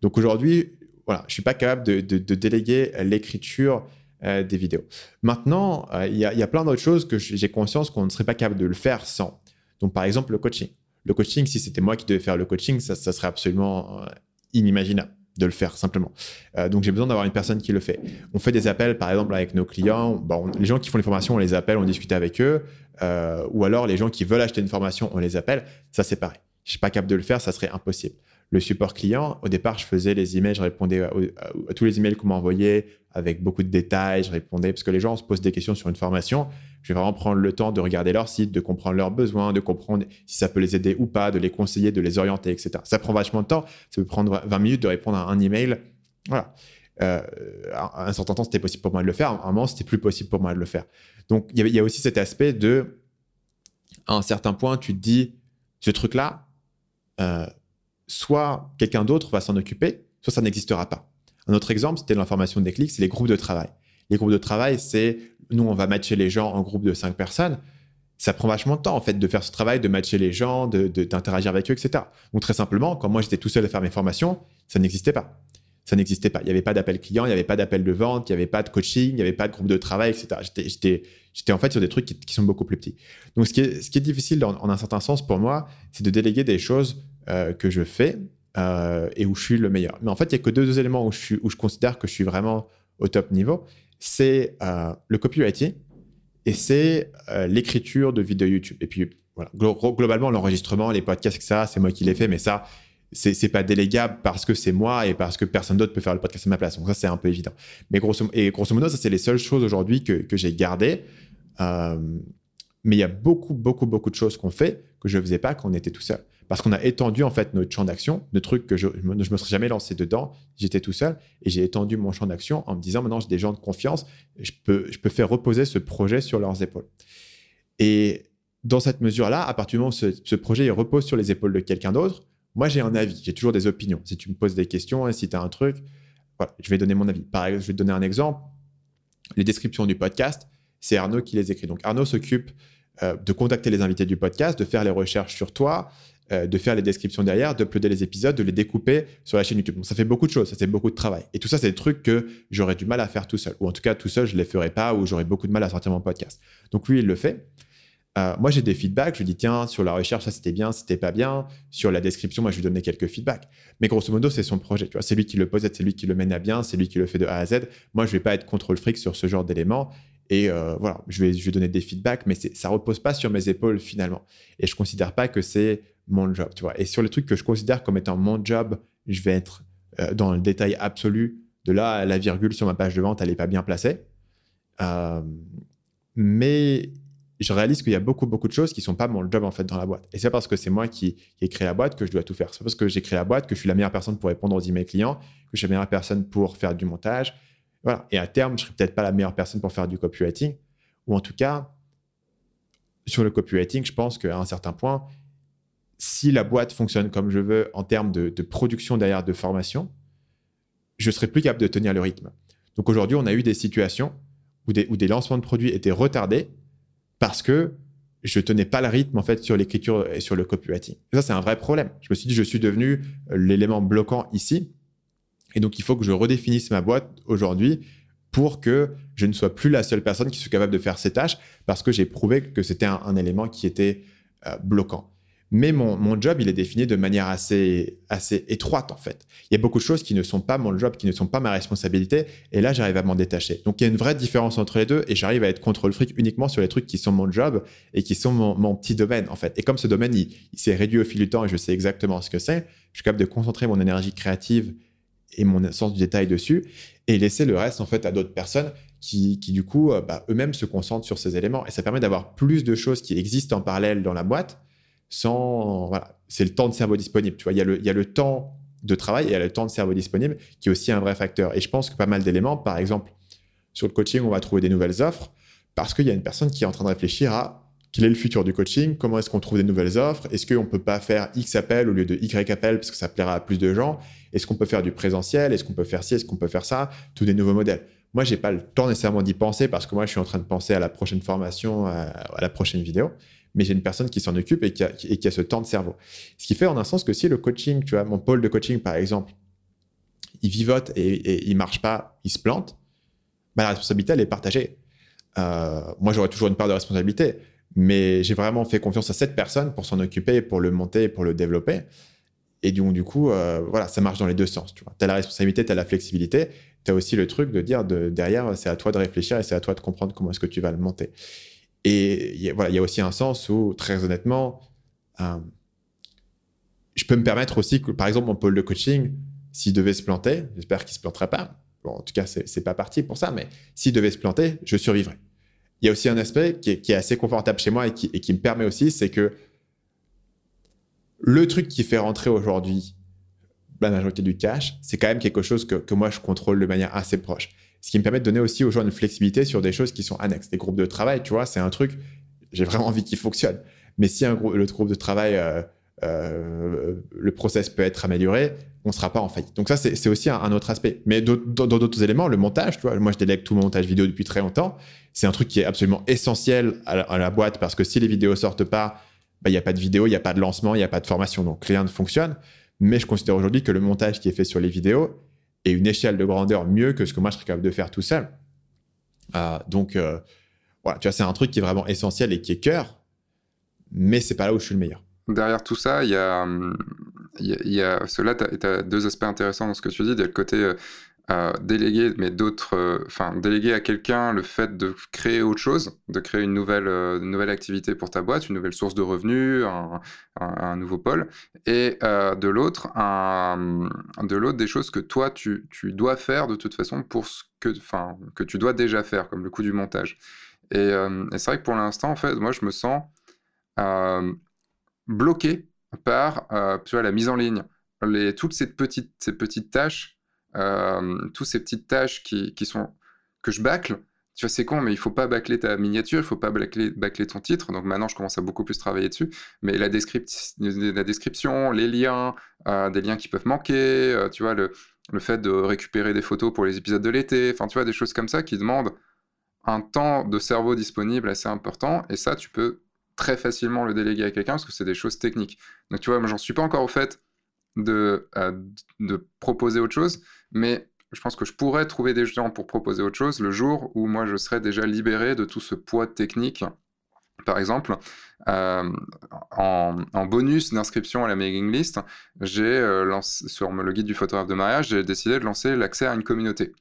Donc aujourd'hui, voilà, je suis pas capable de, déléguer l'écriture euh, des vidéos. Maintenant, euh, il y, a plein d'autres choses que j'ai conscience qu'on ne serait pas capable de le faire sans. Donc par exemple, le coaching. Le coaching, si c'était moi qui devais faire le coaching, ça, ça serait absolument euh, inimaginable de le faire simplement. Euh, donc j'ai besoin d'avoir une personne qui le fait. On fait des appels par exemple avec nos clients. Bon, les gens qui font les formations, on les appelle, on discute avec eux. Euh, ou alors les gens qui veulent acheter une formation, on les appelle. Ça c'est pareil. Je suis pas capable de le faire, ça serait impossible. Le support client, au départ, je faisais les emails, je répondais à, tous les emails qu'on m'envoyait avec beaucoup de détails, je répondais parce que les gens se posent des questions sur une formation. Je vais vraiment prendre le temps de regarder leur site, de comprendre leurs besoins, de comprendre si ça peut les aider ou pas, de les conseiller, de les orienter, etc. Ça prend vachement de temps. Ça peut prendre 20 minutes de répondre à un email. Voilà. Euh, un certain temps, c'était possible pour moi de le faire. À un moment, c'était plus possible pour moi de le faire. Donc, il y, a aussi cet aspect de, à un certain point, tu te dis, ce truc-là, euh, soit quelqu'un d'autre va s'en occuper, soit ça n'existera pas. Un autre exemple, c'était l'information des clics, c'est les groupes de travail. Les groupes de travail, c'est nous, on va matcher les gens en groupe de cinq personnes. Ça prend vachement de temps, en fait, de faire ce travail, de matcher les gens, d'interagir avec eux, etc. Donc, très simplement, quand moi, j'étais tout seul à faire mes formations, ça n'existait pas. Ça n'existait pas. Il n'y avait pas d'appel client, il n'y avait pas d'appel de vente, il n'y avait pas de coaching, il n'y avait pas de groupe de travail, etc. J'étais en fait sur des trucs qui, sont beaucoup plus petits. Donc, ce qui est difficile en, un certain sens pour moi, c'est de déléguer des choses euh, que je fais euh, et où je suis le meilleur. Mais en fait, il n'y a que deux, éléments où je, considère que je suis vraiment au top niveau c'est euh, le copywriting et c'est l'écriture de vidéos YouTube. Et puis, globalement, l'enregistrement, les podcasts, etc., c'est moi qui les fais, mais ça, c'est pas délégable parce que c'est moi et parce que personne d'autre peut faire le podcast à ma place. Donc ça, c'est un peu évident. Mais grosso, modo, ça, c'est les seules choses aujourd'hui que, j'ai gardées. Mais il y a beaucoup, beaucoup, beaucoup de choses qu'on fait que je ne faisais pas quand on était tout seul. Parce qu'on a étendu en fait notre champ d'action, de trucs que je ne me, serais jamais lancé dedans. J'étais tout seul et j'ai étendu mon champ d'action en me disant maintenant j'ai des gens de confiance, je peux, faire reposer ce projet sur leurs épaules. Et dans cette mesure-là, à partir du moment où ce, projet il repose sur les épaules de quelqu'un d'autre, moi j'ai un avis, j'ai toujours des opinions. Si tu me poses des questions et si tu as un truc, je vais donner mon avis. Par exemple, je vais te donner un exemple. Les descriptions du podcast, c'est Arnaud qui les écrit. Donc Arnaud s'occupe euh, de contacter les invités du podcast, de faire les recherches sur toi, euh, de faire les descriptions derrière, d'uploader les épisodes, de les découper sur la chaîne YouTube. Ça fait beaucoup de choses, ça fait beaucoup de travail. Et tout ça, c'est des trucs que j'aurais du mal à faire tout seul. Ou en tout cas, tout seul, je ne les ferais pas ou j'aurais beaucoup de mal à sortir mon podcast. Donc lui, il le fait. Euh, moi, j'ai des feedbacks. Je lui dis, tiens, sur la recherche, ça c'était bien, c'était pas bien. Sur la description, moi, je lui donnais quelques feedbacks. Mais grosso modo, c'est son projet. Tu vois, c'est lui qui le possède, c'est lui qui le mène à bien, c'est lui qui le fait de A à Z. Moi, je vais pas être contrôle fric sur ce genre d'éléments. Et euh, voilà, je vais, je donner des feedbacks, mais ça repose pas sur mes épaules finalement. Et je considère pas que c'est mon job, tu vois. Et sur les trucs que je considère comme étant mon job, je vais être euh, dans le détail absolu. De là, la virgule sur ma page de vente, elle n'est pas bien placée. Euh, mais je réalise qu'il y a beaucoup, beaucoup de choses qui ne sont pas mon job en fait dans la boîte. Et c'est parce que c'est moi qui, ai créé la boîte que je dois tout faire. C'est parce que j'ai créé la boîte que je suis la meilleure personne pour répondre aux emails clients, que je suis la meilleure personne pour faire du montage. Voilà. Et à terme, je ne serai peut-être pas la meilleure personne pour faire du copywriting. Ou en tout cas, sur le copywriting, je pense qu'à un certain point, si la boîte fonctionne comme je veux en termes de, production derrière de formation, je serai plus capable de tenir le rythme. Donc aujourd'hui, on a eu des situations où des, lancements de produits étaient retardés parce que je tenais pas le rythme en fait sur l'écriture et sur le copywriting. Et ça, c'est un vrai problème. Je me suis dit, je suis devenu euh, l'élément bloquant ici. Et donc, il faut que je redéfinisse ma boîte aujourd'hui pour que je ne sois plus la seule personne qui soit capable de faire ces tâches parce que j'ai prouvé que c'était un, élément qui était euh, bloquant. Mais mon, job, il est défini de manière assez, assez étroite, en fait. Il y a beaucoup de choses qui ne sont pas mon job, qui ne sont pas ma responsabilité. Et là, j'arrive à m'en détacher. Donc, il y a une vraie différence entre les deux. Et j'arrive à être contrôle fric uniquement sur les trucs qui sont mon job et qui sont mon, petit domaine, en fait. Et comme ce domaine, il, s'est réduit au fil du temps et je sais exactement ce que c'est, je suis capable de concentrer mon énergie créative et mon sens du détail dessus et laisser le reste, en fait, à d'autres personnes qui, qui, du coup, euh, bah, eux-mêmes se concentrent sur ces éléments. Et ça permet d'avoir plus de choses qui existent en parallèle dans la boîte c'est le temps de cerveau disponible. Tu vois, il y, a le, il y a le temps de travail et il y a le temps de cerveau disponible qui est aussi un vrai facteur. Et je pense que pas mal d'éléments, par exemple, sur le coaching, on va trouver des nouvelles offres parce qu'il y a une personne qui est en train de réfléchir à quel est le futur du coaching, comment est-ce qu'on trouve des nouvelles offres, est-ce qu'on ne peut pas faire X appel au lieu de Y appel parce que ça plaira à plus de gens, est-ce qu'on peut faire du présentiel, est-ce qu'on peut faire ci, est-ce qu'on peut faire ça, tous des nouveaux modèles. Moi, j'ai pas le temps nécessairement d'y penser parce que moi, je suis en train de penser à la prochaine formation, à la prochaine vidéo mais j'ai une personne qui s'en occupe et qui, a, ce temps de cerveau. Ce qui fait en un sens que si le coaching, tu vois, mon pôle de coaching par exemple, il vivote et, et il marche pas, il se plante, bah, la responsabilité, elle est partagée. Euh, moi, j'aurais toujours une part de responsabilité, mais j'ai vraiment fait confiance à cette personne pour s'en occuper, pour le monter, pour le développer. Et donc, du coup, euh, voilà, ça marche dans les deux sens. Tu as la responsabilité, tu as la flexibilité, tu as aussi le truc de dire de, derrière, c'est à toi de réfléchir et c'est à toi de comprendre comment est-ce que tu vas le monter. Et il y a aussi un sens où, très honnêtement, euh, je peux me permettre aussi que, par exemple, mon pôle de coaching, s'il devait se planter, j'espère qu'il ne se planterait pas. Bon, en tout cas, ce n'est pas parti pour ça, mais s'il devait se planter, je survivrai. Il y a aussi un aspect qui est, assez confortable chez moi et qui, me permet aussi, c'est que le truc qui fait rentrer aujourd'hui la majorité du cash, c'est quand même quelque chose que moi, je contrôle de manière assez proche ce qui me permet de donner aussi aux gens une flexibilité sur des choses qui sont annexes. Des groupes de travail, tu vois, c'est un truc, j'ai vraiment envie qu'il fonctionne. Mais si le groupe de travail, euh, euh, le process peut être amélioré, on ne sera pas en faillite. Donc ça, c'est aussi un, autre aspect. Mais dans d'autres éléments, le montage, tu vois, moi je délègue tout mon montage vidéo depuis très longtemps. C'est un truc qui est absolument essentiel à la, boîte parce que si les vidéos sortent pas, bah, il n'y a pas de vidéo, il n'y a pas de lancement, il n'y a pas de formation, donc rien ne fonctionne. Mais je considère aujourd'hui que le montage qui est fait sur les vidéos, et une échelle de grandeur mieux que ce que moi je serais capable de faire tout seul. Euh, donc, euh, voilà, tu vois, c'est un truc qui est vraiment essentiel et qui est cœur, mais c'est pas là où je suis le meilleur. Derrière tout ça, il y a, il y a, cela, tu deux aspects intéressants dans ce que tu dis. Il y a le côté euh, déléguer, mais d'autres, euh, enfin, déléguer à quelqu'un le fait de créer autre chose, de créer une nouvelle, euh, nouvelle activité pour ta boîte, une nouvelle source de revenus, un, nouveau pôle, et euh, de l'autre, de l'autre, des choses que toi, tu, tu, dois faire de toute façon pour ce que, enfin, que tu dois déjà faire, comme le coup du montage. Et, c'est vrai que pour l'instant, en fait, moi, je me sens bloqué par, vois, la mise en ligne, les, toutes ces petites, ces petites tâches euh, toutes ces petites tâches qui, sont que je bâcle. Tu vois, c'est con, mais il faut pas bâcler ta miniature, il faut pas bâcler, ton titre. Donc maintenant, je commence à beaucoup plus travailler dessus. Mais la, la description, les liens, euh, des liens qui peuvent manquer, euh, tu vois, le, le, fait de récupérer des photos pour les épisodes de l'été, enfin, tu vois, des choses comme ça qui demandent un temps de cerveau disponible assez important. Et ça, tu peux très facilement le déléguer à quelqu'un parce que c'est des choses techniques. Donc, tu vois, moi, j'en suis pas encore au fait de, de proposer autre chose, mais je pense que je pourrais trouver des gens pour proposer autre chose le jour où moi je serais déjà libéré de tout ce poids technique. Par exemple, euh, en, bonus d'inscription à la mailing list, j'ai euh, lancé sur le guide du photographe de mariage, j'ai décidé de lancer l'accès à une communauté.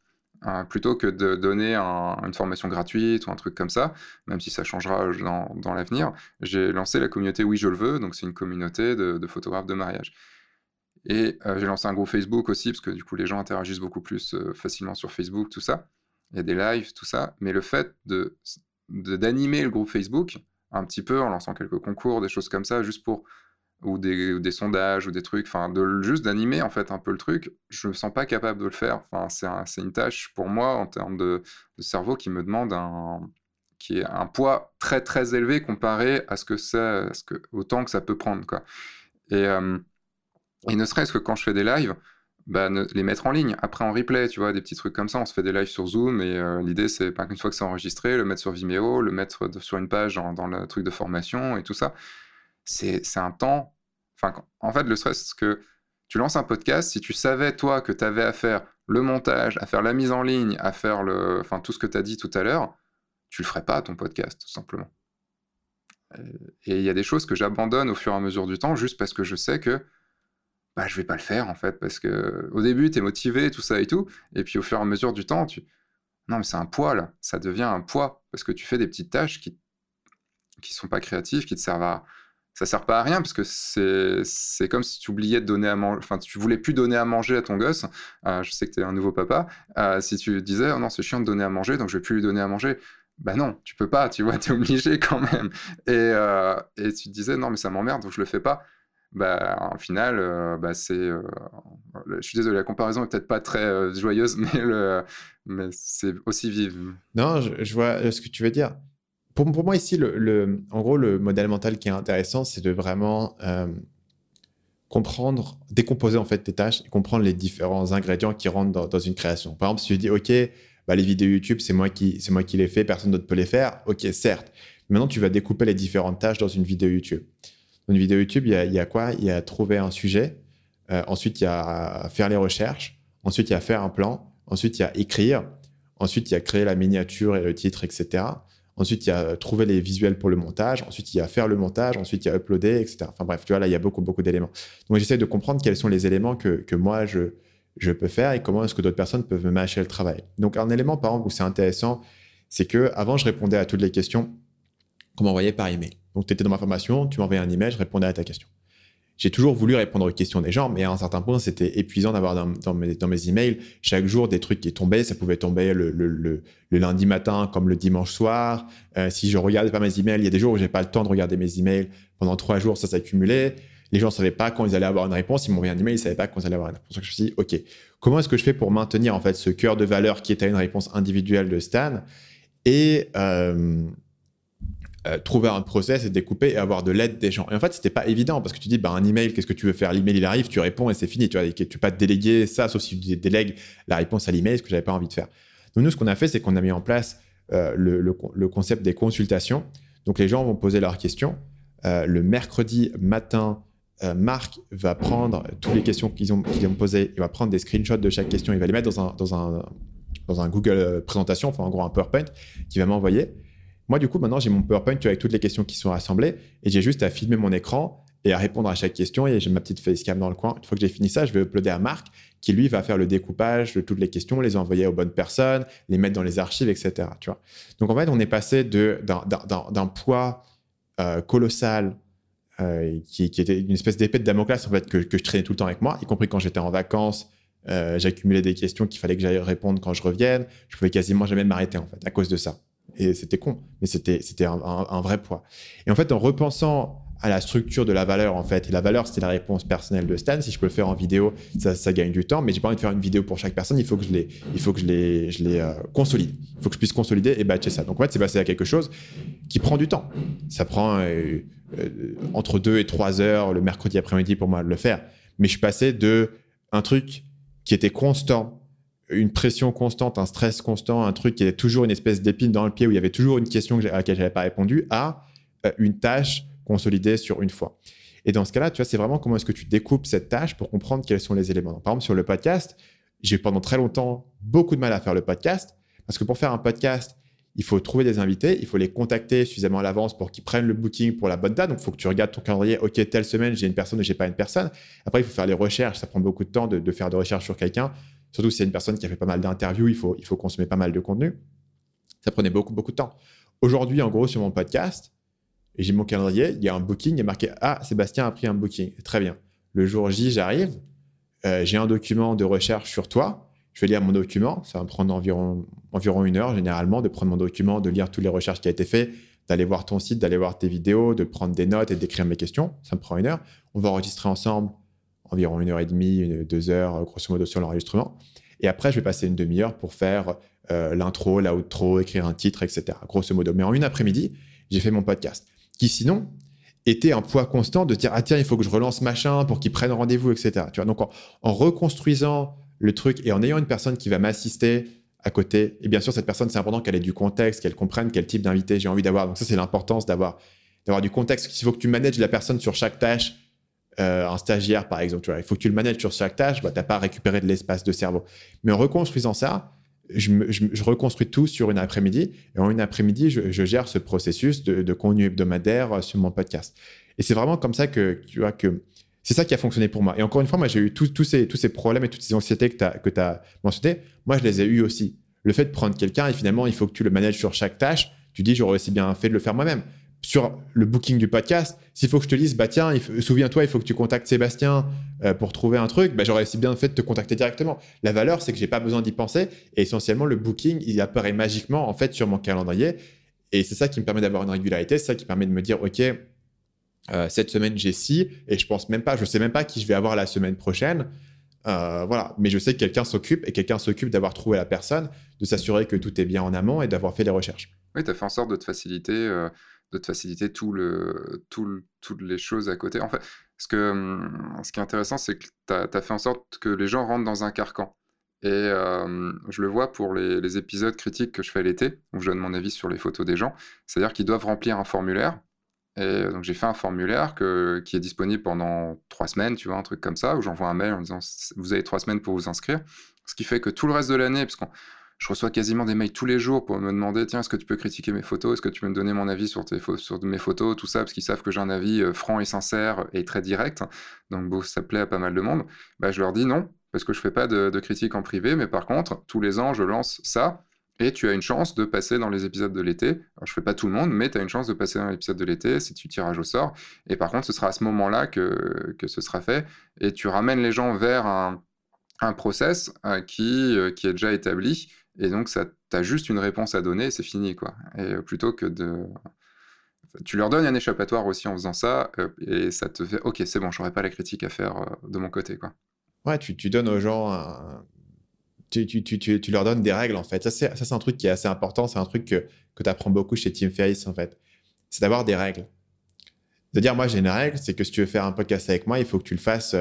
Euh, plutôt que de donner une formation gratuite ou un truc comme ça, même si ça changera dans, l'avenir, j'ai lancé la communauté Oui je le veux, donc c'est une communauté de photographes de mariage. Et euh, j'ai lancé un groupe Facebook aussi, parce que du coup, les gens interagissent beaucoup plus euh, facilement sur Facebook, tout ça. Il y a des lives, tout ça. Mais le fait de d'animer le groupe Facebook, un petit peu en lançant quelques concours, des choses comme ça, juste pour ou des, des sondages ou des trucs, enfin, de juste d'animer en fait un peu le truc. Je me sens pas capable de le faire. Enfin, c'est une tâche pour moi en termes de, cerveau qui me demande un qui est un poids très très élevé comparé à ce que c'est, ce que autant que ça peut prendre quoi. Et, euh, et ne serait-ce que quand je fais des lives, bah, les mettre en ligne. Après, en replay, tu vois, des petits trucs comme ça. On se fait des lives sur Zoom et euh, l'idée, c'est qu'une fois que c'est enregistré, le mettre sur Vimeo, le mettre sur une page dans, le truc de formation et tout ça. C'est un temps. Enfin, en fait, le stress, c'est que tu lances un podcast, si tu savais, toi, que tu avais à faire le montage, à faire la mise en ligne, à faire le, enfin, tout ce que tu as dit tout à l'heure, tu le ferais pas, ton podcast, tout simplement. Et il y a des choses que j'abandonne au fur et à mesure du temps, juste parce que je sais que bah, je vais pas le faire en fait, parce que au début, tu es motivé, tout ça et tout, et puis au fur et à mesure du temps, tu. Non, mais c'est un poids là, ça devient un poids, parce que tu fais des petites tâches qui qui sont pas créatives, qui te servent à. Ça sert pas à rien, parce que c'est comme si tu oubliais de donner à manger, enfin, tu voulais plus donner à manger à ton gosse. Euh, je sais que tu es un nouveau papa. Euh, si tu disais, oh non, c'est chiant de donner à manger, donc je vais plus lui donner à manger. Bah non, tu peux pas, tu vois, tu es obligé quand même. Et, euh, et tu te disais, non, mais ça m'emmerde, donc je le fais pas bah, en final, euh, bah, c'est. Euh, je suis désolé, la comparaison est peut-être pas très euh, joyeuse, mais, le, mais c'est aussi vive. Non, je, vois ce que tu veux dire. Pour, pour moi, ici, le, en gros, le modèle mental qui est intéressant, c'est de vraiment comprendre, décomposer en fait tes tâches et comprendre les différents ingrédients qui rentrent dans, une création. Par exemple, si tu dis, OK, bah, les vidéos YouTube, c'est moi qui, moi qui les fais, personne d'autre peut les faire. OK, certes. Maintenant, tu vas découper les différentes tâches dans une vidéo YouTube une vidéo YouTube, il y a, quoi Il y a trouver un sujet, euh, ensuite il y a faire les recherches, ensuite il y a faire un plan, ensuite il y a écrire, ensuite il y a créer la miniature et le titre, etc. Ensuite, il y a trouver les visuels pour le montage. Ensuite, il y a faire le montage. Ensuite, il y a uploader, etc. Enfin bref, tu vois, là, il y a beaucoup, beaucoup d'éléments. Donc, j'essaie de comprendre quels sont les éléments que, que moi, je, je peux faire et comment est-ce que d'autres personnes peuvent me mâcher le travail. Donc, un élément, par exemple, où c'est intéressant, c'est que avant, je répondais à toutes les questions qu'on m'envoyait par email. Donc, tu étais dans ma formation, tu m'envoyais un email, je répondais à ta question. J'ai toujours voulu répondre aux questions des gens, mais à un certain point, c'était épuisant d'avoir dans, mes, emails chaque jour des trucs qui tombaient. Ça pouvait tomber le, lundi matin comme le dimanche soir. Euh, si je regardais pas mes emails, il y a des jours où j'ai pas le temps de regarder mes emails. Pendant trois jours, ça s'accumulait. Les gens ne savaient pas quand ils allaient avoir une réponse. Ils m'envoyaient un email, ils ne savaient pas quand ils allaient avoir une réponse. Donc, je me suis dit, OK, comment est-ce que je fais pour maintenir en fait ce cœur de valeur qui à une réponse individuelle de Stan? Et, euh, euh, trouver un process et découper et avoir de l'aide des gens. Et en fait, c'était pas évident parce que tu dis, bah, un email, qu'est-ce que tu veux faire? L'email, il arrive, tu réponds et c'est fini. Tu vois, tu peux pas te déléguer ça, sauf si tu délègues la réponse à l'email, ce que j'avais pas envie de faire. Donc, nous, ce qu'on a fait, c'est qu'on a mis en place euh, le, concept des consultations. Donc, les gens vont poser leurs questions. Euh, le mercredi matin, Marc va prendre toutes les questions qu'ils ont, posées. Il va prendre des screenshots de chaque question. Il va les mettre dans un, dans un Google présentation, enfin, en gros, un PowerPoint, qu'il va m'envoyer. Moi, du coup, maintenant, j'ai mon PowerPoint avec toutes les questions qui sont rassemblées et j'ai juste à filmer mon écran et à répondre à chaque question et j'ai ma petite facecam dans le coin. Une fois que j'ai fini ça, je vais uploader à Marc qui, lui, va faire le découpage de toutes les questions, les envoyer aux bonnes personnes, les mettre dans les archives, etc. Tu vois Donc, en fait, on est passé d'un poids euh, colossal euh, qui, était une espèce d'épée de Damoclès en fait, que, je traînais tout le temps avec moi, y compris quand j'étais en vacances. Euh, j'accumulais des questions qu'il fallait que j'aille répondre quand je revienne. Je pouvais quasiment jamais m'arrêter en fait à cause de ça. Et c'était con, mais c'était c'était un, vrai poids. Et en fait, en repensant à la structure de la valeur, en fait, et la valeur, c'était la réponse personnelle de Stan. Si je peux le faire en vidéo, ça, gagne du temps, mais j'ai pas envie de faire une vidéo pour chaque personne. Il faut que je les, il faut que je les, je les euh, consolide. Il faut que je puisse consolider et batcher ça. Donc en fait, c'est passé à quelque chose qui prend du temps. Ça prend euh, euh, entre deux et trois heures le mercredi après-midi pour moi de le faire. Mais je suis passé de un truc qui était constant une pression constante, un stress constant, un truc qui est toujours une espèce d'épine dans le pied où il y avait toujours une question à laquelle j'avais pas répondu, à euh, une tâche consolidée sur une fois. Et dans ce cas-là, tu vois, c'est vraiment comment est-ce que tu découpes cette tâche pour comprendre quels sont les éléments. par exemple, sur le podcast, j'ai pendant très longtemps beaucoup de mal à faire le podcast parce que pour faire un podcast, il faut trouver des invités, il faut les contacter suffisamment à l'avance pour qu'ils prennent le booking pour la bonne date. Donc, il faut que tu regardes ton calendrier. OK, telle semaine, j'ai une personne ou j'ai pas une personne. Après, il faut faire les recherches. Ça prend beaucoup de temps de, de faire des recherches sur quelqu'un. Surtout si c'est une personne qui a fait pas mal d'interviews, il faut, il faut consommer pas mal de contenu. Ça prenait beaucoup, beaucoup de temps. Aujourd'hui, en gros, sur mon podcast, j'ai mon calendrier, il y a un booking, il y a marqué Ah, Sébastien a pris un booking. Très bien. Le jour J, j'arrive, euh, j'ai un document de recherche sur toi. Je vais lire mon document. Ça va me prendre environ, environ une heure, généralement, de prendre mon document, de lire toutes les recherches qui ont été faites, d'aller voir ton site, d'aller voir tes vidéos, de prendre des notes et d'écrire mes questions. Ça me prend une heure. On va enregistrer ensemble environ une heure et demie, deux heures, grosso modo, sur l'enregistrement. Et après, je vais passer une demi-heure pour faire euh, l'intro, l'outro, écrire un titre, etc. Grosso modo. Mais en une après-midi, j'ai fait mon podcast. Qui sinon était un poids constant de dire ah tiens il faut que je relance machin pour qu'il prenne rendez-vous etc tu vois donc en, reconstruisant le truc et en ayant une personne qui va m'assister à côté et bien sûr cette personne c'est important qu'elle ait du contexte qu'elle comprenne quel type d'invité j'ai envie d'avoir donc ça c'est l'importance d'avoir d'avoir du contexte il faut que tu manages la personne sur chaque tâche euh, un stagiaire par exemple tu vois il faut que tu le manages sur chaque tâche bah, t'as pas récupéré de l'espace de cerveau mais en reconstruisant ça je, reconstruis tout sur une après-midi. Et en une après-midi, je, gère ce processus de, contenu hebdomadaire euh, sur mon podcast. Et c'est vraiment comme ça que, tu vois, que c'est ça qui a fonctionné pour moi. Et encore une fois, moi, j'ai eu tous ces, problèmes et toutes ces anxiétés que tu as, mentionnées. Moi, je les ai eu aussi. Le fait de prendre quelqu'un et finalement, il faut que tu le manages sur chaque tâche. Tu dis, j'aurais aussi bien fait de le faire moi-même sur le booking du podcast, s'il faut que je te dise, bah tiens, souviens-toi, il faut que tu contactes Sébastien euh, pour trouver un truc, bah, j'aurais aussi bien fait de te contacter directement. La valeur, c'est que j'ai pas besoin d'y penser et essentiellement, le booking, il apparaît magiquement en fait sur mon calendrier et c'est ça qui me permet d'avoir une régularité, c'est ça qui permet de me dire, ok, euh, cette semaine j'ai ci et je pense même pas, je sais même pas qui je vais avoir la semaine prochaine. Euh, voilà, mais je sais que quelqu'un s'occupe et quelqu'un s'occupe d'avoir trouvé la personne, de s'assurer que tout est bien en amont et d'avoir fait les recherches. Oui, tu as fait en sorte de te faciliter de te faciliter tout le, tout toutes les choses à côté. En fait, ce, que, hum, ce qui est intéressant, c'est que tu as, fait en sorte que les gens rentrent dans un carcan. Et je le vois pour les, épisodes critiques que je fais l'été, où je donne mon avis sur les photos des gens. C'est-à-dire qu'ils doivent remplir un formulaire. Et donc j'ai fait un formulaire que, qui est disponible pendant trois semaines, tu vois, un truc comme ça, où j'envoie un mail en disant vous avez trois semaines pour vous inscrire. Ce qui fait que tout le reste de l'année, parce qu'on je reçois quasiment des mails tous les jours pour me demander tiens, est-ce que tu peux critiquer mes photos? Est-ce que tu peux me donner mon avis sur, mes photos? Tout ça, parce qu'ils savent que j'ai un avis euh, franc et sincère et très direct. Donc, bon, ça plaît à pas mal de monde. Bah, je leur dis non, parce que je fais pas de, de critique en privé, mais par contre, tous les ans, je lance ça. Et tu as une chance de passer dans les épisodes de l'été. Alors, je fais pas tout le monde, mais tu as une chance de passer dans l'épisode de l'été si tu tirages au sort. Et par contre, ce sera à ce moment-là que, que ce sera fait. Et tu ramènes les gens vers un, un process euh, qui, euh, qui est déjà établi et donc, tu as juste une réponse à donner c'est fini, quoi. Et euh, plutôt que de... Tu leur donnes un échappatoire aussi en faisant ça, euh, et ça te fait, ok, c'est bon, j'aurais pas la critique à faire euh, de mon côté, quoi. Ouais, tu, tu donnes aux gens... Tu, tu, tu, tu, leur donnes des règles, en fait. Ça, c'est un truc qui est assez important. C'est un truc que, que tu apprends beaucoup chez Tim Ferriss, en fait. C'est d'avoir des règles. De dire, moi, j'ai une règle, c'est que si tu veux faire un podcast avec moi, il faut que tu le fasses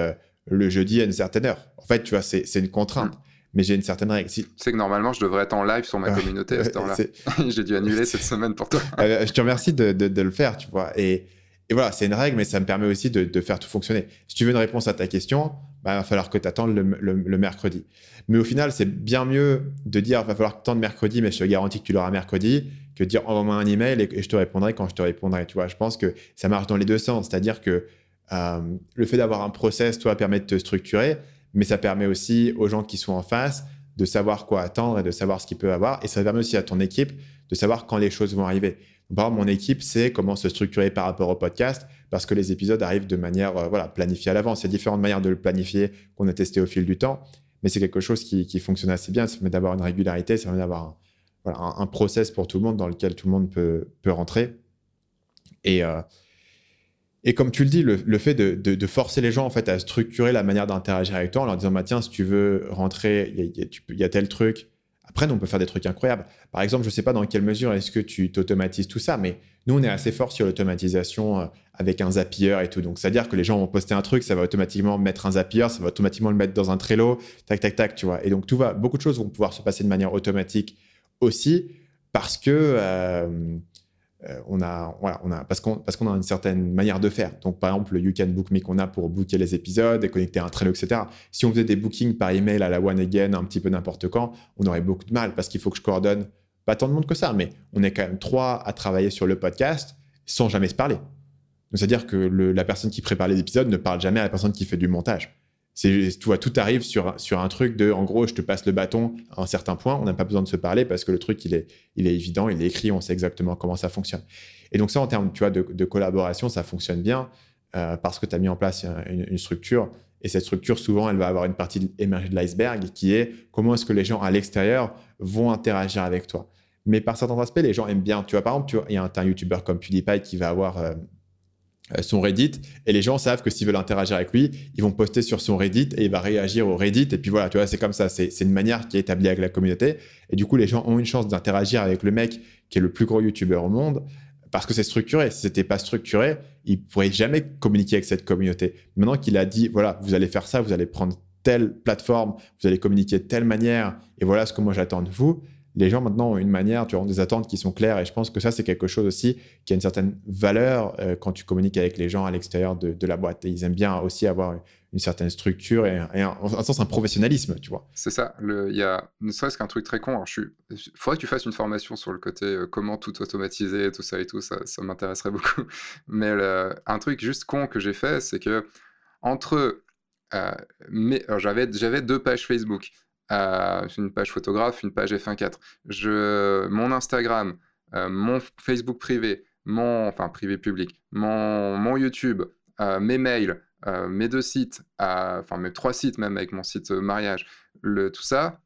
le jeudi à une certaine heure. En fait, tu vois, c'est une contrainte. Mais j'ai une certaine règle. Si... Tu sais que normalement, je devrais être en live sur ma communauté à ce temps-là. j'ai dû annuler cette semaine pour toi. Euh, je te remercie de, de, le faire, tu vois. Et, et voilà, c'est une règle, mais ça me permet aussi de, de, faire tout fonctionner. Si tu veux une réponse à ta question, bah, il va falloir que tu attendes le, le, mercredi. Mais au final, c'est bien mieux de dire il va falloir que tu mercredi, mais je te garantis que tu l'auras mercredi, que de dire envoie-moi un email et, je te répondrai quand je te répondrai. Tu vois, je pense que ça marche dans les deux sens. C'est-à-dire que euh, le fait d'avoir un process, toi, permet de te structurer mais ça permet aussi aux gens qui sont en face de savoir quoi attendre et de savoir ce qu'ils peuvent avoir. Et ça permet aussi à ton équipe de savoir quand les choses vont arriver. par exemple, mon équipe sait comment se structurer par rapport au podcast parce que les épisodes arrivent de manière euh, voilà, planifiée à l'avance. Il y a différentes manières de le planifier qu'on a testé au fil du temps, mais c'est quelque chose qui, fonctionne assez bien. Ça permet d'avoir une régularité, ça permet d'avoir un, process pour tout le monde dans lequel tout le monde peut, peut rentrer. Et, euh, et comme tu le dis, le, fait de, forcer les gens en fait à structurer la manière d'interagir avec toi en leur disant bah, tiens, si tu veux rentrer, il y, a tel truc. Après, on peut faire des trucs incroyables. Par exemple, je ne sais pas dans quelle mesure est-ce que tu t'automatises tout ça, mais nous, on est assez fort sur l'automatisation euh, avec un Zapier et tout. Donc, c'est-à-dire que les gens vont poster un truc, ça va automatiquement mettre un Zapier, ça va automatiquement le mettre dans un Trello, tac, tac, tac, tu vois. Et donc, tout va, beaucoup de choses vont pouvoir se passer de manière automatique aussi parce que. Euh, euh, on a, voilà, on a, parce qu'on parce qu'on a une certaine manière de faire. Donc, par exemple, le You Can Book Me qu'on a pour booker les épisodes et connecter un Trello, etc. Si on faisait des bookings par email à la one again, un petit peu n'importe quand, on aurait beaucoup de mal parce qu'il faut que je coordonne pas tant de monde que ça, mais on est quand même trois à travailler sur le podcast sans jamais se parler. C'est-à-dire que la personne qui prépare les épisodes ne parle jamais à la personne qui fait du montage. Tu tout arrive sur, sur un truc de, en gros, je te passe le bâton à un certain point, on n'a pas besoin de se parler parce que le truc, il est, il est évident, il est écrit, on sait exactement comment ça fonctionne. Et donc ça, en termes tu vois, de, collaboration, ça fonctionne bien euh, parce que tu as mis en place une, structure. Et cette structure, souvent, elle va avoir une partie émergée de l'iceberg qui est comment est-ce que les gens à l'extérieur vont interagir avec toi? Mais par certains aspects, les gens aiment bien. Tu vois, par exemple, il y a un, un YouTuber comme PewDiePie qui va avoir euh, son Reddit et les gens savent que s'ils veulent interagir avec lui, ils vont poster sur son Reddit et il va réagir au Reddit. Et puis voilà, tu vois, c'est comme ça. C'est une manière qui est établie avec la communauté. Et du coup, les gens ont une chance d'interagir avec le mec qui est le plus gros YouTuber au monde parce que c'est structuré. Si c'était pas structuré, il pourrait jamais communiquer avec cette communauté. Maintenant qu'il a dit, voilà, vous allez faire ça, vous allez prendre telle plateforme, vous allez communiquer de telle manière, et voilà ce que moi j'attends de vous. Les gens maintenant ont une manière, tu as des attentes qui sont claires, et je pense que ça c'est quelque chose aussi qui a une certaine valeur euh, quand tu communiques avec les gens à l'extérieur de, la boîte. Et ils aiment bien aussi avoir une, certaine structure et, en sens un professionnalisme, tu vois. C'est ça. Il y a ne serait-ce qu'un truc très con. Il faudrait que tu fasses une formation sur le côté euh, comment tout automatiser, tout ça et tout. Ça, ça m'intéresserait beaucoup. Mais un truc juste con que j'ai fait, c'est que entre euh, j'avais deux pages Facebook, euh, une page photographe, une page F1.4. Je mon Instagram, euh, mon Facebook privé, mon enfin privé public, mon mon YouTube, mes mails, mes deux sites, enfin mes trois sites même avec mon site mariage, le tout ça.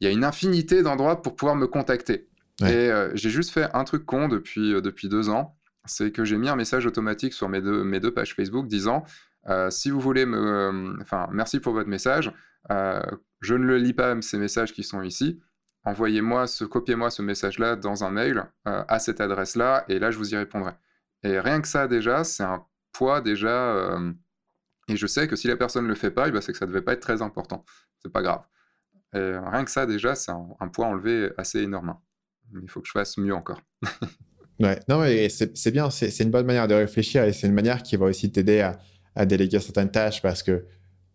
Il y a une infinité d'endroits pour pouvoir me contacter. Et j'ai juste fait un truc con depuis depuis deux ans, c'est que j'ai mis un message automatique sur mes deux mes deux pages Facebook disant euh, si vous voulez me... Euh, enfin, merci pour votre message. Euh, je ne le lis pas, ces messages qui sont ici. Envoyez-moi, ce, copiez-moi ce message-là dans un mail à cette adresse-là, et là, je vous y répondrai. Et rien que ça, déjà, c'est un poids déjà... et je sais que si la personne ne le fait pas, eh ben, c'est que ça ne devait pas être très important. C'est pas grave. Rien que ça, déjà, c'est un, poids enlevé assez énorme. Il faut que je fasse mieux encore. ouais, non, mais c'est bien, c'est une bonne manière de réfléchir et c'est une manière qui va aussi t'aider à déléguer certaines tâches parce que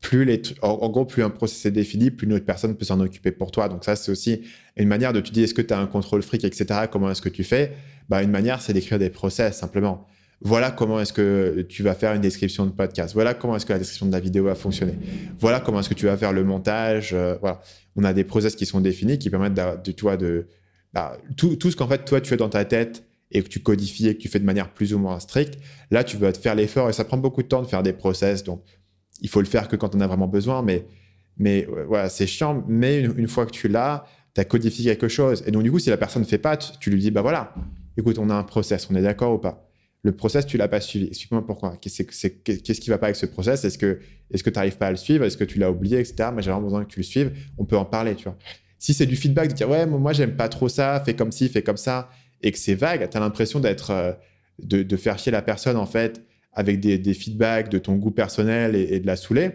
plus les en, gros plus un processus est défini plus une autre personne peut s'en occuper pour toi. Donc ça c'est aussi une manière de te dire est-ce que tu as un contrôle fric etc comment est-ce que tu fais? Bah une manière c'est d'écrire des process simplement. Voilà comment est-ce que tu vas faire une description de podcast. Voilà comment est-ce que la description de la vidéo va fonctionner. Voilà comment est-ce que tu vas faire le montage euh, voilà. On a des process qui sont définis qui permettent de, toi de bah, tout, tout ce qu'en fait toi tu as dans ta tête et que tu codifies et que tu fais de manière plus ou moins stricte, là, tu vas te faire l'effort et ça prend beaucoup de temps de faire des process. Donc, il faut le faire que quand on a vraiment besoin. Mais, mais voilà, c'est chiant. Mais une, fois que tu l'as, tu as codifié quelque chose. Et donc, du coup, si la personne ne fait pas, tu, lui dis, bah voilà, écoute, on a un process, on est d'accord ou pas Le process, tu l'as pas suivi. Explique-moi pourquoi. Qu'est-ce qui va pas avec ce process? Est-ce que tu n'arrives pas à le suivre? Est-ce que tu l'as oublié, etc. Mais j'ai vraiment besoin que tu le suives. On peut en parler, tu vois. Si c'est du feedback, de dire, ouais, moi, j'aime pas trop ça, fais comme ci, fais comme ça et que c'est vague, tu as l'impression d'être, euh, de, faire chier la personne en fait avec des, feedbacks de ton goût personnel et, de la saouler.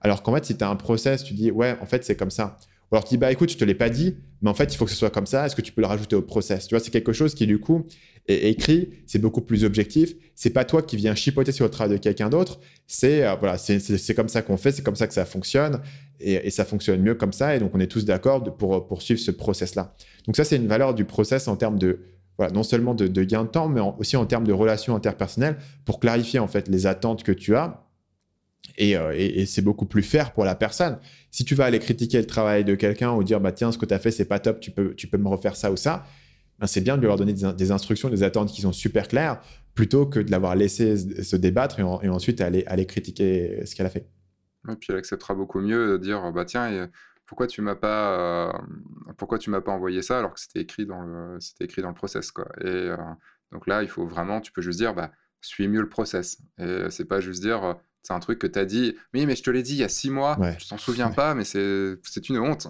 Alors qu'en fait, si tu as un process, tu dis ouais, en fait, c'est comme ça. Ou alors tu dis bah écoute, je te l'ai pas dit, mais en fait, il faut que ce soit comme ça. Est-ce que tu peux le rajouter au process? Tu vois, c'est quelque chose qui du coup est écrit, c'est beaucoup plus objectif. C'est pas toi qui viens chipoter sur le travail de quelqu'un d'autre. C'est euh, voilà, c'est comme ça qu'on fait, c'est comme ça que ça fonctionne et, ça fonctionne mieux comme ça. Et donc on est tous d'accord pour poursuivre ce process là. Donc ça, c'est une valeur du process en termes de non seulement de, gain de temps, mais aussi en termes de relations interpersonnelles pour clarifier en fait les attentes que tu as. Euh, et, c'est beaucoup plus fair pour la personne. Si tu vas aller critiquer le travail de quelqu'un ou dire bah tiens ce que tu as fait c'est pas top, tu peux, tu peux me refaire ça ou ça, ben, c'est bien de leur donner des, instructions, des attentes qui sont super claires, plutôt que de l'avoir laissé se débattre et, ensuite aller, aller critiquer ce qu'elle a fait. Et puis elle acceptera beaucoup mieux de dire bah tiens pourquoi tu m'as pas euh, pourquoi tu m'as pas envoyé ça alors que c'était écrit dans le c'était écrit dans le process quoi. Et euh, donc là il faut vraiment tu peux juste dire bah suis mieux le process. Et c'est pas juste dire c'est un truc que tu as dit oui mais je te l'ai dit il y a six mois je je t'en souviens pas mais c'est c'est une honte.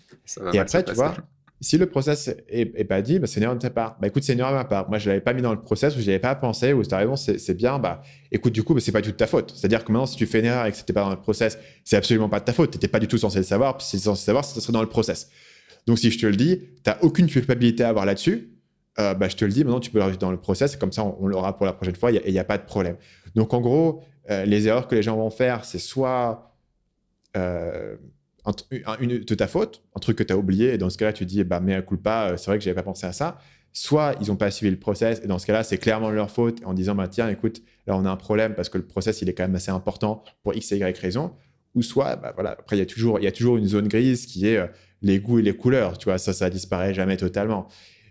Et après tu vois si le process est, pas dit, bah, c'est une erreur de ta part. Bah, écoute, c'est une erreur de ma part. Moi, je l'avais pas mis dans le process ou je l'avais pas pensé ou tu as raison, c'est bien. Bah, écoute, du coup, bah, c'est pas du tout de ta faute. C'est-à-dire que maintenant, si tu fais une erreur et que c'était pas dans le process, c'est absolument pas de ta faute. Tu n'étais pas du tout censé le savoir. Puis si censé savoir, ce serait dans le process. Donc, si je te le dis, tu n'as aucune culpabilité à avoir là-dessus. Euh, bah, je te le dis, maintenant, tu peux le rajouter dans le process. Comme ça, on, l'aura pour la prochaine fois et il n'y a, pas de problème. Donc, en gros, euh, les erreurs que les gens vont faire, c'est soit. Euh, une, de ta faute, un truc que tu as oublié, et dans ce cas-là, tu dis, bah, mais pas, euh, c'est vrai que j'avais pas pensé à ça. Soit ils n'ont pas suivi le process, et dans ce cas-là, c'est clairement leur faute, en disant, bah, tiens, écoute, là, on a un problème parce que le process, il est quand même assez important pour X et Y raison. Ou soit, bah, voilà, après, il y, a toujours, y a toujours une zone grise qui est euh, les goûts et les couleurs, tu vois, ça, ça disparaît jamais totalement.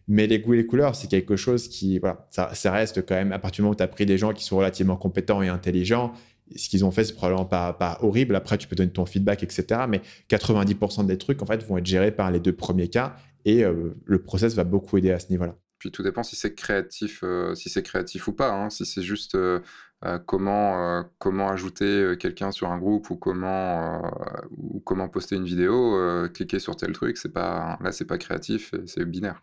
Mais les goûts et les couleurs, c'est quelque chose qui, voilà, ça, ça, reste quand même, à partir du moment où tu as pris des gens qui sont relativement compétents et intelligents, ce qu'ils ont fait, c'est probablement pas, pas, horrible. Après, tu peux donner ton feedback, etc. Mais 90% des trucs, en fait, vont être gérés par les deux premiers cas Et le process va beaucoup aider à ce niveau-là. Puis tout dépend si c'est créatif, si c'est créatif ou pas. Hein. Si c'est juste comment, comment ajouter quelqu'un sur un groupe ou comment, ou comment poster une vidéo, cliquer sur tel truc, c'est pas, là c'est pas créatif, c'est binaire.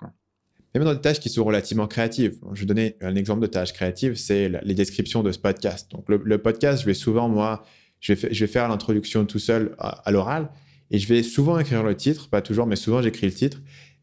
Même dans des tâches qui sont relativement créatives. Je vais donner un exemple de tâche créative, c'est les descriptions de ce podcast. Donc le, podcast, je vais souvent, moi, je vais, faire l'introduction tout seul à, l'oral et je vais souvent écrire le titre, pas toujours, mais souvent j'écris le titre.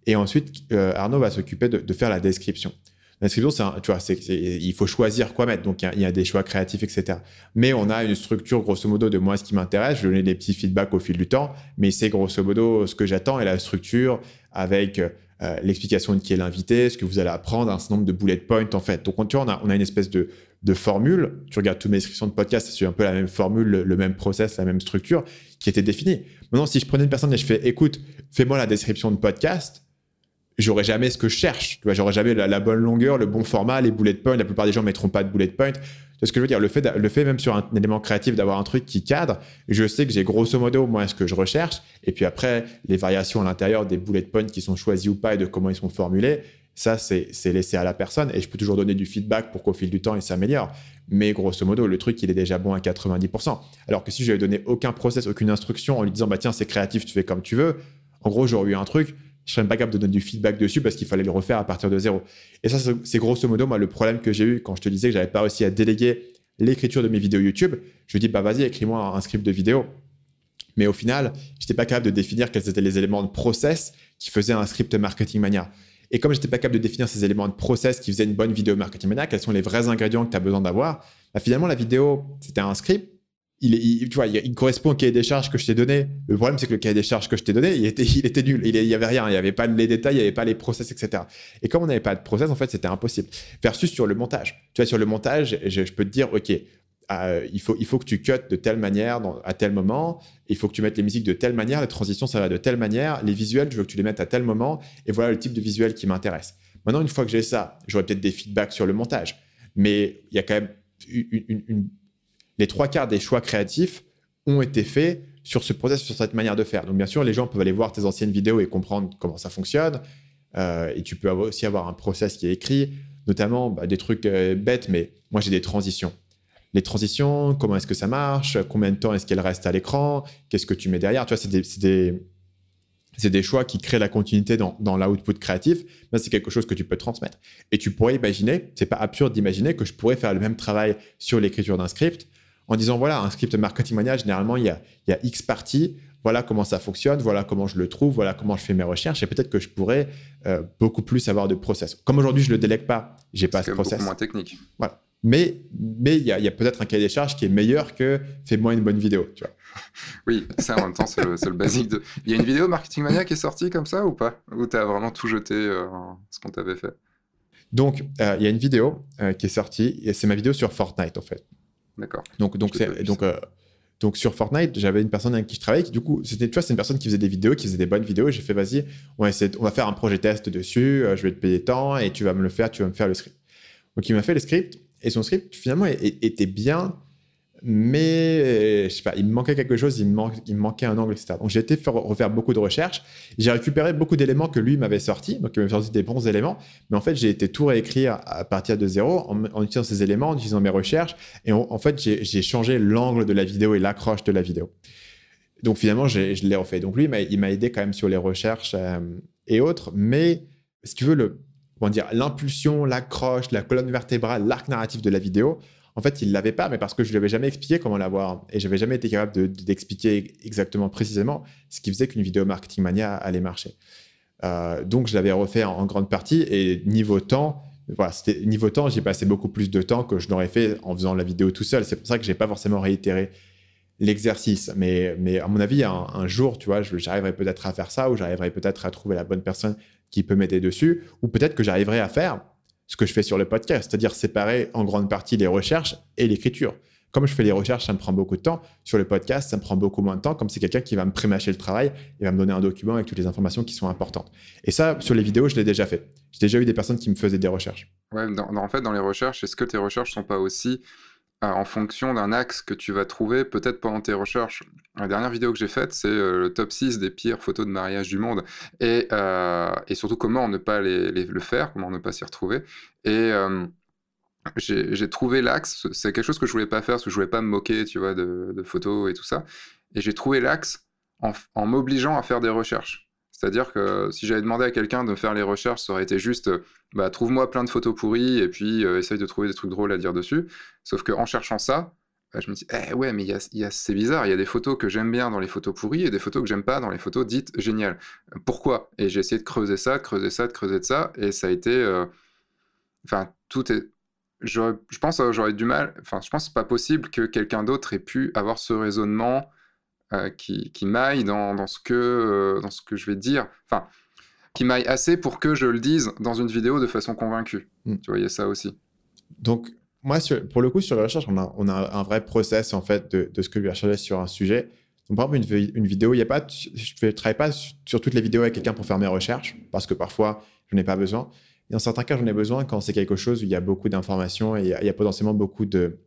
Et ensuite, euh, Arnaud va s'occuper de, faire la description. La description, tu vois, il faut choisir quoi mettre. Donc, il y, a, des choix créatifs, etc. Mais on a une structure, grosso modo, de moi, ce qui m'intéresse. Je vais donner des petits feedbacks au fil du temps, mais c'est grosso modo ce que j'attends et la structure avec euh, l'explication de qui est l'invité, ce que vous allez apprendre, un certain nombre de bullet points, en fait. Donc, on a, on a une espèce de, de formule. Tu regardes toutes mes descriptions de podcast, c'est un peu la même formule, le, même process, la même structure qui était définie. Maintenant, si je prenais une personne et je fais, écoute, fais-moi la description de podcast, j'aurais jamais ce que je cherche. Tu vois, j'aurais jamais la, bonne longueur, le bon format, les bullet points. La plupart des gens mettront pas de bullet points. C'est ce que je veux dire? Le fait, le fait même sur un, élément créatif d'avoir un truc qui cadre, je sais que j'ai grosso modo moi ce que je recherche. Et puis après, les variations à l'intérieur des bullet points qui sont choisis ou pas et de comment ils sont formulés, ça, c'est laissé à la personne. Et je peux toujours donner du feedback pour qu'au fil du temps, il s'améliore. Mais grosso modo, le truc, il est déjà bon à 90%. Alors que si je lui donné aucun process, aucune instruction en lui disant, bah tiens, c'est créatif, tu fais comme tu veux, en gros, j'aurais eu un truc, je serais pas capable de donner du feedback dessus parce qu'il fallait le refaire à partir de zéro. Et ça, c'est grosso modo moi le problème que j'ai eu quand je te disais que j'avais pas réussi à déléguer l'écriture de mes vidéos YouTube. Je dis bah vas-y écris-moi un script de vidéo. Mais au final, je n'étais pas capable de définir quels étaient les éléments de process qui faisaient un script marketing mania. Et comme je n'étais pas capable de définir ces éléments de process qui faisaient une bonne vidéo marketing mania, quels sont les vrais ingrédients que tu as besoin d'avoir, bah, finalement la vidéo c'était un script il, correspond au cahier des charges que je t'ai donné. Le problème, c'est que le cahier des charges que je t'ai donné, il était, il était nul. Il n'y avait rien. Il n'y avait pas les détails, il n'y avait pas les process, etc. Et comme on n'avait pas de process, en fait, c'était impossible. Versus sur le montage. Tu vois, sur le montage, je, peux te dire, OK, euh, il, faut, il faut que tu cut de telle manière à tel moment. Il faut que tu mettes les musiques de telle manière. Les transitions, ça va de telle manière. Les visuels, je veux que tu les mettes à tel moment. Et voilà le type de visuel qui m'intéresse. Maintenant, une fois que j'ai ça, j'aurai peut-être des feedbacks sur le montage. Mais il y a quand même une les trois quarts des choix créatifs ont été faits sur ce process, sur cette manière de faire. Donc, bien sûr, les gens peuvent aller voir tes anciennes vidéos et comprendre comment ça fonctionne. Euh, et tu peux aussi avoir un process qui est écrit, notamment bah, des trucs euh, bêtes, mais moi, j'ai des transitions. Les transitions, comment est-ce que ça marche? Combien de temps est-ce qu'elles restent à l'écran? Qu'est-ce que tu mets derrière? Tu vois, c'est des, choix qui créent la continuité dans, l'output créatif, c'est quelque chose que tu peux transmettre. Et tu pourrais imaginer, c'est pas absurde d'imaginer que je pourrais faire le même travail sur l'écriture d'un script en disant voilà, un script marketing mania, généralement, il y a, il y a X parties, voilà comment ça fonctionne, voilà comment je le trouve, voilà comment je fais mes recherches, et peut-être que je pourrais euh, beaucoup plus avoir de process. Comme aujourd'hui, je ne le délègue pas, j'ai pas ce process. C'est moins technique. Voilà. Mais mais il y a, y a peut-être un cahier des charges qui est meilleur que fais-moi une bonne vidéo, tu vois. Oui, ça en même temps, c'est le, le, basique. De... Il y a une vidéo Marketing Mania qui est sortie comme ça ou pas? Ou tu as vraiment tout jeté euh, ce qu'on t'avait fait? Donc, euh, il y a une vidéo qui est sortie, et c'est ma vidéo sur Fortnite en fait. D'accord. Donc, donc, donc, euh, donc sur Fortnite, j'avais une personne avec qui je travaillais qui, du coup, c'était, tu vois, c'est une personne qui faisait des vidéos, qui faisait des bonnes vidéos. Et j'ai fait, vas-y, on va, on va faire un projet test dessus, euh, je vais te payer tant et tu vas me le faire, tu vas me faire le script. Donc, il m'a fait le script et son script, finalement, était bien mais euh, je sais pas, il me manquait quelque chose, il me, il manquait un angle, etc. Donc j'ai été faire, refaire beaucoup de recherches, j'ai récupéré beaucoup d'éléments que lui m'avait sortis, donc il m'avait sorti des bons éléments, mais en fait j'ai été tout réécrire à partir de zéro en, utilisant ces éléments, en utilisant mes recherches, et en fait j'ai changé l'angle de la vidéo et l'accroche de la vidéo. Donc finalement je l'ai refait. Donc lui il m'a aidé quand même sur les recherches euh, et autres, mais si tu veux l'impulsion, l'accroche, la colonne vertébrale, l'arc narratif de la vidéo en fait, il l'avait pas, mais parce que je lui avais jamais expliqué comment l'avoir et j'avais jamais été capable d'expliquer exactement précisément ce qui faisait qu'une vidéo marketing mania allait marcher. Euh, donc, je l'avais refait en, grande partie et niveau temps, niveau temps, j'ai passé beaucoup plus de temps que je n'aurais fait en faisant la vidéo tout seul. C'est pour ça que j'ai pas forcément réitéré l'exercice. Mais, mais à mon avis, un, un jour, tu vois, j'arriverai peut-être à faire ça ou j'arriverai peut-être à trouver la bonne personne qui peut m'aider dessus ou peut-être que j'arriverai à faire ce que je fais sur le podcast, c'est-à-dire séparer en grande partie les recherches et l'écriture. Comme je fais les recherches, ça me prend beaucoup de temps. Sur le podcast, ça me prend beaucoup moins de temps, comme c'est quelqu'un qui va me prémâcher le travail et va me donner un document avec toutes les informations qui sont importantes. Et ça, sur les vidéos, je l'ai déjà fait. J'ai déjà eu des personnes qui me faisaient des recherches. Ouais, en fait, dans les recherches, est-ce que tes recherches sont pas aussi en fonction d'un axe que tu vas trouver peut-être pendant tes recherches La dernière vidéo que j'ai faite, c'est le top 6 des pires photos de mariage du monde. Et, et surtout, comment ne pas les, le faire, comment ne pas s'y retrouver. Et j'ai trouvé l'axe, c'est quelque chose que je voulais pas faire, parce que je voulais pas me moquer, tu vois, de, photos et tout ça. Et j'ai trouvé l'axe en m'obligeant à faire des recherches. C'est-à-dire que si j'avais demandé à quelqu'un de faire les recherches, ça aurait été juste, bah, trouve-moi plein de photos pourries et puis essaye de trouver des trucs drôles à dire dessus. Sauf qu'en cherchant ça, bah, je me dis, eh ouais, mais c'est bizarre, il y a des photos que j'aime bien dans les photos pourries et des photos que j'aime pas dans les photos dites géniales. Pourquoi? Et j'ai essayé de creuser ça, de creuser ça, de creuser de ça, et ça a été. Enfin, tout est. Je pense que j'aurais du mal. Enfin, je pense que pas possible que quelqu'un d'autre ait pu avoir ce raisonnement qui, qui m'aille dans, dans, ce que, dans ce que je vais dire. Enfin, qui m'aille assez pour que je le dise dans une vidéo de façon convaincue. Mmh. Tu voyais ça aussi. Donc, moi, pour le coup, sur la recherche, on a, on a un vrai process en fait de, de ce que je vais rechercher sur un sujet. Donc, par exemple, une, une vidéo, il y a pas, je ne travaille pas sur toutes les vidéos avec quelqu'un pour faire mes recherches parce que parfois, je n'ai pas besoin. Et dans certains cas, j'en ai besoin quand c'est quelque chose où il y a beaucoup d'informations et il y, a, potentiellement beaucoup de,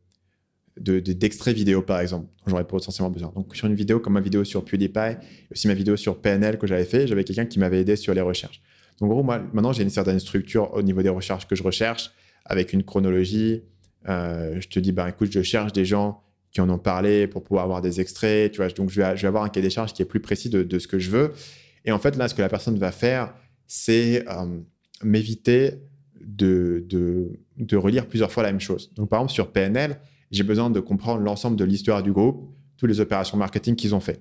d'extraits de, vidéo, par exemple, dont j'aurais potentiellement besoin. Donc, sur une vidéo comme ma vidéo sur PewDiePie, aussi ma vidéo sur PNL que j'avais fait, j'avais quelqu'un qui m'avait aidé sur les recherches. Donc, en gros, moi, maintenant, j'ai une certaine structure au niveau des recherches que je recherche, avec une chronologie, euh, je te dis, bah, écoute, je cherche des gens qui en ont parlé pour pouvoir avoir des extraits. Tu vois, donc, je vais, avoir un cahier des charges qui est plus précis de, de, ce que je veux. Et en fait, là, ce que la personne va faire, c'est euh, m'éviter de, de, de, relire plusieurs fois la même chose. Donc, par exemple, sur PNL, j'ai besoin de comprendre l'ensemble de l'histoire du groupe, toutes les opérations marketing qu'ils ont fait.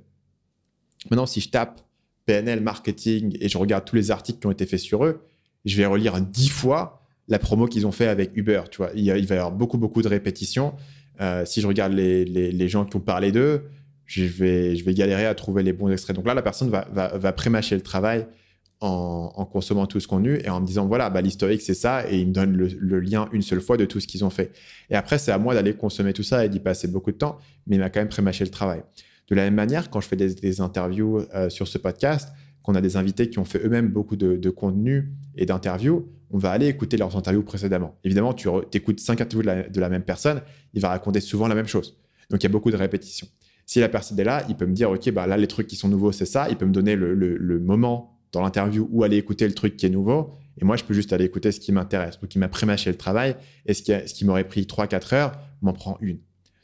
Maintenant, si je tape PNL marketing et je regarde tous les articles qui ont été faits sur eux, je vais relire dix fois la promo qu'ils ont fait avec Uber. Tu vois, il, va y avoir beaucoup, beaucoup de répétitions. Euh, si je regarde les, les, gens qui ont parlé d'eux, je vais, je vais galérer à trouver les bons extraits. Donc là, la personne va, va, va prémâcher le travail en, consommant tout ce contenu et en me disant voilà, bah, l'historique c'est ça et il me donne le, lien une seule fois de tout ce qu'ils ont fait. Et après, c'est à moi d'aller consommer tout ça et d'y passer beaucoup de temps, mais il m'a quand même prémâché le travail. De la même manière, quand je fais des, interviews euh, sur ce podcast, qu'on a des invités qui ont fait eux-mêmes beaucoup de, de contenu et d'interviews, on va aller écouter leurs interviews précédemment. Évidemment, tu écoutes cinq interviews de la, même personne, il va raconter souvent la même chose. Donc, il y a beaucoup de répétitions. Si la personne est là, il peut me dire, OK, bah là, les trucs qui sont nouveaux, c'est ça. Il peut me donner le, moment dans l'interview où aller écouter le truc qui est nouveau. Et moi, je peux juste aller écouter ce qui m'intéresse. Donc, il m'a prémâché le travail. Et ce qui, m'aurait pris 3-4 heures m'en prend une.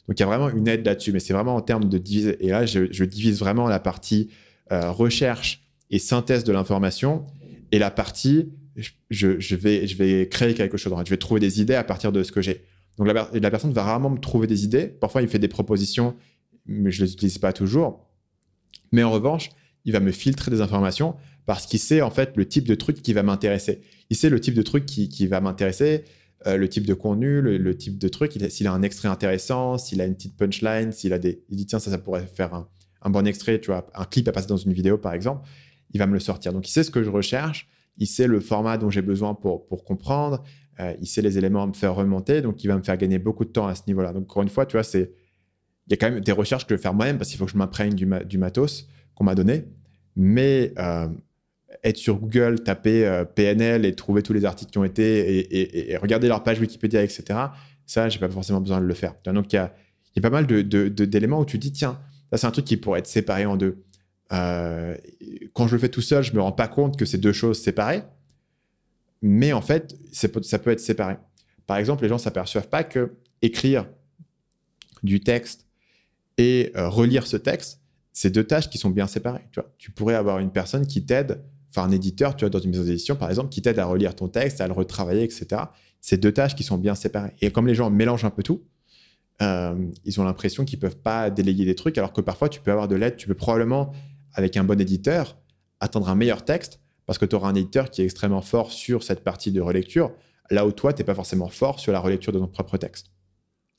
Donc, il y a vraiment une aide là-dessus. Mais c'est vraiment en termes de diviser. Et là, je, divise vraiment la partie euh, recherche et synthèse de l'information et la partie je, vais, je vais créer quelque chose. Je vais trouver des idées à partir de ce que j'ai. Donc la, la, personne va rarement me trouver des idées. Parfois, il fait des propositions, mais je ne les utilise pas toujours. Mais en revanche, il va me filtrer des informations parce qu'il sait en fait le type de truc qui va m'intéresser. Il sait le type de truc qui, qui va m'intéresser, euh, le type de contenu, le, type de truc. S'il a un extrait intéressant, s'il a une petite punchline, s'il a des, il dit tiens ça, ça pourrait faire un, un bon extrait, tu vois, un clip à passer dans une vidéo par exemple. Il va me le sortir. Donc il sait ce que je recherche il sait le format dont j'ai besoin pour, pour comprendre, euh, il sait les éléments à me faire remonter, donc il va me faire gagner beaucoup de temps à ce niveau-là. Donc encore une fois, tu vois, c'est il y a quand même des recherches que je vais faire moi-même parce qu'il faut que je m'imprègne du, du, matos qu'on m'a donné, mais euh, être sur Google, taper euh, PNL et trouver tous les articles qui ont été et, regarder leur page Wikipédia, etc. Ça, j'ai pas forcément besoin de le faire. Donc il y a, pas mal d'éléments où tu dis tiens, ça c'est un truc qui pourrait être séparé en deux. Euh, quand je le fais tout seul, je me rends pas compte que c'est deux choses séparées. Mais en fait, ça peut être séparé. Par exemple, les gens s'aperçoivent pas que écrire du texte et euh, relire ce texte, c'est deux tâches qui sont bien séparées. Tu, vois. tu pourrais avoir une personne qui t'aide, enfin un éditeur, tu vois, dans une maison d'édition par exemple, qui t'aide à relire ton texte, à le retravailler, etc. C'est deux tâches qui sont bien séparées. Et comme les gens mélangent un peu tout, euh, ils ont l'impression qu'ils peuvent pas déléguer des trucs, alors que parfois tu peux avoir de l'aide, tu peux probablement avec un bon éditeur, attendre un meilleur texte parce que tu auras un éditeur qui est extrêmement fort sur cette partie de relecture, là où toi, tu n'es pas forcément fort sur la relecture de ton propre texte.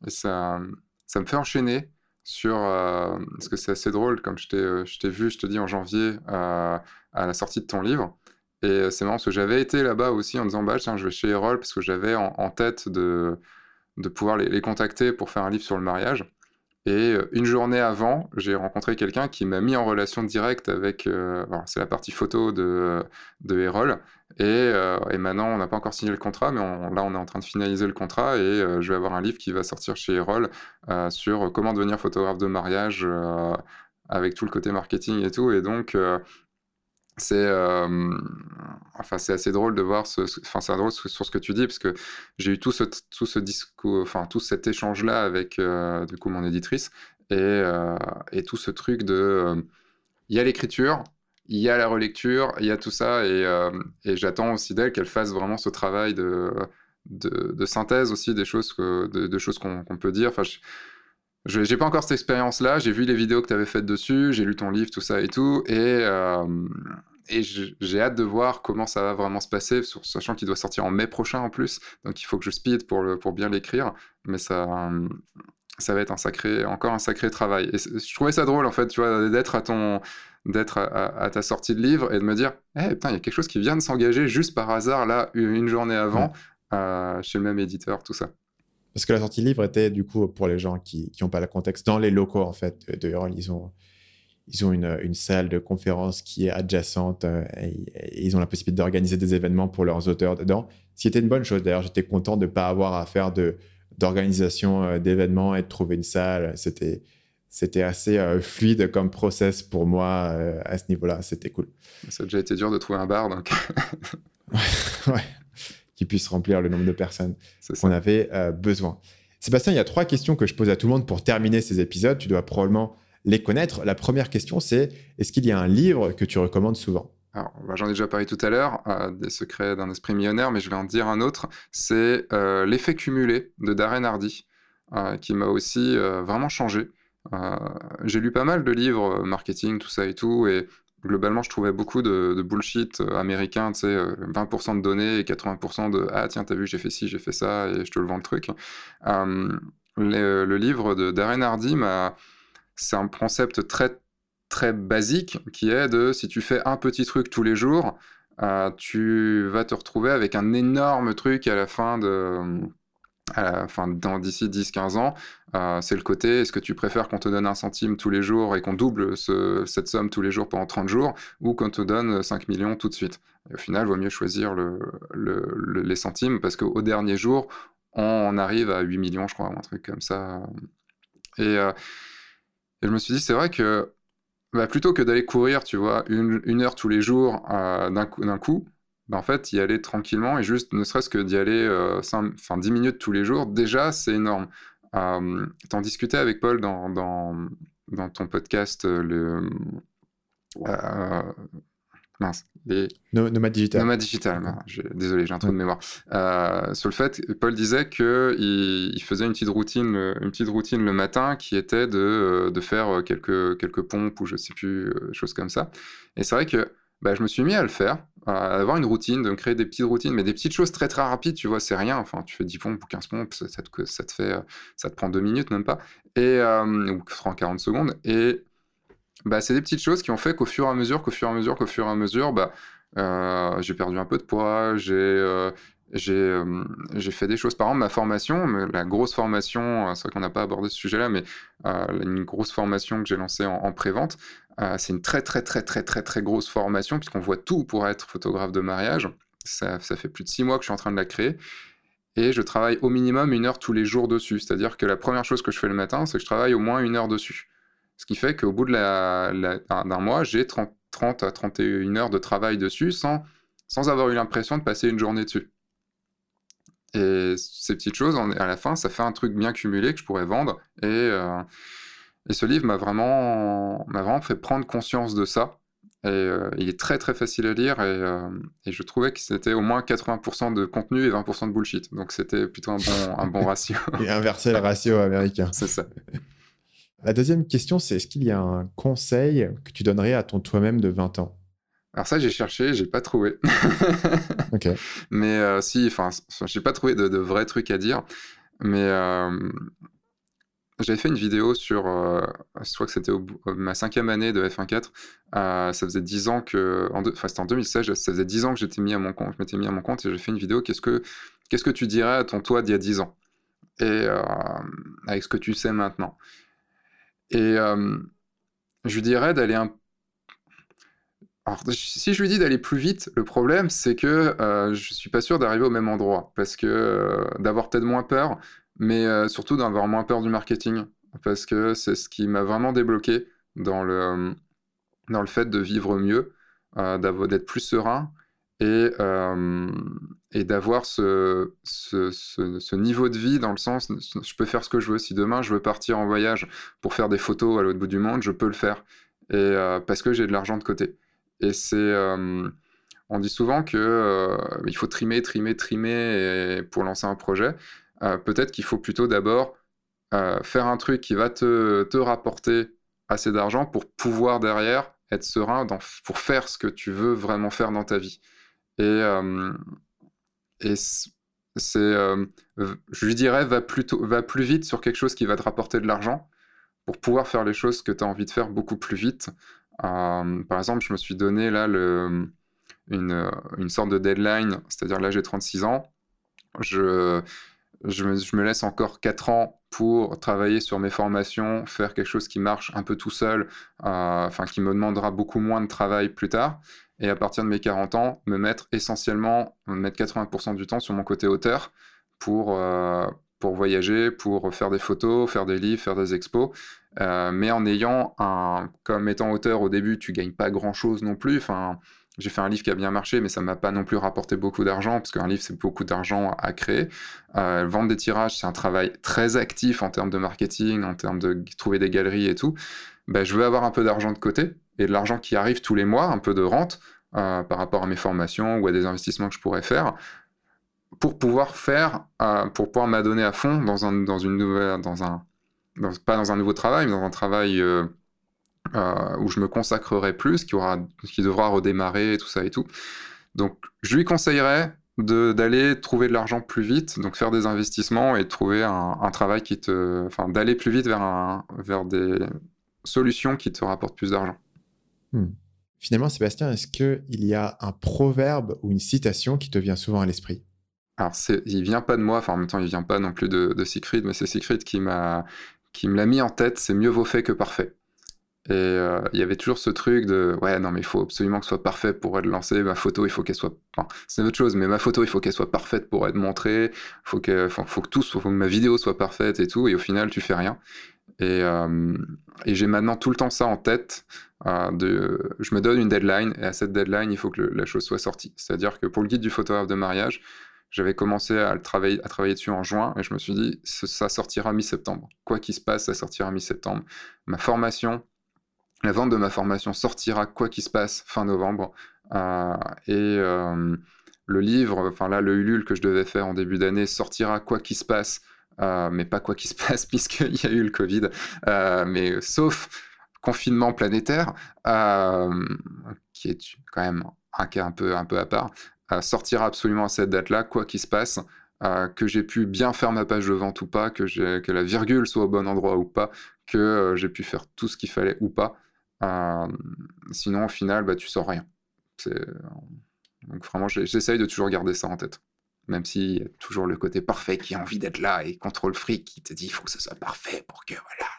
ça, ça me fait enchaîner sur... Euh, parce que c'est assez drôle, comme je t'ai euh, vu, je te dis, en janvier, euh, à la sortie de ton livre. Et c'est marrant parce que j'avais été là-bas aussi en disant, bah, tiens, je vais chez Erol parce que j'avais en, tête de, de pouvoir les, les, contacter pour faire un livre sur le mariage. Et euh, une journée avant, j'ai rencontré quelqu'un qui m'a mis en relation directe avec. Euh, c'est la partie photo de, de Erol. Et, euh, et maintenant, on n'a pas encore signé le contrat, mais là, on est en train de finaliser le contrat. Et je vais avoir un livre qui va sortir chez Erol sur comment devenir photographe de mariage avec tout le côté marketing et tout. Et donc, c'est enfin c'est assez drôle de voir enfin c'est drôle sur ce que tu dis parce que j'ai eu tout ce tout ce discours enfin tout cet échange là avec du coup mon éditrice et, et tout ce truc de il y a l'écriture il y a la relecture il y a tout ça et, et j'attends aussi d'elle qu'elle fasse vraiment ce travail de, de, synthèse aussi des choses que, de, choses qu'on peut dire. Enfin j'ai pas encore cette expérience là j'ai vu les vidéos que tu avais faites dessus j'ai lu ton livre tout ça et tout et et j'ai hâte de voir comment ça va vraiment se passer, sachant qu'il doit sortir en mai prochain en plus. Donc il faut que je speed pour, le, pour bien l'écrire. Mais ça, ça va être un sacré, encore un sacré travail. Et je trouvais ça drôle, en fait, tu vois, d'être à ton d'être à, ta sortie de livre et de me dire eh putain il y a quelque chose qui vient de s'engager juste par hasard là une journée avant euh, chez le même éditeur tout ça parce que la sortie livre était du coup pour les gens qui n'ont pas le contexte dans les locaux en fait de ils ont ils ont une, une, salle de conférence qui est adjacente euh, et, ils ont la possibilité d'organiser des événements pour leurs auteurs dedans. Ce qui était une bonne chose. D'ailleurs, j'étais content de ne pas avoir à faire de, d'organisation euh, d'événements et de trouver une salle. C'était, c'était assez euh, fluide comme process pour moi à ce niveau-là. C'était cool. Ça a déjà été dur de trouver un bar, donc. ouais, qui puisse remplir le nombre de personnes qu'on avait besoin. Sébastien, il y a trois questions que je pose à tout le monde pour terminer ces épisodes. Tu dois probablement les connaître. La première question, c'est est-ce qu'il y a un livre que tu recommandes souvent? Bah, J'en ai déjà parlé tout à l'heure, euh, des secrets d'un esprit millionnaire, mais je vais en dire un autre. C'est euh, L'effet cumulé de Darren Hardy, euh, qui m'a aussi vraiment changé. J'ai lu pas mal de livres marketing, tout ça et tout, et globalement, je trouvais beaucoup de, bullshit américain, tu sais, 20% de données et 80% de Ah, tiens, t'as vu, j'ai fait ci, j'ai fait ça, et je te le vends le truc. le livre de Darren Hardy c'est un concept très très basique qui est de si tu fais un petit truc tous les jours, euh, tu vas te retrouver avec un énorme truc à la fin de dans d'ici 10-15 ans, euh, c'est le côté est-ce que tu préfères qu'on te donne un centime tous les jours et qu'on double cette somme tous les jours pendant 30 jours ou qu'on te donne 5 millions tout de suite? Au final, il vaut mieux choisir les centimes parce qu'au dernier jour, on arrive à 8 millions, je crois, ou un truc comme ça. Et, euh, je me suis dit, c'est vrai que bah, plutôt que d'aller courir, tu vois, une, heure tous les jours euh, d'un coup bah, en fait, y aller tranquillement et juste, ne serait-ce que d'y aller euh, 10 minutes tous les jours, déjà, c'est énorme. Euh, T'en discutais avec Paul dans, dans, dans ton podcast, euh, le, euh, mince, les... Nomade Digital. Nomade Digital, désolé, j'ai un trou de mémoire. Euh, sur le fait, Paul disait qu'il il faisait une petite, routine, une petite routine le matin qui était de, de faire quelques, quelques pompes ou je sais plus, choses comme ça. Et c'est vrai que bah, je me suis mis à le faire, à avoir une routine, de créer des petites routines, mais des petites choses très très rapides, tu vois, c'est rien. Enfin, tu fais 10 pompes ou 15 pompes, ça, te, ça te, fait, ça te prend 2 minutes même pas, et, ou 30-40 secondes. Et bah, c'est des petites choses qui ont fait qu'au fur et à mesure, qu'au fur et à mesure, qu'au fur et à mesure, bah, euh, j'ai perdu un peu de poids, j'ai euh, euh, j'ai fait des choses. Par exemple, ma formation, la grosse formation, c'est vrai qu'on n'a pas abordé ce sujet-là, mais une grosse formation que j'ai lancée en, en pré-vente, c'est une très très très très très très grosse formation puisqu'on voit tout pour être photographe de mariage. Ça, fait plus de six mois que je suis en train de la créer et je travaille au minimum une heure tous les jours dessus. C'est-à-dire que la première chose que je fais le matin, c'est que je travaille au moins une heure dessus. Ce qui fait qu'au bout d'un mois, j'ai 30, 30, à 31 heures de travail dessus sans, sans avoir eu l'impression de passer une journée dessus. Et ces petites choses, à la fin, ça fait un truc bien cumulé que je pourrais vendre. Et, euh, et ce livre m'a vraiment, vraiment fait prendre conscience de ça. Et euh, il est très très facile à lire et, euh, et je trouvais que c'était au moins 80% de contenu et 20% de bullshit. Donc c'était plutôt un bon, un bon ratio. et inverser le ratio américain. C'est ça. La deuxième question, c'est est-ce qu'il y a un conseil que tu donnerais à ton toi-même de 20 ans? Alors ça, j'ai cherché, j'ai pas trouvé. ok. Mais euh, si, enfin, j'ai pas trouvé de, vrais trucs à dire. Mais euh, j'avais fait une vidéo sur, euh, je crois que c'était ma cinquième année de F1.4. ça faisait 10 ans que, enfin c'était en 2016, ça faisait 10 ans que j'étais mis à mon compte. Je m'étais mis à mon compte et j'ai fait une vidéo. Qu'est-ce que, qu'est-ce que tu dirais à ton toi d'il y a 10 ans? Et avec ce que tu sais maintenant. Et je lui dirais d'aller un si je lui dis d'aller plus vite, le problème, c'est que euh, je suis pas sûr d'arriver au même endroit. Parce que euh, d'avoir peut-être moins peur, mais euh, surtout d'avoir moins peur du marketing. Parce que c'est ce qui m'a vraiment débloqué. dans le, dans le fait de vivre mieux, d'être plus serein et, et d'avoir ce, ce, ce, niveau de vie dans le sens, je peux faire ce que je veux. Si demain je veux partir en voyage pour faire des photos à l'autre bout du monde, je peux le faire. Et, parce que j'ai de l'argent de côté. Et c'est on dit souvent que euh, il faut trimer, trimer, trimer pour lancer un projet. Euh, peut-être qu'il faut plutôt d'abord euh, faire un truc qui va te, te rapporter assez d'argent pour pouvoir derrière être serein pour faire ce que tu veux vraiment faire dans ta vie. Et, et c'est, je lui dirais, va, plutôt, va plus vite sur quelque chose qui va te rapporter de l'argent pour pouvoir faire les choses que tu as envie de faire beaucoup plus vite. Par exemple, je me suis donné là une, une sorte de deadline, c'est-à-dire là j'ai 36 ans, je, je, me, laisse encore 4 ans pour travailler sur mes formations, faire quelque chose qui marche un peu tout seul, euh, enfin qui me demandera beaucoup moins de travail plus tard, et à partir de mes 40 ans, me mettre essentiellement, me mettre 80% du temps sur mon côté auteur pour, euh, pour voyager, pour faire des photos, faire des livres, faire des expos, euh, mais en ayant un, comme étant auteur au début, tu gagnes pas grand chose non plus, enfin j'ai fait un livre qui a bien marché, mais ça m'a pas non plus rapporté beaucoup d'argent, parce qu'un livre, c'est beaucoup d'argent à créer. Euh, vendre des tirages, c'est un travail très actif en termes de marketing, en termes de trouver des galeries et tout. Ben, je veux avoir un peu d'argent de côté, et de l'argent qui arrive tous les mois, un peu de rente, euh, par rapport à mes formations ou à des investissements que je pourrais faire, pour pouvoir faire, euh, pour pouvoir m'adonner à fond dans, un, dans une nouvelle, dans un, pas dans un nouveau travail, mais dans un travail euh, où je me consacrerai plus, qui, aura, qui devra redémarrer, tout ça et tout. Donc, je lui conseillerais d'aller trouver de l'argent plus vite, donc faire des investissements et trouver un, travail qui te, enfin, d'aller plus vite vers, un, vers des solutions qui te rapportent plus d'argent. Hmm. Finalement, Sébastien, est-ce qu'il y a un proverbe ou une citation qui te vient souvent à l'esprit? Alors, il vient pas de moi, enfin en même temps, il vient pas non plus de, de mais c'est Siegfried qui m'a qui me l'a mis en tête. C'est mieux vaut fait que parfait. Et euh, il y avait toujours ce truc de ouais, non, mais il faut absolument que ce soit parfait pour être lancé. Ma photo, il faut qu'elle soit. Enfin, c'est autre chose, mais ma photo, il faut qu'elle soit parfaite pour être montrée. Faut faut que tout, faut que ma vidéo soit parfaite et tout. Et au final, tu fais rien. Et, euh, j'ai maintenant tout le temps ça en tête. Euh, je me donne une deadline et à cette deadline, il faut que la chose soit sortie. C'est-à-dire que pour le guide du photographe de mariage, j'avais commencé à, le travailler, à travailler dessus en juin et je me suis dit, ça sortira mi-septembre. Quoi qu'il se passe, ça sortira mi-septembre. Ma formation, la vente de ma formation sortira quoi qu'il se passe fin novembre. Euh, et euh, le livre, enfin là, le Ulule que je devais faire en début d'année sortira quoi qu'il se passe, euh, mais pas quoi qu'il se passe puisqu'il y a eu le Covid. mais sauf confinement planétaire, qui est quand même un cas un peu, un peu à part, sortira absolument à cette date-là, quoi qu'il se passe. que j'ai pu bien faire ma page de vente ou pas, que, la virgule soit au bon endroit ou pas, que j'ai pu faire tout ce qu'il fallait ou pas. Euh, sinon, au final, bah, tu sors rien. Donc vraiment, j'essaye de toujours garder ça en tête. Même s'il y a toujours le côté parfait qui a envie d'être là et contrôle fric qui te dit il faut que ce soit parfait pour que voilà.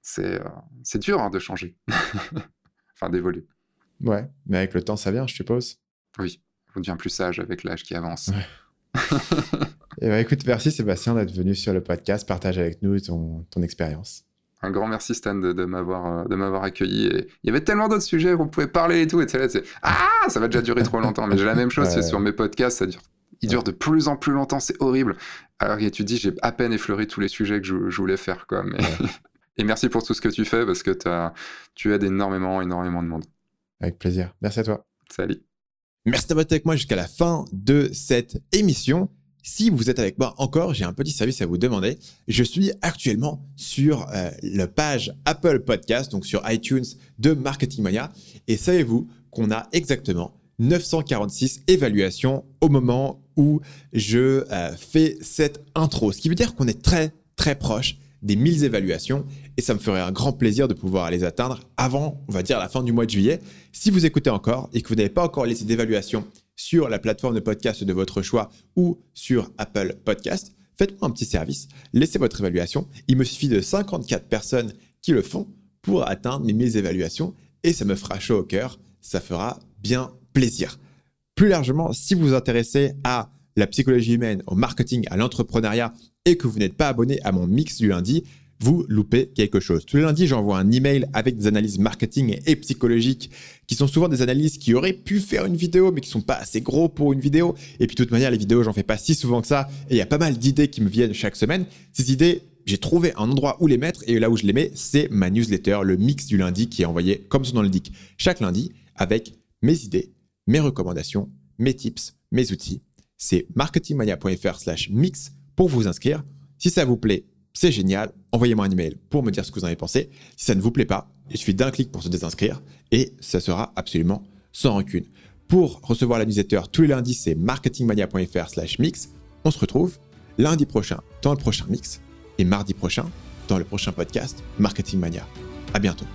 C'est euh, dur hein, de changer. enfin, d'évoluer. Ouais, mais avec le temps, ça vient, je suppose. Oui, on devient plus sage avec l'âge qui avance. et bah, écoute, merci Sébastien d'être venu sur le podcast. Partage avec nous ton, ton expérience. Un grand merci Stan de, de m'avoir de m'avoir accueilli. Et il y avait tellement d'autres sujets où on pouvait parler et tout. Et là, c'est ah, ça va déjà durer trop longtemps. Mais j'ai la même chose sur mes podcasts, ça dure, ils durent de plus en plus longtemps. C'est horrible. Alors que tu dis, j'ai à peine effleuré tous les sujets que je, voulais faire, quoi. Mais... et merci pour tout ce que tu fais parce que as, tu aides énormément, énormément de monde. Avec plaisir. Merci à toi. Salut. Merci d'avoir été avec moi jusqu'à la fin de cette émission. Si vous êtes avec moi encore, j'ai un petit service à vous demander. Je suis actuellement sur euh, la page Apple Podcast, donc sur iTunes de Marketing Mania. Et savez-vous qu'on a exactement 946 évaluations au moment où je euh, fais cette intro. Ce qui veut dire qu'on est très très proche des 1000 évaluations et ça me ferait un grand plaisir de pouvoir les atteindre avant, on va dire, la fin du mois de juillet. Si vous écoutez encore et que vous n'avez pas encore laissé d'évaluation sur la plateforme de podcast de votre choix ou sur Apple Podcast, faites-moi un petit service, laissez votre évaluation. Il me suffit de 54 personnes qui le font pour atteindre mes 1000 évaluations et ça me fera chaud au cœur, ça fera bien plaisir. Plus largement, si vous vous intéressez à la psychologie humaine, au marketing, à l'entrepreneuriat et que vous n'êtes pas abonné à mon mix du lundi, vous loupez quelque chose. Tous les lundis, j'envoie un email avec des analyses marketing et psychologiques qui sont souvent des analyses qui auraient pu faire une vidéo mais qui sont pas assez gros pour une vidéo. Et puis de toute manière, les vidéos, j'en fais pas si souvent que ça et il y a pas mal d'idées qui me viennent chaque semaine. Ces idées, j'ai trouvé un endroit où les mettre et là où je les mets, c'est ma newsletter, le mix du lundi qui est envoyé comme son nom l'indique chaque lundi avec mes idées, mes recommandations, mes tips, mes outils. C'est marketingmania.fr slash mix pour vous inscrire. Si ça vous plaît, c'est génial. Envoyez-moi un email pour me dire ce que vous en avez pensé. Si ça ne vous plaît pas, il suffit d'un clic pour se désinscrire et ça sera absolument sans rancune. Pour recevoir la newsletter tous les lundis, c'est marketingmania.fr slash mix. On se retrouve lundi prochain dans le prochain mix et mardi prochain dans le prochain podcast Marketing Mania. À bientôt.